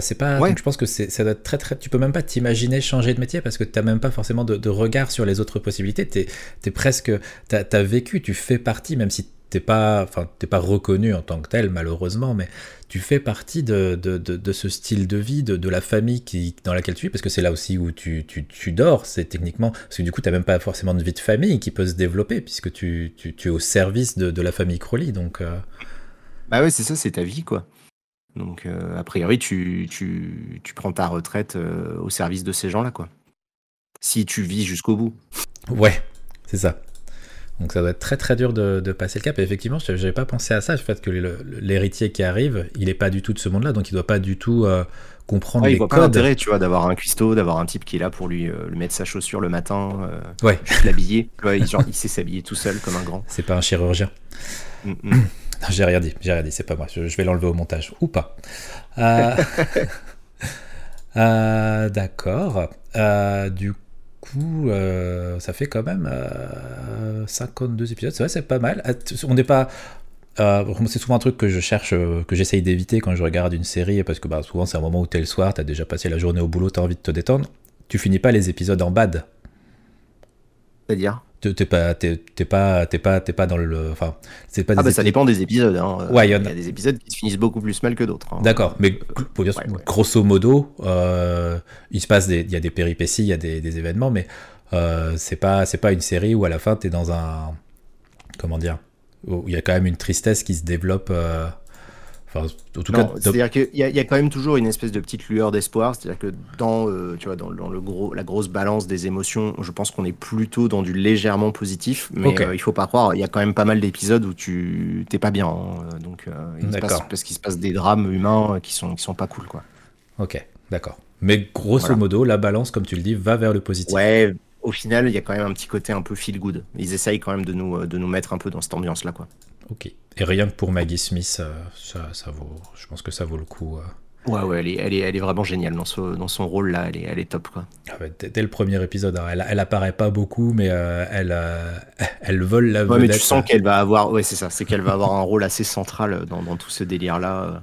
c'est pas, je pense que c'est, ça doit être très très. Tu peux même pas t'imaginer changer de métier parce que t'as même pas forcément de, regard sur les autres possibilités. T'es, es presque, t'as, as vécu, tu fais partie, même si t'es pas, enfin, t'es pas reconnu en tant que tel, malheureusement, mais tu fais partie de, de, de, ce style de vie, de, la famille qui, dans laquelle tu vis, parce que c'est là aussi où tu, tu, tu dors, c'est techniquement, parce que du coup, t'as même pas forcément de vie de famille qui peut se développer, puisque tu, tu, tu es au service de, la famille Crowley, donc... Euh. Bah ouais, c'est ça, c'est ta vie, quoi. Donc, euh, a priori, tu, tu, tu prends ta retraite euh, au service de ces gens-là, quoi. Si tu vis jusqu'au bout. Ouais, c'est ça. Donc ça doit être très très dur de, passer le cap. Et effectivement, je n'avais pas pensé à ça, le fait que l'héritier qui arrive, il n'est pas du tout de ce monde-là, donc il ne doit pas du tout euh, comprendre les il voit pas l'intérêt, tu vois, d'avoir un cuistot, d'avoir un type qui est là pour lui, euh, mettre sa chaussure le matin, euh, ouais. l'habiller. il, sait s'habiller tout seul comme un grand. C'est pas un chirurgien. Mm, mm. j'ai rien dit, j'ai rien dit, c'est pas moi. Je, vais l'enlever au montage ou pas. D'accord. du coup coup, euh, ça fait quand même 52 euh, épisodes. C'est vrai, c'est pas mal. Ah, on n'est pas. Euh, c'est souvent un truc que je cherche, que j'essaye d'éviter quand je regarde une série, parce que bah, souvent c'est un moment où t'es le soir, t'as déjà passé la journée au boulot, t'as envie de te détendre. Tu finis pas les épisodes en bad. C'est-à-dire? T'es pas, t'es, pas, t'es pas, t'es pas dans le, enfin, c'est pas. Ah bah ça dépend des épisodes. Hein. Ouais, il y, a des épisodes qui se finissent beaucoup plus mal que d'autres. Hein. D'accord, mais pour dire, grosso modo, euh, il se passe des, il y a des péripéties, il y a des, des événements, mais euh, c'est pas, c'est pas une série où à la fin t'es dans un, comment dire, où il y a quand même une tristesse qui se développe. Euh, c'est-à-dire qu'il y, a quand même toujours une espèce de petite lueur d'espoir. C'est-à-dire que dans, euh, tu vois, dans, le gros, la grosse balance des émotions, je pense qu'on est plutôt dans du légèrement positif. Mais euh, il faut pas croire, il y a quand même pas mal d'épisodes où tu t'es pas bien. Hein. donc, euh, parce qu'il se passe des drames humains qui sont, qui sont pas cool, quoi. Ok, d'accord. Mais grosso modo, la balance, comme tu le dis, va vers le positif. Ouais, au final, il y a quand même un petit côté un peu feel good. Ils essayent quand même de nous, de nous mettre un peu dans cette ambiance-là, quoi. Ok. Et rien que pour Maggie Smith, euh, ça, ça, vaut, je pense que ça vaut le coup. Euh. Ouais, ouais, elle est, elle est, elle est vraiment géniale dans, ce, dans son rôle là, elle est, elle est top quoi. Ah dès, le premier épisode, hein, elle, elle apparaît pas beaucoup, mais euh, elle, elle vole la ouais, mais tu sens qu'elle va avoir, ouais, c'est ça, c'est qu'elle va avoir un rôle assez central dans, dans tout ce délire là.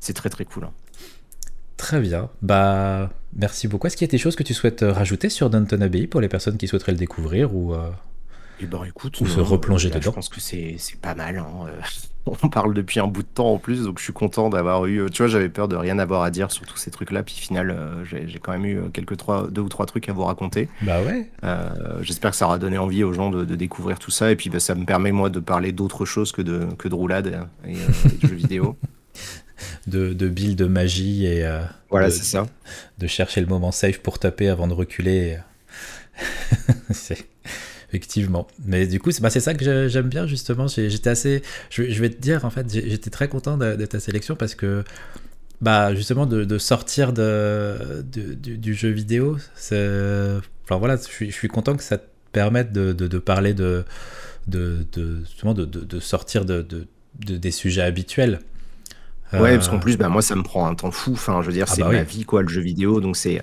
C'est très très cool. Hein. Très bien, bah merci beaucoup. Est-ce qu'il y a des choses que tu souhaites rajouter sur Downton Abbey pour les personnes qui souhaiteraient le découvrir ou et eh ben, écoute, ou se replonger dedans. Je pense que c'est pas mal. Hein, euh. On parle depuis un bout de temps en plus, donc je suis content d'avoir eu. Tu vois, j'avais peur de rien avoir à dire sur tous ces trucs-là, puis final, euh, j'ai quand même eu quelques trois, deux ou trois trucs à vous raconter. Bah ouais. Euh, j'espère que ça aura donné envie aux gens de, découvrir tout ça, et puis bah, ça me permet moi de parler d'autres choses que de que de roulade et, de jeux vidéo. De, de billes de magie et voilà, c'est ça. De chercher le moment safe pour taper avant de reculer. c'est Effectivement. Mais du coup, c'est bah, ça que j'aime bien, justement. J'étais assez. Je, vais te dire, en fait, j'étais très content de, ta sélection parce que, bah, justement, de, sortir de, du, jeu vidéo, enfin voilà, je suis, content que ça te permette de, parler de. de, justement, de, sortir de, des sujets habituels. Ouais, parce qu'en euh, plus, bah, moi, ça me prend un temps fou. Enfin, je veux dire, ah c'est bah ma vie, quoi, le jeu vidéo. Donc, c'est,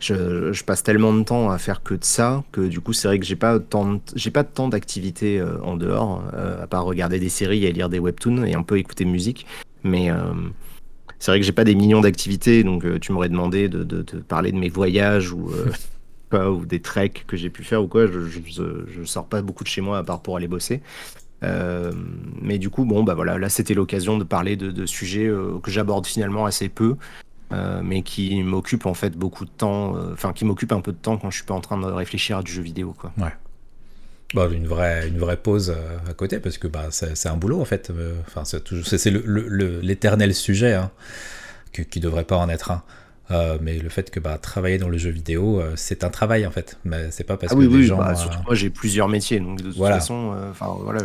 je, je, passe tellement de temps à faire que de ça que du coup, c'est vrai que j'ai pas tant, j'ai pas tant d'activités euh, en dehors, euh, à part regarder des séries et lire des webtoons et un peu écouter musique. Mais c'est vrai que j'ai pas des millions d'activités. Donc, tu m'aurais demandé de, de, de, parler de mes voyages ou ou des treks que j'ai pu faire ou quoi. Je, je, je, sors pas beaucoup de chez moi à part pour aller bosser. Euh, mais du coup, bon, bah voilà, là c'était l'occasion de parler de, sujets euh, que j'aborde finalement assez peu, euh, mais qui m'occupent en fait beaucoup de temps, enfin qui m'occupent un peu de temps quand je suis pas en train de réfléchir à du jeu vidéo, quoi. Ouais. Bah, une vraie une vraie pause à côté parce que bah c'est un boulot en fait. Enfin c'est l'éternel sujet hein, qui, qui devrait pas en être un. Euh, mais le fait que bah, travailler dans le jeu vidéo, euh, c'est un travail en fait. Mais c'est pas parce ah que oui, gens. Bah, surtout moi, j'ai plusieurs métiers, donc de toute façon, euh, enfin voilà,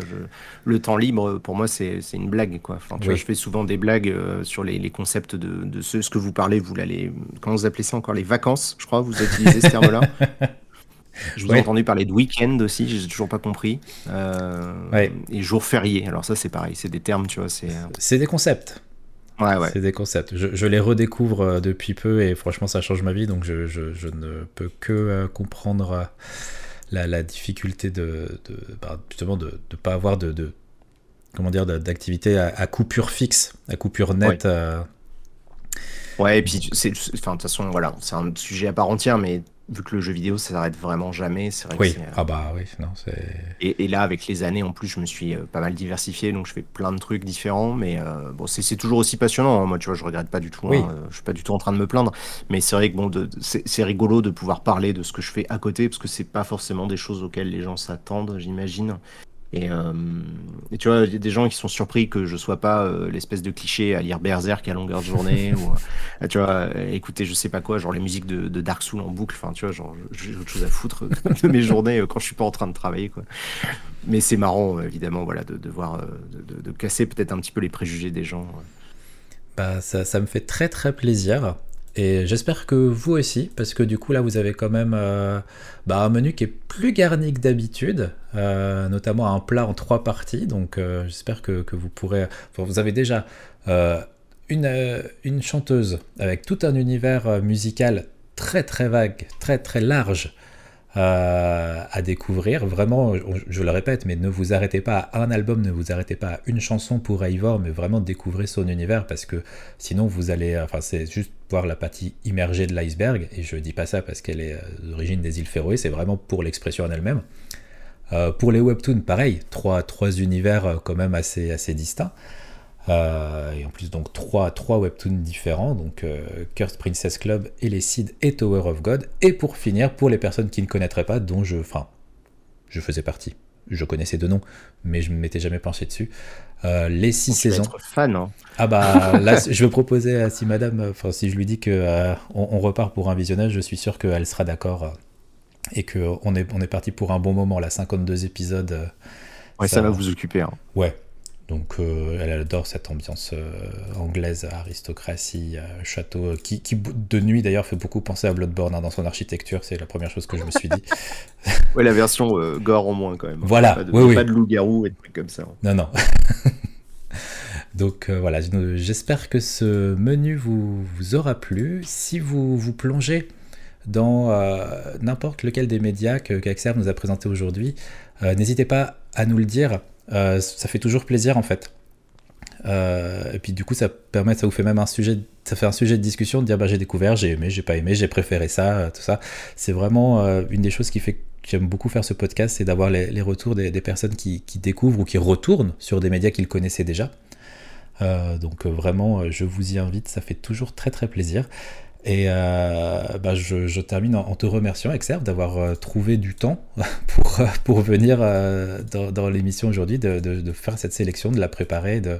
le temps libre pour moi, c'est une blague quoi. Enfin, tu vois, je fais souvent des blagues sur les, les concepts de, de ce, ce, que vous parlez. Vous l'allez, comment vous appelez ça encore Les vacances, je crois. Vous utilisez ce terme-là. Je vous ai entendu parler de week-end aussi, j'ai toujours pas compris. Euh, et jour férié, alors ça c'est pareil, c'est des termes, tu vois. C'est euh, des concepts. Ouais, ouais. C'est des concepts. Je, les redécouvre euh, depuis peu et franchement ça change ma vie, donc je, je, ne peux que comprendre la, la difficulté de, de bah, justement de ne pas avoir de, de comment dire d'activité à, coupure fixe, à coupure nette. Ouais, et puis c'est, enfin de toute façon voilà, c'est un sujet à part entière, mais vu que le jeu vidéo ça s'arrête vraiment jamais, c'est vrai oui. que c'est, ah bah oui, non, c'est... Et, là avec les années en plus je me suis euh, pas mal diversifié donc je fais plein de trucs différents mais euh, bon c'est, toujours aussi passionnant hein. moi tu vois je regrette pas du tout hein. Euh, je suis pas du tout en train de me plaindre mais c'est vrai que bon c'est rigolo de pouvoir parler de ce que je fais à côté parce que c'est pas forcément des choses auxquelles les gens s'attendent j'imagine euh, et, tu vois, il y a des gens qui sont surpris que je sois pas euh, l'espèce de cliché à lire Berserk à longueur de journée ou euh, tu vois, écouter je sais pas quoi, genre les musiques de, Dark Souls en boucle. Enfin, tu vois, genre j'ai autre chose à foutre de mes journées quand je suis pas en train de travailler, quoi. Mais c'est marrant, évidemment, voilà, de, voir, de, de, casser peut-être un petit peu les préjugés des gens. Bah, ça, ça me fait très très plaisir. Et j'espère que vous aussi, parce que du coup là vous avez quand même euh, bah, un menu qui est plus garni que d'habitude, euh, notamment un plat en trois parties. Donc euh, j'espère que, vous pourrez... vous avez déjà une, une chanteuse avec tout un univers musical très très vague, très très large, à découvrir. Vraiment, je le répète, mais ne vous arrêtez pas à un album, ne vous arrêtez pas à une chanson pour Ivor, mais vraiment découvrez son univers parce que sinon vous allez, enfin c'est juste voir la partie immergée de l'iceberg, et je dis pas ça parce qu'elle est euh, d'origine des îles Féroé, c'est vraiment pour l'expression en elle-même. Euh, pour les webtoons, pareil, trois, trois univers quand même assez, assez distincts. Euh, et en plus, donc trois, trois webtoons différents, donc euh, Cursed Princess Club, Elecid et Tower of God. Et pour finir, pour les personnes qui ne connaîtraient pas, dont je, enfin, je faisais partie. Je connaissais deux noms, mais je ne m'étais jamais penché dessus. Euh, les six saisons. Être fan, hein. Ah bah là, je vais proposer à si Madame, enfin si je lui dis que on, repart pour un visionnage, je suis sûr qu'elle sera d'accord et que on est on est parti pour un bon moment. La 52 épisodes. ouais, ça, va vous occuper. Hein. Ouais, donc euh, elle adore cette ambiance euh, anglaise, aristocratie, euh, château, qui, de nuit d'ailleurs fait beaucoup penser à Bloodborne hein, dans son architecture, c'est la première chose que je me suis dit. ouais, la version gore en moins quand même. Voilà, pas de, oui, pas de loup-garou et de trucs comme ça. Non, non. Donc voilà, j'espère que ce menu vous, vous, aura plu. Si vous vous plongez dans n'importe lequel des médias que qu'Axer nous a présenté aujourd'hui, n'hésitez pas à nous le dire euh, ça fait toujours plaisir en fait. Euh, et puis du coup, ça permet, ça vous fait même un sujet, ça fait un sujet de discussion de dire bah j'ai découvert, j'ai aimé, j'ai pas aimé, j'ai préféré ça, euh, tout ça. C'est vraiment une des choses qui fait que j'aime beaucoup faire ce podcast, c'est d'avoir les, retours des, personnes qui, qui, découvrent ou qui retournent sur des médias qu'ils connaissaient déjà. donc vraiment, je vous y invite, ça fait toujours très très plaisir. Et euh, bah, je, termine en, te remerciant, Exerve, d'avoir euh, trouvé du temps pour, euh, pour venir dans, l'émission aujourd'hui, de, faire cette sélection, de la préparer, de,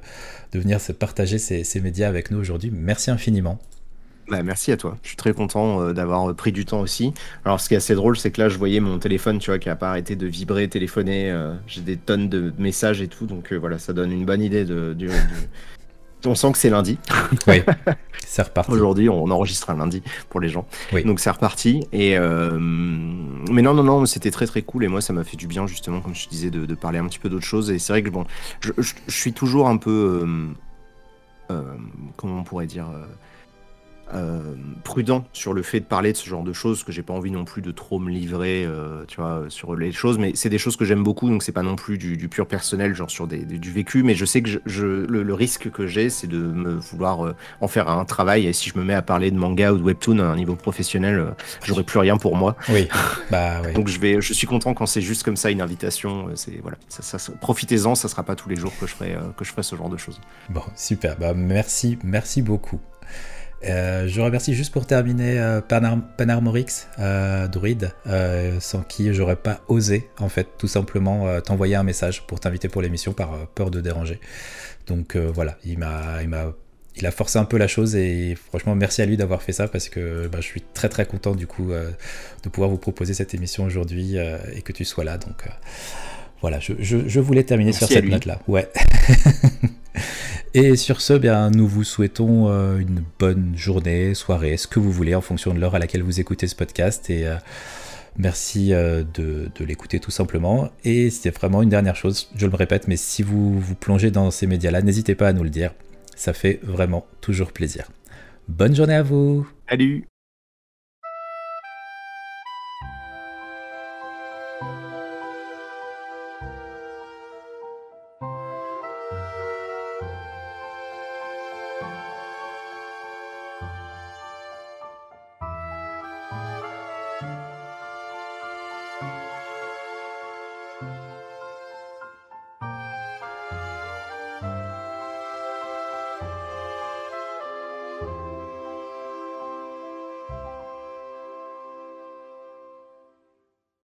de venir se partager ces, médias avec nous aujourd'hui. Merci infiniment. Bah, merci à toi. Je suis très content d'avoir pris du temps aussi. Alors, ce qui est assez drôle, c'est que là, je voyais mon téléphone, tu vois, qui n'a pas arrêté de vibrer, téléphoner. J'ai des tonnes de messages et tout, donc voilà, ça donne une bonne idée de, du, on sent que c'est lundi. Oui, c'est reparti. Aujourd'hui, on enregistre un lundi pour les gens. Donc c'est reparti. Et euh, Mais non, non, non, c'était très très cool. Et moi, ça m'a fait du bien, justement, comme je disais, de, parler un petit peu d'autre chose. Et c'est vrai que bon, je, suis toujours un peu. Euh, euh, comment on pourrait dire euh, prudent sur le fait de parler de ce genre de choses, que j'ai pas envie non plus de trop me livrer, euh, tu vois, sur les choses, mais c'est des choses que j'aime beaucoup, donc c'est pas non plus du, pur personnel, genre sur des, du vécu, mais je sais que je, le, risque que j'ai, c'est de me vouloir euh, en faire un travail, et si je me mets à parler de manga ou de webtoon à un niveau professionnel, j'aurai plus rien pour moi. Oui, bah oui. donc je vais, je suis content quand c'est juste comme ça une invitation, c'est voilà, ça, ça, profitez-en, ça sera pas tous les jours que je ferai, que je ferai ce genre de choses. Bon, super, bah merci, merci beaucoup. Euh, je remercie juste pour terminer euh, Panarmorix, euh, druide, sans qui j'aurais pas osé, en fait, tout simplement t'envoyer un message pour t'inviter pour l'émission par peur de déranger. Donc voilà, il m'a, il m'a, il a forcé un peu la chose et franchement merci à lui d'avoir fait ça parce que bah, je suis très très content du coup de pouvoir vous proposer cette émission aujourd'hui et que tu sois là. Donc voilà, je, voulais terminer sur cette note-là. Ouais. Et sur ce, bien, nous vous souhaitons euh, une bonne journée, soirée, ce que vous voulez, en fonction de l'heure à laquelle vous écoutez ce podcast. Et euh, Merci de, de l'écouter tout simplement. Et c'est vraiment une dernière chose, je le répète, mais si vous vous plongez dans ces médias-là, n'hésitez pas à nous le dire. Ça fait vraiment toujours plaisir. Bonne journée à vous. Salut